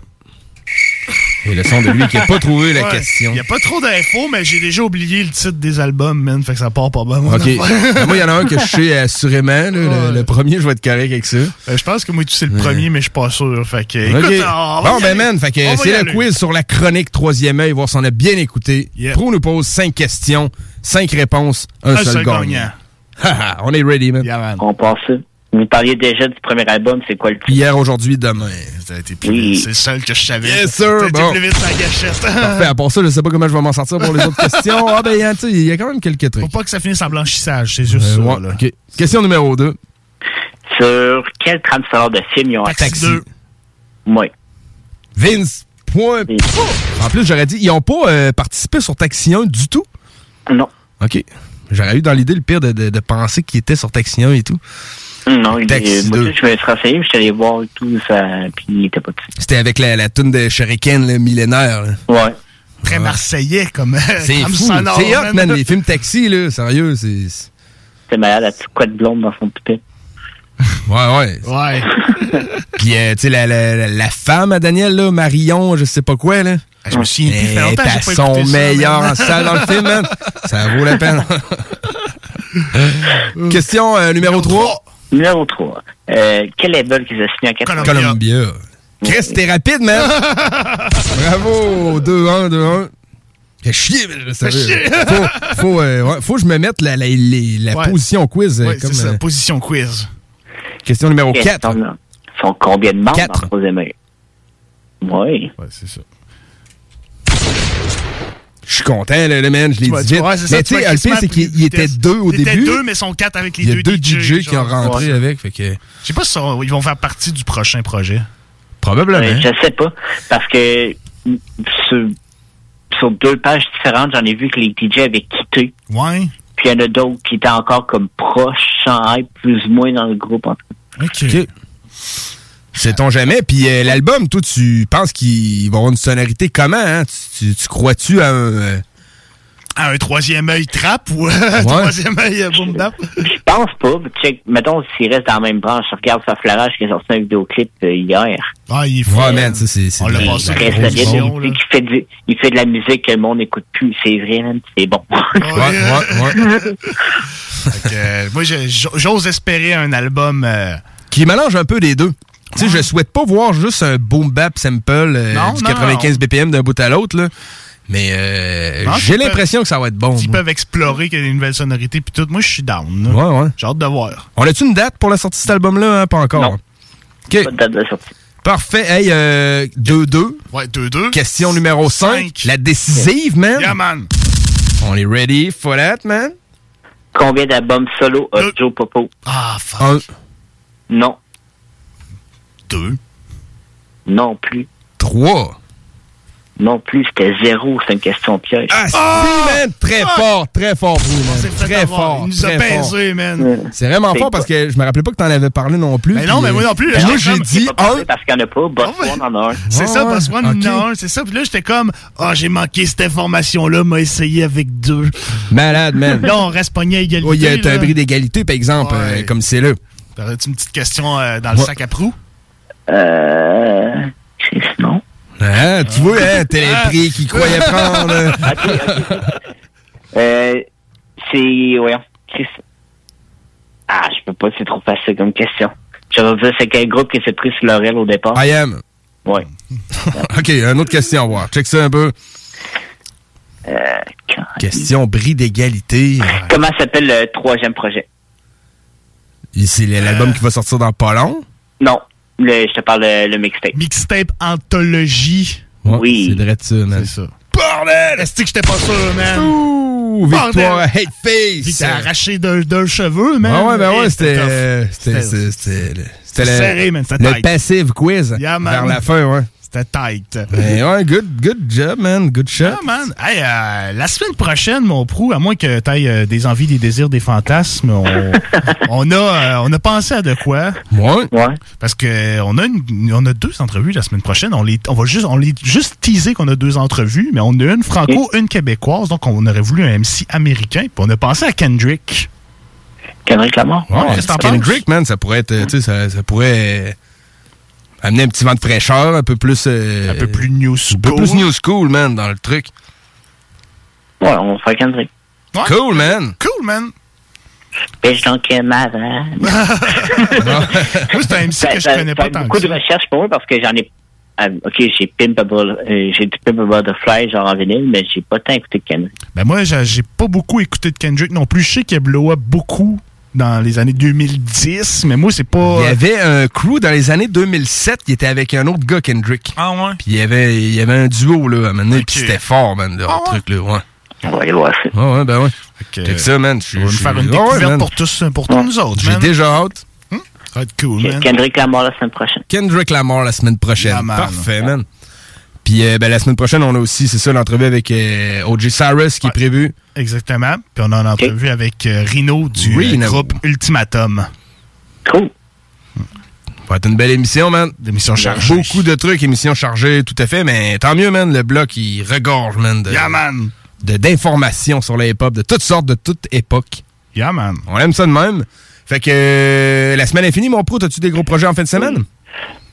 Et le son de lui qui n'a pas trouvé la Ouais. question. Il n'y a pas trop d'infos, mais j'ai déjà oublié le titre des albums, man. Fait que ça part pas bien. mon OK. Ben, moi, il y en a un que je sais assurément. là, le, le premier, je vais être correct avec ça. Euh, je pense que moi, tu sais le premier, mais je suis pas sûr. Fait que, on va bon, ben, man, fait que On va c'est le aller. quiz sur la chronique troisième œil, voir si on a bien écouté. Yeah. Pro nous pose cinq questions, cinq réponses, un, Un seul, seul gagnant. on est ready, man. On passe ça. Vous parliez déjà du premier album, c'est quoi le titre? Hier, aujourd'hui, demain. Ça a été plus. C'est le seul que je savais. Yes, sir. T'as été Bon. plus vite sans gâchette. Parfait. À part ça, je sais pas comment je vais m'en sortir pour les autres questions. Ah, ben, hein, tu sais, il y a quand même quelques trucs. Faut pas que ça finisse en blanchissage, c'est juste Euh, ça. ouais, là. OK. Question numéro 2. Sur quelle trame sonore de film ils ont Taxi. Oui. Vince, point. En plus, j'aurais dit, ils ont pas euh, participé sur Taxi 1 du tout? Non. OK. J'aurais eu dans l'idée le pire de, de- de penser qu'ils étaient sur Taxi 1 et tout. Non, il est, moi, 2. je me suis renseigné, puis je suis allé voir et tout, ça, puis il était pas dessus. C'était avec la, la toune de Shuriken, le millénaire. là. Ouais. Très marseillais comme C'est comme fou. C'est hot, man. Les films taxi, là. Sérieux, c'est. C'est malade, la petite couette blonde dans son poupée. Ouais, ouais. Ouais. Puis, euh, tu sais, la, la, la- femme à Daniel, là, Marion, je sais pas quoi, là. Je me souviens plus, fait Elle longtemps pas son meilleur en salle dans le film, man. Ça vaut la peine. Question euh, numéro 3. Numéro 3. Euh, quel label qu'ils ont signé en 80? Columbia. Chris, t'es rapide, man. Bravo. 2-1, 2-1. Fait chier, mais je savais. chier. Faut, faut, euh, ouais, faut que je me mette la, la, les- la Ouais. position quiz. euh, Ouais, comme, c'est ça, euh, position quiz. question numéro Yes, 4. Ils sont combien de membres le troisième œil? Oui. Ouais, c'est ça. Je suis content, là, le man, je l'ai dit vite. mais tu sais, le pire, c'est qu'il il était deux au Il était début. deux, mais sont quatre avec les Il y a deux deux DJ, qui ont rentré avec. Fait que... Je sais pas si ça- ils vont faire partie du prochain projet. Probablement. Euh, je sais pas. Parce que sur, sur deux pages différentes, j'en ai vu que les DJ avaient quitté. Ouais. Puis il y en a d'autres qui étaient encore comme proches, sans être plus ou moins dans le groupe. En tout cas. OK. Sait-on jamais? Puis euh, l'album, toi, tu penses qu'il va avoir une sonorité comment? Hein? Tu, tu- tu crois-tu à un... euh, À un troisième œil trap ou un troisième œil euh, boom bap? Je pense pas. Check, mettons, s'il reste dans la même branche, je regarde sa flarage qui a sorti un vidéoclip euh, hier. Ah, il est Ouais, man, ça, c'est... On l'a passé Très solide. Il, fait du- il fait de la musique que le monde n'écoute plus. C'est vrai, man. C'est bon. Ouais, ouais, ouais. Euh, moi, j'ose espérer un album. euh, Qui mélange un peu des deux. Tu sais, je souhaite pas voir juste un boom bap sample euh, Non, du non, 95 BPM d'un bout à l'autre, là. Mais euh, j'ai l'impression que ça va être bon. Moi. peuvent explorer qu'il y a des nouvelles sonorités puis tout, moi, je suis down. là. Ouais, ouais. J'ai hâte de voir. On a-tu une date pour la sortie de cet album-là? hein? Pas encore. Non. OK. Pas de date de sortie. Parfait. Hey, euh, 2-2. Ouais, 2-2. Question numéro 5. La décisive, man. Yeah, man. On est ready for that, man. Combien d'albums solo a Joe Popo? Ah, fuck. Un, Non. Deux? Non plus. trois? Non plus, c'était zéro. C'est une question piège. Ah, si, man! Très fort, très fort, vous, man. Très fort. Il nous a baisé, man. C'est vraiment fort parce que je me rappelais pas que t'en avais parlé non plus. Mais non, mais moi euh, non plus, là, moi, j'ai dit un. Parce qu'il n'y en a pas. Boss One en a un. C'est ça, Boss One, en a un, c'est ça. Puis là, j'étais comme, ah, j'ai manqué cette information-là, m'a essayé avec deux. Malade, man. Là, on reste pogné à égalité. Oh, il y a un bris d'égalité, par exemple, Ouais. euh, comme c'est là. T'aurais-tu une petite question euh, dans le Ouais. sac à proue? Euh. Chris, non. Hein, tu vois, hein, Téléprix qui croyait prendre. Euh, c'est, voyons, Chris. Ah, je peux pas, c'est trop facile comme question. Je vais dire, c'est quel groupe qui s'est pris sur Laurel au départ? I am. Ouais. OK, une autre question, voir. Check ça un peu. Euh, Question bris d'égalité. comment s'appelle le troisième projet? C'est l'album qui va sortir dans pas long? Non, le, je te parle le, le mixtape. Mixtape Anthologie. Ouais, Oui. C'est vrai de ça, man. C'est ça. Bordel! Est-ce que j'étais pas sûr, man? Ouh, victoire Hate Face. Il s'est arraché d'un cheveu, man. Ah ouais, ben ouais, c'était. C'était. C'était- C'était le- C'était le- serré, man, c'était Le passive quiz. Yeah, man. Vers la fin, ouais. C'était tight. Ben ouais, good, good job, man. Good shot. Ah, man. Hey, euh, la semaine prochaine, mon prou, à moins que tu aies des envies, des désirs, des fantasmes, on, on, a, euh, on a pensé à de quoi. Ouais. Ouais. Parce que on a, une- on a deux entrevues la semaine prochaine. On, les, on va juste, on les juste teaser qu'on a deux entrevues, mais on a une franco, une québécoise. Donc, on aurait voulu un MC américain. Puis, on a pensé à Kendrick. Kendrick Lamar? Ouais, t'en Kendrick, man, ça pourrait être, tu sais, ça, ça pourrait euh, amener un petit vent de fraîcheur, un peu plus. un peu plus new school. Un peu plus new school, man, dans le truc. Ouais, on va faire Kendrick. Cool, man. Cool, man. Kill my man. Moi, c'est un MC que je connais pas tant beaucoup que de recherches pour moi parce que j'en ai. euh, ok, j'ai Pimp euh, j'ai du Pimp a Butterfly, genre en vinyle, mais j'ai pas tant écouté Kendrick. Ben moi, j'ai j'ai pas beaucoup écouté de Kendrick non plus. Je sais qu'il a blow up beaucoup dans les années 2010, mais moi, c'est pas... Il y avait un crew dans les années 2007 qui était avec un autre gars, Kendrick. Ah ouais? Puis il y avait, il y avait un duo, là, à un moment donné, puis c'était fort, man, Ah leur truc, là, ouais. On va aller voir ça. Ouais, ouais, ben ouais. Ok. Check ça, man. Je- On va nous je- faire une ouais, découverte pour tous, pour tous nous autres, J'ai déjà hâte. Ça va être cool, man. Kendrick Lamar la semaine prochaine. Kendrick Lamar la semaine prochaine. Yeah, man. Parfait, man. Puis euh, ben, la semaine prochaine, on a aussi, c'est ça, l'entrevue avec euh, OJ Cyrus qui est prévu. Exactement. Puis on a une entrevue avec euh, Rino du groupe Ultimatum. Cool. Ça va être une belle émission, man. Émission chargée. Beaucoup de trucs, émission chargée, tout à fait, mais tant mieux, man. Le bloc, il regorge, man, de, Yeah, man. de- d'informations sur la hip-hop, de toutes sortes, de toute époque. Yeah, man. On aime ça de même. Fait que la semaine est finie, mon pro. T'as-tu des gros projets en fin de semaine?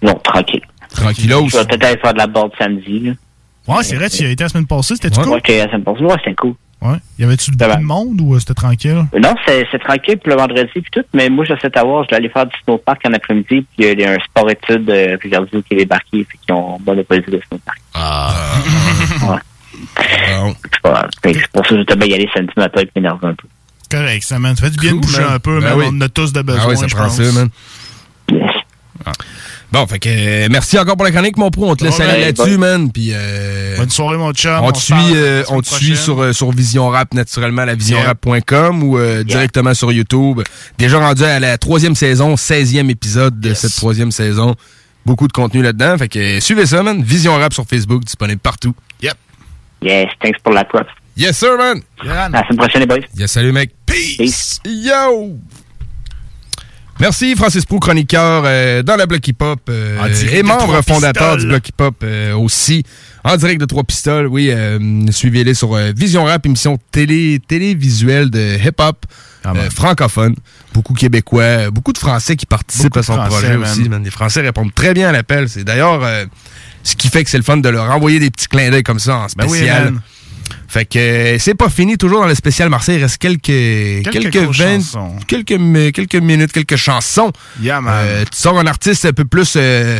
Non, tranquille. Tranquillos. Je vais peut-être aller faire de la board samedi. Là. Ouais, c'est vrai, tu y as été la semaine passée. C'était-tu Ouais, cool? j'étais la semaine passée. Ouais, c'était cool. Ouais. Y avait-tu beaucoup de monde ou euh, c'était tranquille? Euh, Non, c'est tranquille pour le vendredi puis tout, mais moi, j'essaie d'avoir, je dois aller faire du snowpark en après-midi, puis il y a un sport étude euh, Rivière-du-Loup qui est débarqué, fait qu'ils ont opposé de snowpark. Ah. ouais. C'est pas- fait que c'est pour ça que je devais y aller samedi matin et m'énerver un peu. Correct, ça, man. Ça fait du bien Cool, de bouger man. un peu, Ben man. oui. On a tous de besoin, Ah oui, ça je prend pense. ça, man. Ah. Bon, fait que euh, merci encore pour la chronique, mon pro. On te laisse aller là-dessus, man. Puis euh, Bonne soirée, mon chum. on te suit, euh, la semaine on te suit sur, euh, sur Vision Rap, naturellement, la visionrap.com ou euh, directement sur YouTube. Déjà rendu à la troisième saison, 16e épisode de cette troisième saison. Beaucoup de contenu là-dedans. Fait que euh, suivez ça, man. Vision Rap sur Facebook, disponible partout. Yep. Yes, thanks pour la preuve. Yes, sir, man. À la semaine prochaine, les boys. Yes, salut, mec. Peace. Yo! Merci, Francis Prou, chroniqueur euh, dans la Bloc Hip Hop euh, et membre fondateur Pistoles. du Bloc Hip Hop euh, aussi. En direct de Trois Pistoles, oui. euh, Suivez-les sur euh, Vision Rap, émission télé, télévisuelle de hip hop Ah, euh, francophone. Beaucoup Québécois, beaucoup de Français qui participent Beaucoup à son Français, projet man. aussi. man. Les Français répondent très bien à l'appel. C'est d'ailleurs euh, ce qui fait que c'est le fun de leur envoyer des petits clins d'œil comme ça en Ben oui, spécial. Fait que euh, c'est pas fini, toujours dans le spécial Marseille, il reste quelques quelques, 20 chansons. quelques quelques minutes, quelques chansons. Yeah, man. Euh, tu sors un artiste un peu plus euh,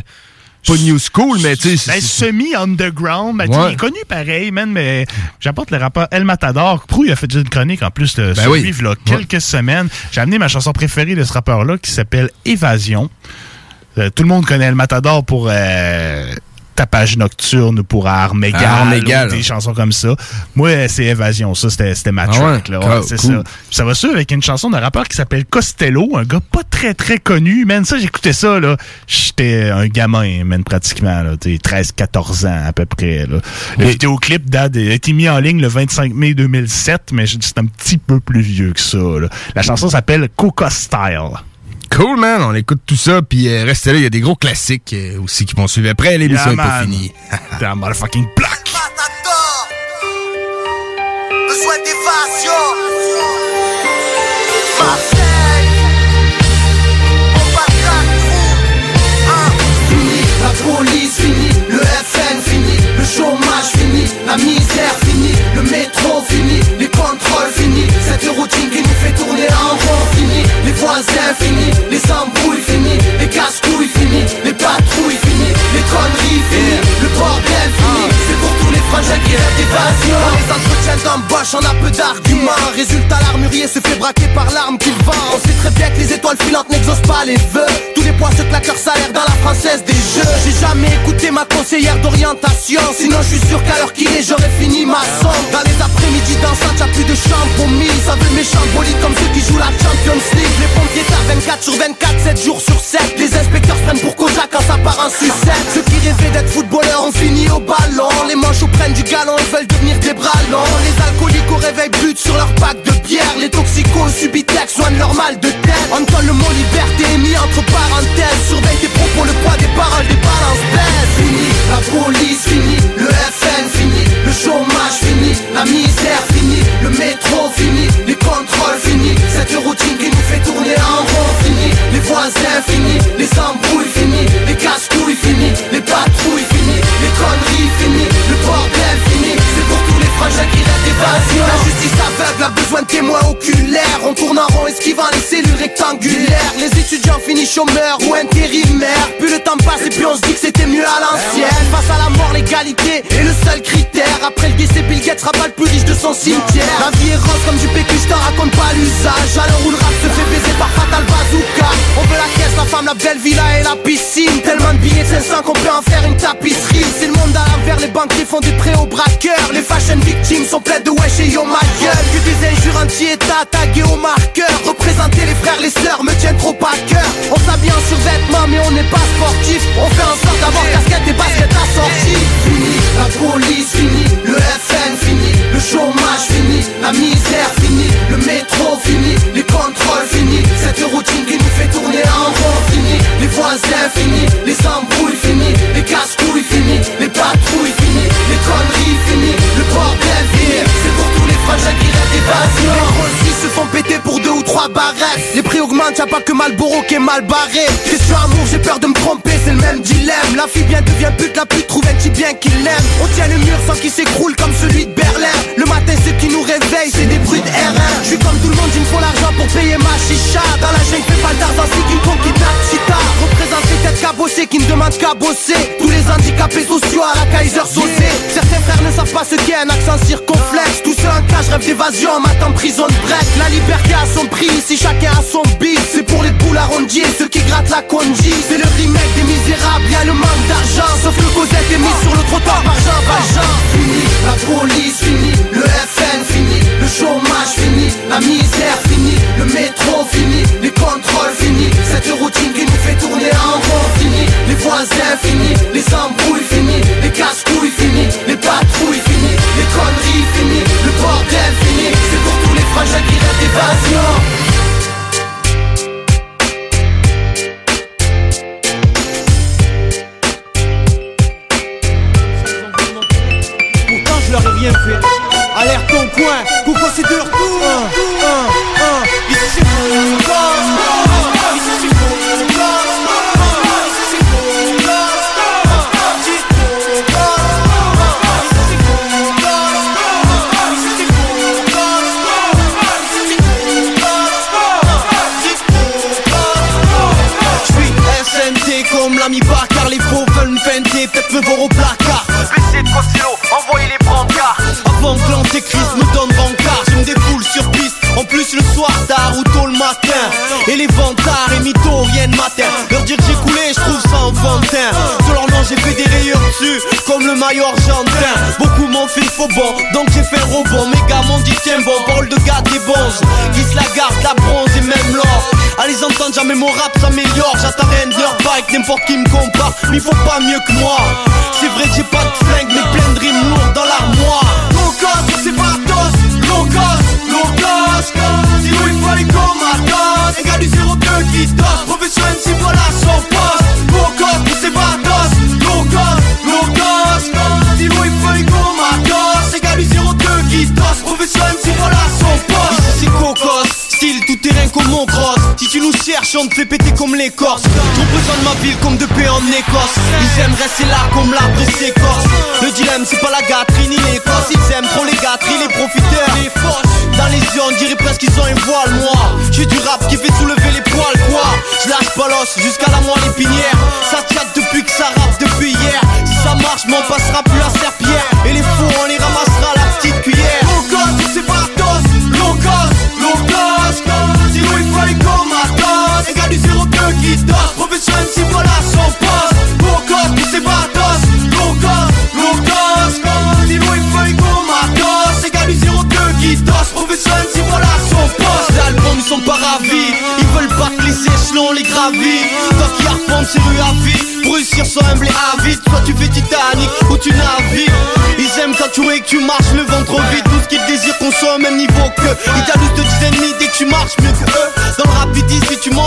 pas new school, mais tu sais Ben, semi-underground. Ben, Ouais. Il est connu pareil, man, mais j'apporte le rapport El Matador. Prou, il a fait une chronique en plus de Ben oui. là, quelques semaines. J'ai amené ma chanson préférée de ce rappeur-là qui s'appelle Évasion. Euh, tout le monde connaît El Matador pour euh, Tapage Nocturne ou pour Armes égales. ou des chansons comme ça. Moi, c'est Évasion. Ça, c'était ma Ah track. ouais? là. Ouais, c'est cool. ça. Puis ça va suivre avec une chanson d'un rappeur qui s'appelle Costello, un gars pas très très connu. Man, ça, j'écoutais ça, là. J'étais un gamin, man, pratiquement, là. T'sais, 13-14 ans, à peu près, là. Le vidéoclip date, a été mis en ligne le 25 mai 2007, mais c'est un petit peu plus vieux que ça, là. La chanson s'appelle Coca Style. Cool, man. On écoute tout ça. Puis euh, restez là, il y a des gros classiques euh, aussi qui vont suivre après. L'émission yeah, est pas finie. T'es un motherfucking block. Police fini, le FN fini, le chômage fini, la misère fini, le métro fini, l'école finie. Cette routine qui nous fait tourner en rond fini. Les voisins finis, les embrouilles finis Les casse-couilles finis, les patrouilles finis Les conneries finies, le bordel fini plein d'embauches, on a peu d'arguments. Résultat l'armurier se fait braquer par l'arme qu'il vend. On sait très bien que les étoiles filantes n'exaucent pas les vœux. Tous les poids se claquent leur salaire dans la française des jeux. J'ai jamais écouté ma conseillère d'orientation. Sinon je suis sûr qu'à l'heure qu'il est j'aurais fini ma somme Dans les après-midi dansantes y'a plus de chambre pour mille. Ça veut méchant bolide comme ceux qui jouent la Champions League. Les pompiers tardent 24 sur 24, 7 jours sur 7 Les inspecteurs se prennent pour Kojak quand ça part en sucette. Ceux qui rêvaient d'être footballeurs ont fini au ballon. Les manchots prennent du galon, veulent devenir des bras longs. Les alcooliques au réveil butent sur leur pack de bière. Les toxicos subitex soignent leur mal de tête Antoine le mot liberté est mis entre parenthèses. Surveille tes propos, le poids des paroles, des balances Fini, la police fini, le FN fini Le chômage fini, la misère fini Le métro fini, les contrôles fini. Cette routine qui nous fait tourner en rond fini. Les voisins fini, les embrouilles fini Les casse-couilles fini, les patrouilles fini Shakira La justice aveugle a besoin de témoins oculaires. On tourne en rond esquivant les cellules rectangulaires. Les étudiants finissent chômeurs ou intérimaires. Puis le temps passe et puis on se dit que c'était mieux à l'ancienne. Face à la mort, l'égalité est le seul critère. Après le décès, Bill Gates sera pas le plus riche de son cimetière. La vie est rose comme du PQ, je t'en raconte pas l'usage. Alors où le rap se fait baiser par Fatal Bazooka. On veut la caisse, la femme, la belle villa et la piscine. Tellement de billets de 500 qu'on peut en faire une tapisserie. C'est le monde à l'envers, les banquiers font des prêts aux braqueurs Les fashion victimes sont pleines de wesh et yo ma Que des injures anti-état taguées au marqueur. Représenter les frères, les sœurs me tiennent trop à cœur. On s'habille en survêtement mais on n'est pas sportif. On fait en sorte d'avoir casquette et basket assorties Fini, la police fini, le FN fini Le chômage fini, la misère fini Le métro fini, les contrôles fini. Cette routine qui nous fait tourner en rond fini Les voisins fini, les embrouilles Les prix augmentent, y'a pas que Malboro qui est mal barré. Question amour, j'ai peur de me tromper, c'est le même dilemme. La fille bien devient pute, la pute trouve un petit bien qui l'aime. On tient le mur sans qu'il s'écroule comme celui de Berlin. Le matin ce qui nous réveille c'est des bruits de R1 Je comme tout le monde, il me faut l'argent pour payer ma chicha. Dans la jungle fais pas le d'argent, c'est qui tape Chita têtes cabossées qui ne demandent qu'à bosser. Tous les handicapés sociaux à la Kaiser Certains frères ne savent pas ce qu'est un accent circonflexe. Tous ceux en cage rêvent d'évasion en matant prison de break. La liberté a son prix, ici chacun a son C'est pour les poules arrondies et ceux qui grattent la conji C'est le remake des misérables, y'a le manque d'argent. Sauf que Cosette est mis sur le trottoir par Jean Valjean. Fini, la police fini, le FN fini Le chômage fini, la misère fini Le métro fini, les contrôles fini. Cette routine qui nous fait tourner en rond fini Les voisins fini, les embrouilles fini Les casse-couilles fini, les patrouilles fini Les conneries fini, le bordel fini. C'est pour tous les frangins qui rêvent d'évasion bien fait. Alerte ton coin, coucou c'est de retour. Ici c'est Ici c'est comme l'ami Baccar, les faux veulent me feinter, peut-être me voir au placard l'antéchrist me donne rencard Je me défoule sur piste, en plus le soir tard ou tôt le matin. Et les vantards et mythos rien matin. Leur dire que j'ai coulé, je trouve ça enfantin. Sur leur nom j'ai fait des rayures dessus, comme le maillot argentin. Beaucoup m'ont fait faux bon, donc j'ai fait rebond. Mes gars m'ont dit tiens bon, parole de gars des bons. Qui la garde, la bronze et même l'or. À les entendre jamais mon rap s'améliore. J'attends rien de leur bike, n'importe qui me compare. Mais faut pas mieux que moi. C'est vrai que j'ai pas de flingue, mais plein de rimes lourdes dans l'armoire Sinon il faut aller comme Marcos. Égal du qui tosse voilà son poste. Low cost pour ses vacances Low cost, low cost Sinon il faut aller Égal du qui tosse C'est coco. Style tout terrain comme mon cross Si tu nous cherches on te fait péter comme l'écorce Trop besoin de ma ville comme de paix en Écosse. Ils aiment rester là comme l'arbre s'écorce Le dilemme c'est pas la gâterie ni l'Écosse. Ils aiment trop les gâteries, les profiteurs. Les fauches Dans les yeux on dirait presque qu'ils ont un voile moi. J'ai du rap qui fait soulever les poils quoi. Je lâche pas l'os jusqu'à la moelle épinière. Ça chatte depuis que ça rappe depuis hier. Si ça marche m'en passera plus la serpillère Et les faux on les ramassera la ceux qui dansent Professionnel si voilà son poste. Mon corps qui s'ébatos Low cost, low cost Comme Dino et Feuille qu'on m'adosse Égal 02 qui danse Professionnel si voilà son poste. L'album ils sont pas ravis Ils veulent pas que les échelons les gravis. Toi qui arpentes ces rues à vie Pour réussir sans humble et avide. Soit tu fais Titanic ou tu n'as navigues Ils aiment quand tu es que tu marches le vent trop vite. Tout ce qu'ils désirent qu'on soit au même niveau que. Ils jalousent de tes ennemis dès que tu marches mieux que eux. Dans le rap ils disent si tu manges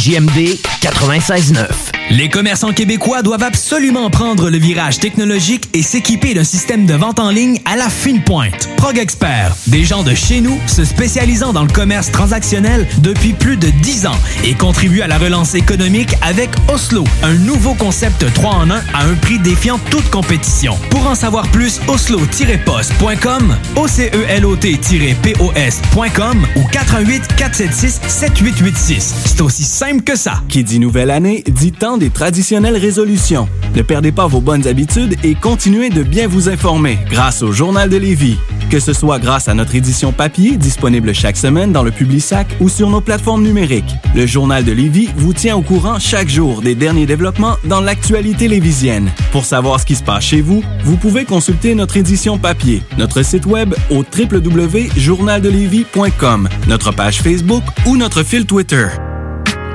CJMD 96.9. Les commerçants québécois doivent absolument prendre le virage technologique et s'équiper d'un système de vente en ligne à la fine pointe. Prog Expert, des gens de chez nous se spécialisant dans le commerce transactionnel depuis plus de 10 ans et contribuent à la relance économique avec Oslo, un nouveau concept 3 en 1 à un prix défiant toute compétition. Pour en savoir plus, oslo-post.com, ocelot-pos.com ou 88 476 7886. C'est aussi simple que ça. Qui dit nouvelle année, dit temps des traditionnelles résolutions. Ne perdez pas vos bonnes habitudes et continuez de bien vous informer grâce au Journal de Lévis. Que ce soit grâce à notre édition papier disponible chaque semaine dans le Publisac ou sur nos plateformes numériques, le Journal de Lévis vous tient au courant chaque jour des derniers développements dans l'actualité lévisienne. Pour savoir ce qui se passe chez vous, vous pouvez consulter notre édition papier, notre site web au www.journaldelevis.com, notre page Facebook ou notre fil Twitter.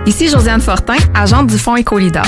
Ici Josiane Fortin, agente du Fonds Écolidar.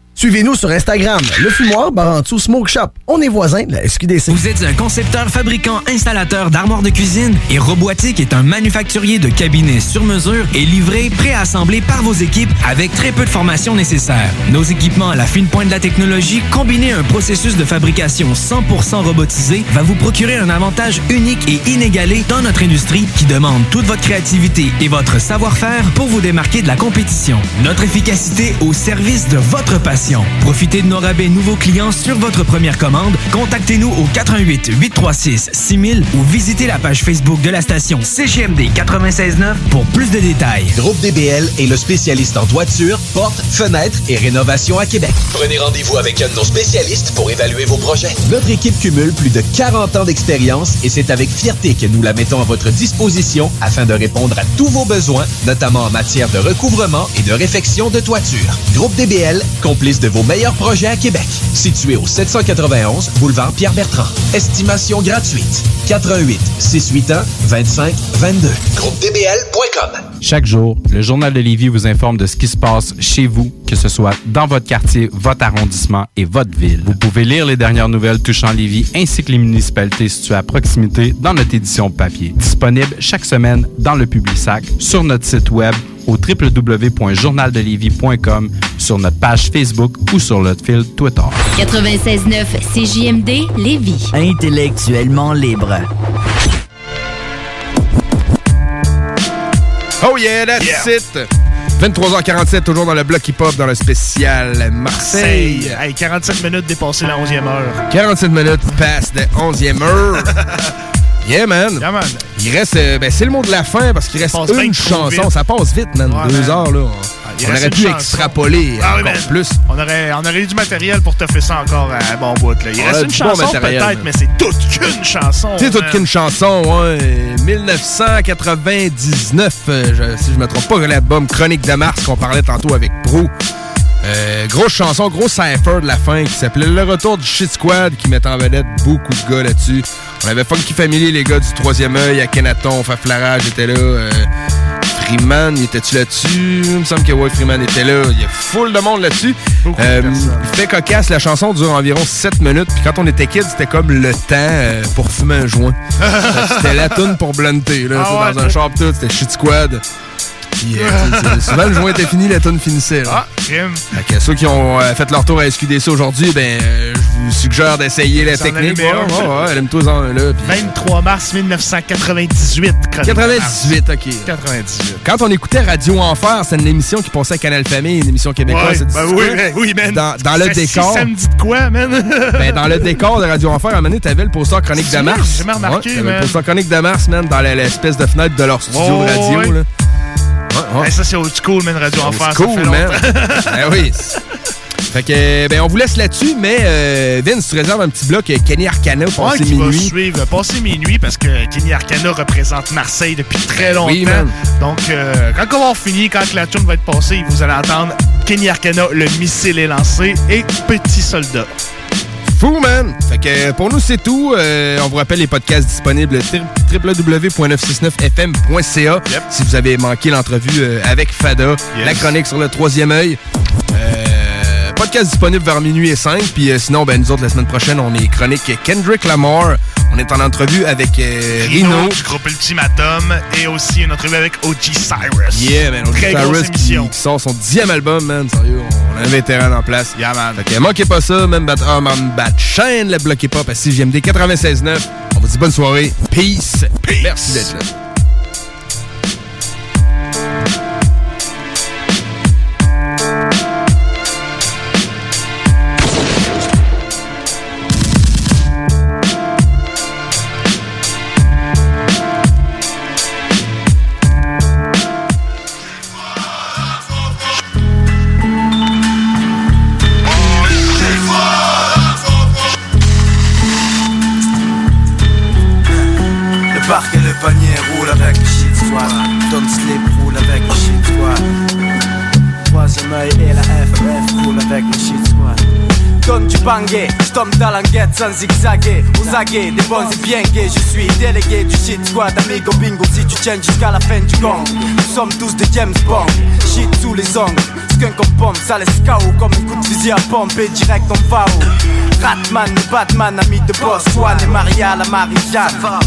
Suivez-nous sur Instagram, le fumoir Barantou Smoke Shop. On est voisins de la SQDC. Vous êtes un concepteur, fabricant, installateur d'armoires de cuisine et Robotique est un manufacturier de cabinets sur mesure et livré, préassemblé par vos équipes avec très peu de formation nécessaire. Nos équipements à la fine pointe de la technologie, combinés à un processus de fabrication 100% robotisé, va vous procurer un avantage unique et inégalé dans notre industrie qui demande toute votre créativité et votre savoir-faire pour vous démarquer de la compétition. Notre efficacité au service de votre Profitez de nos rabais nouveaux clients sur votre première commande. Contactez-nous au 88 836 6000 ou visitez la page Facebook de la station CGMD 969 pour plus de détails. Groupe DBL est le spécialiste en toiture, portes, fenêtres et rénovation à Québec. Prenez rendez-vous avec un de nos spécialistes pour évaluer vos projets. Notre équipe cumule plus de 40 ans d'expérience et c'est avec fierté que nous la mettons à votre disposition afin de répondre à tous vos besoins, notamment en matière de recouvrement et de réfection de toiture. Groupe DBL, de vos meilleurs projets à Québec. Situé au 791 boulevard Pierre-Bertrand. Estimation gratuite. 88 681 25 22. GroupeDBL.com Chaque jour, le Journal de Lévis vous informe de ce qui se passe chez vous, que ce soit dans votre quartier, votre arrondissement et votre ville. Vous pouvez lire les dernières nouvelles touchant Lévis ainsi que les municipalités situées à proximité dans notre édition papier. Disponible chaque semaine dans le Publisac, sur notre site web au www.journaldelévis.com, sur notre page Facebook ou sur notre fil Twitter. 96.9 CJMD Lévis. Intellectuellement libre. Oh yeah, that's it! 23h47, toujours dans le bloc hip-hop, dans le spécial Marseille. Hey, 47 minutes dépassé la 11e heure. 47 minutes past the 11e heure. Yeah, man. Yeah, man. Il reste. euh, ben, c'est le mot de la fin parce qu'il reste une chanson. Ça passe vite, man. Ouais, Deux man. heures, là. il On aurait pu chanson. extrapoler Ah encore plus. On aurait, on aurait eu du matériel pour te faire ça encore à bon bout. Là. Il On reste une bon chanson peut-être, mais c'est toute qu'une chanson. C'est toute qu'une chanson, ouais. 1999, euh, je- si je me trompe pas, l'album Chronique de Mars qu'on parlait tantôt avec Pro. Euh, grosse chanson, gros cypher de la fin qui s'appelait Le Retour du Shit Squad qui met en vedette beaucoup de gars là-dessus. On avait Funky Family, les gars du Troisième œil, Akhenaton, Faflarage était là. euh, Freeman, était-tu là-dessus? Il me semble que ouais, Freeman était là. Il y a full de monde là-dessus. Euh, il fait cocasse, la chanson dure environ 7 minutes. Puis quand on était kids, c'était comme le temps euh, pour fumer un joint. C'était la tune pour blunter. Là, Ah ouais, dans un shop tout, c'était Shit Squad. Puis, euh, c'est- souvent, le joint était fini, la tune finissait. Là. Ah, crime. Fait que ceux qui ont euh, fait leur tour à SQDC aujourd'hui, ben, euh, je vous suggère d'essayer la technique. Ouais, ouais, ouais, allume-toi en un, là. puis- 23 mars 1998. Chronique de 98, OK. 98. Quand on écoutait Radio Enfer, c'était une émission qui passait à Canal Famille, une émission québécoise. Ouais, ben oui, ben oui, man. Dans, dans le décor. Ça me dit de quoi, man? Ben, dans le décor de Radio Enfer, à un moment donné, t'avais le poster Chronique de C'est Mars. j'ai jamais remarqué, man. le poster Chronique de Mars, man, dans l'espèce de fenêtre de leur studio de radio, là. Ouais, ouais. Hey, ça, c'est old school, man, Radio Enfer. Old ça school, fait man. longtemps. ben oui. Fait que, ben, on vous laisse là-dessus, mais euh, Vince, tu réserves un petit bloc euh, Kenny Arcana au Ouais, qui va minuit. suivre passer minuit parce que Kenny Arcana représente Marseille depuis très longtemps. Oui, man. Donc, euh, quand on va avoir fini, quand la tune va être passée, vous allez entendre Kenny Arcana, le missile est lancé et Petit Soldat. Fou, man! Fait que euh, pour nous, c'est tout. Euh, on vous rappelle les podcasts disponibles tri- www.969fm.ca si vous avez manqué l'entrevue euh, avec Fada, la chronique sur le troisième œil. Euh, podcast disponible vers minuit et 5. Puis euh, sinon, ben, nous autres, la semaine prochaine, on est chronique Kendrick Lamar. On est en entrevue avec euh, Rino. du groupe Ultimatum et aussi une entrevue avec OG Cyrus. Yeah, man. grosse Cyrus qui, sort son dixième album, man. Sérieux, on a un vétéran en place. Yeah, man. Fait que manquez pas ça, même bat, ah, man, bat chaîne, le bloquez pas, parce que JMD 96.9. On vous dit bonne soirée. Peace. Merci d'être là. Tombe dans l'enquête sans zigzaguer. Aux aguets, des bons et bien gays. Je suis délégué du shit squad. Amigo bingo, si tu tiens jusqu'à la fin du gang. Nous sommes tous des James Bond. Shit sous les ongles. Skunk en pompe, ça laisse KO comme un coup de fusil à pompe. Et direct en FAO. Ratman, Batman, ami de boss. Swan et Maria, la Marie-Jeanne.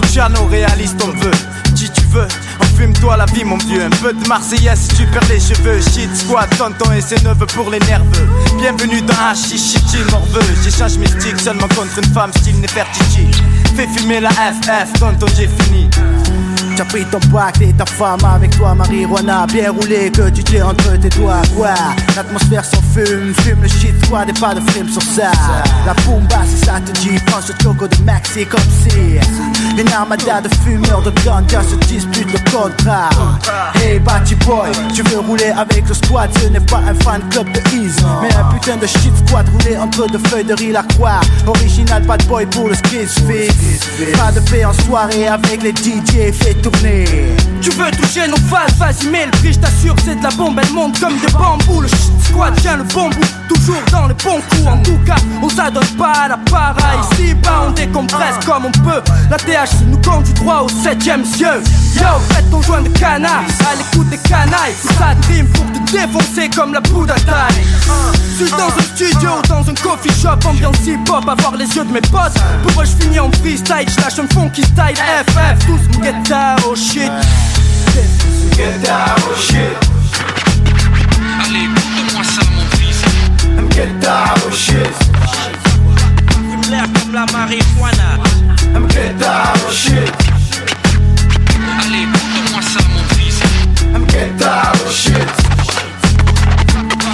Luciano, réaliste, on veut. Si tu veux, enfume-toi la vie, mon vieux. Un peu de Marseillais si tu perds les cheveux. Shit, squad, tonton et ses neveux pour les nerveux. Bienvenue dans Hachi, shit, morveux. J'échange mystique seulement contre une femme, style Nefertiti. Fais fumer la FF, tonton, j'ai fini. T'as pris ton pack et ta femme avec toi, marijuana bien roulé que tu tiens entre tes doigts. Quoi L'atmosphère s'en fume, fume le shit, quoi, des pas de film sur ça. La bomba, si ça te dit, prends ce choco de maxi comme si. Une armada de fumeurs de ganja se disputent le contrat. Hey, Batty Boy, tu veux rouler avec le squad, ce n'est pas un fan club de Ease, mais un putain de shit squad roulé entre deux feuilles de riz la croix. Original bad boy pour le skis fix. Pas de paix en soirée avec les DJ, fait Tu veux toucher nos phases, vas-y mets le prix, t'assure c'est de la bombe, elle monte comme des bambous. Le shit squad tient le bon bout, toujours dans les bons coups. En tout cas, on s'adonne pas à la para Ici bas on décompresse comme on peut La THC nous conduit droit au septième cieux. Yo, faites ton joint de canard, à l'écoute des canailles. Ça dream pour te défoncer comme la poudre à taille. Suis dans un studio, dans un coffee shop Ambiance hip-hop, avoir les yeux de mes potes. Pour eux je finis en freestyle, je lâche un funky style FF, tous get down, oh shit. Get down, oh shit. Allez, montre-moi ça, mon fils. Get down, oh shit. Fume l'air comme la marijuana. Get down, oh shit. Allez, montre-moi ça, mon fils. Get down, oh shit.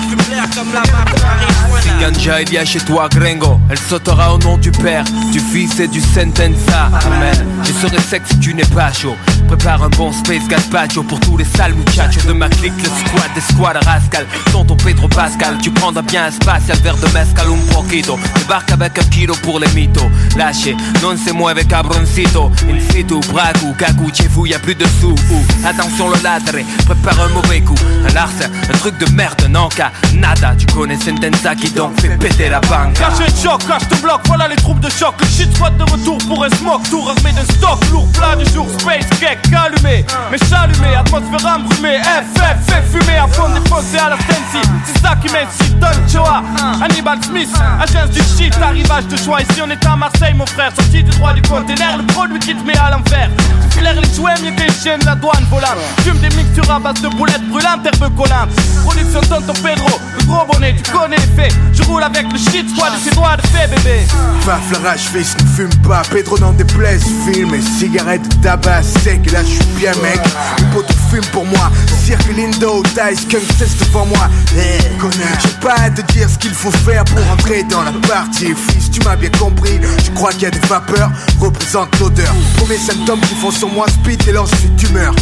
Fume l'air comme la marijuana Ganja il y a chez toi Gringo. Elle sautera au nom du Père, du Fils et du Sentenza Amen. Je serai sec si tu n'es pas chaud. Prépare un bon space gazpacho pour tous les sales muchachos de ma clique. Le squad des squads rascal Sont ton Pedro Pascal Tu prendras bien un spatial verre de mezcal un poquito. Débarque avec un kilo pour les mythos. Lâchez, non c'est moi avec cabroncito. In situ, bragu, cagou, chez vous y plus de sous. Ouh, Attention le ladre, prépare un mauvais coup. Un larcin, un truc de merde, non cas Nada, tu connais Sentenza qui donc fait péter la banque. Caché de choc, cache te bloc, voilà les troupes de choc. Le shit squad de retour pour un smoke Tour armé de stock, lourd plat du jour Space cake, allumé, mais allumé Atmosphère embrumée, FF, fait fumer À fond défoncé à la Sensi C'est ça qui m'excite, Don Choa. Hannibal Smith, agence du shit Arrivage de choix, ici on est à Marseille mon frère. Sorti du droit du container, le produit qui te met à l'envers Tu flaires les jouets, mieux que les chiens de la douane volante. Fume des mixtures à base de boulettes brûlantes, herbes collantes Production Tonton Pedro, le gros bonnet, tu connais les Je roule avec le shit squad et ses doigts de fait bébé Paf, la rage fils, ne fume pas. Pedro n'en déplaise, filme et cigarette, tabac sec. Là, je suis bien, mec. Les potes fument pour moi. Cirque Lindo, Dice, Kung cesse devant moi. Eh, connard. J'ai pas à te dire ce qu'il faut faire pour entrer dans la partie. Fils, tu m'as bien compris. Je crois qu'il y a des vapeurs, représente l'odeur. Premier symptôme qui font sur moi speed et lance une tumeur.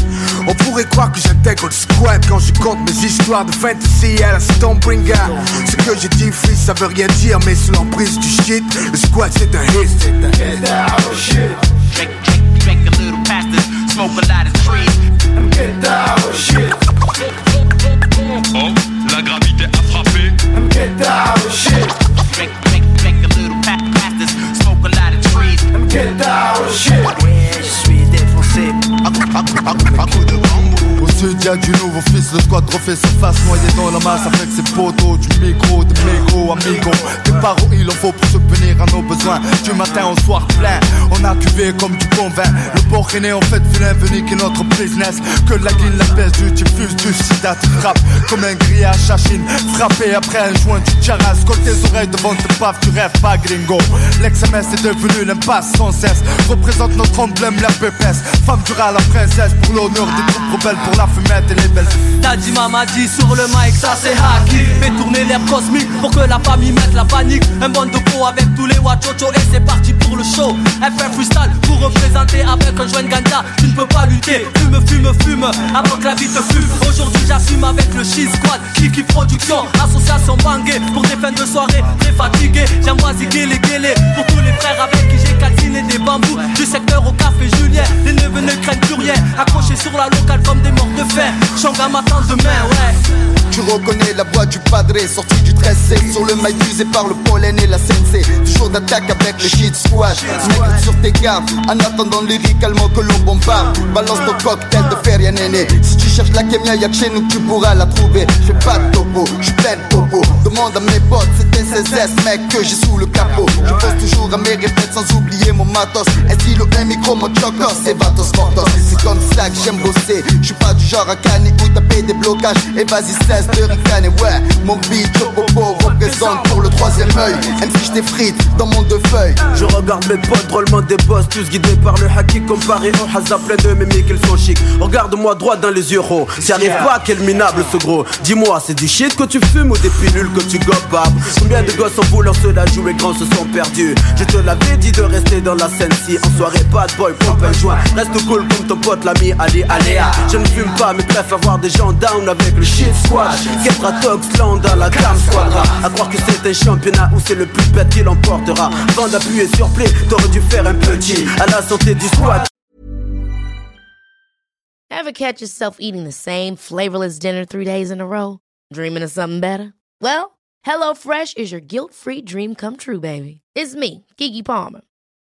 On pourrait croire que j'intègre le squad quand je compte mes histoires de fantasy à la Stormbringer. Ce que j'ai dit, fils, ça veut rien dire, mais sous l'emprise du shit, le squad c'est un hit. C'est un hit. Oh shit. Drink, drink, drink a little past this. Smoke a lot of trees. Get down, oh shit. Oh, la gravité a frappé. Get down, oh shit. Drink, sud y'a du nouveau fils, le squad refait surface Noyé dans la masse avec ses poteaux Du micro, des mégots, amigos. Des barreaux il en faut pour subvenir à nos besoins. Du matin au soir plein On a cuvé comme du bon vin. Le port rené en fait vilain venu qui est notre business. Que la guine, la peste, du diffuse, du sida Tu frappes comme un grillage à Chine Frappé après un joint du charas Colle tes oreilles devant tes baffes, tu rêves pas gringo. L'ex-MS est devenu l'impasse sans cesse. Représente notre emblème, la pépesse Femme du rat, la princesse Pour l'honneur des troupes rebelles Pour la et T'as dit maman dit sur le mic ça c'est hacky Fais tourner l'air cosmique pour que la famille mette la panique. Un bon de avec tous les wachocho et c'est parti pour le show. FR freestyle pour représenter avec un joint ganja Tu ne peux pas lutter, fume, fume, fume avant que la vie te fume. Aujourd'hui j'assume avec le shit squad. Kiki Production, association bangée. Pour des fins de soirée très fatigué J'envoie ziguer les guélés Pour tous les frères avec qui j'ai calciné des bambous. Du secteur au café Julien Les neveux ne craignent plus rien. Accrochés sur la locale comme des morts demain, ouais. Tu reconnais la voix du padre sorti du 13 Sur le mail usé par le pollen et la sensei Toujours d'attaque avec le shit squad. Mec sur tes gardes. En attendant lyricalement que l'on bombarde. Balance ton cocktail de feria néné. Si tu cherches la kémia y'a que chez nous tu pourras la trouver. J'ai pas de topo, j'suis plein de topo. Demande à mes potes c'était CSS mec que j'ai sous le capot. Je pense toujours à mes répètes sans oublier mon matos. Un stylo, un micro, mon chocos? C'est vatos mortos C'est comme ça que j'aime bosser. J'suis pas du genre à canner ou taper des blocages. Et vas-y cesse de ricaner. Ouais Mon beat popo représente pour le troisième œil. MC j't'ai frites dans mon deux feuilles. Je regarde mes potes drôlement des boss Tous guidés par le haki comparé au hasard plein de mémiques ils sont chics. Regarde-moi droit dans les yeux oh. T'y arrives pas quel minable ce gros. Dis-moi c'est du shit que tu fumes ou des pilules que tu gobes Combien de gosses en voulant se la jouer grands se sont perdus? Je te l'avais dit de rester dans la scène si En soirée bad boy pompe un joint. Reste cool comme ton pote l'ami Ali Aléa Je ne fume pas mais préfère voir des gens down avec le shit squad Ketra Tox land dans la gamme squadra À croire que c'est un championnat où c'est le plus bête qui l'emportera Avant d'appuyer sur play t'aurais dû faire un petit À la santé du squad Ever catch yourself eating the same flavorless dinner three days in a row? Dreaming of something better? Well, HelloFresh is your guilt-free dream come true, baby. It's me, Kiki Palmer.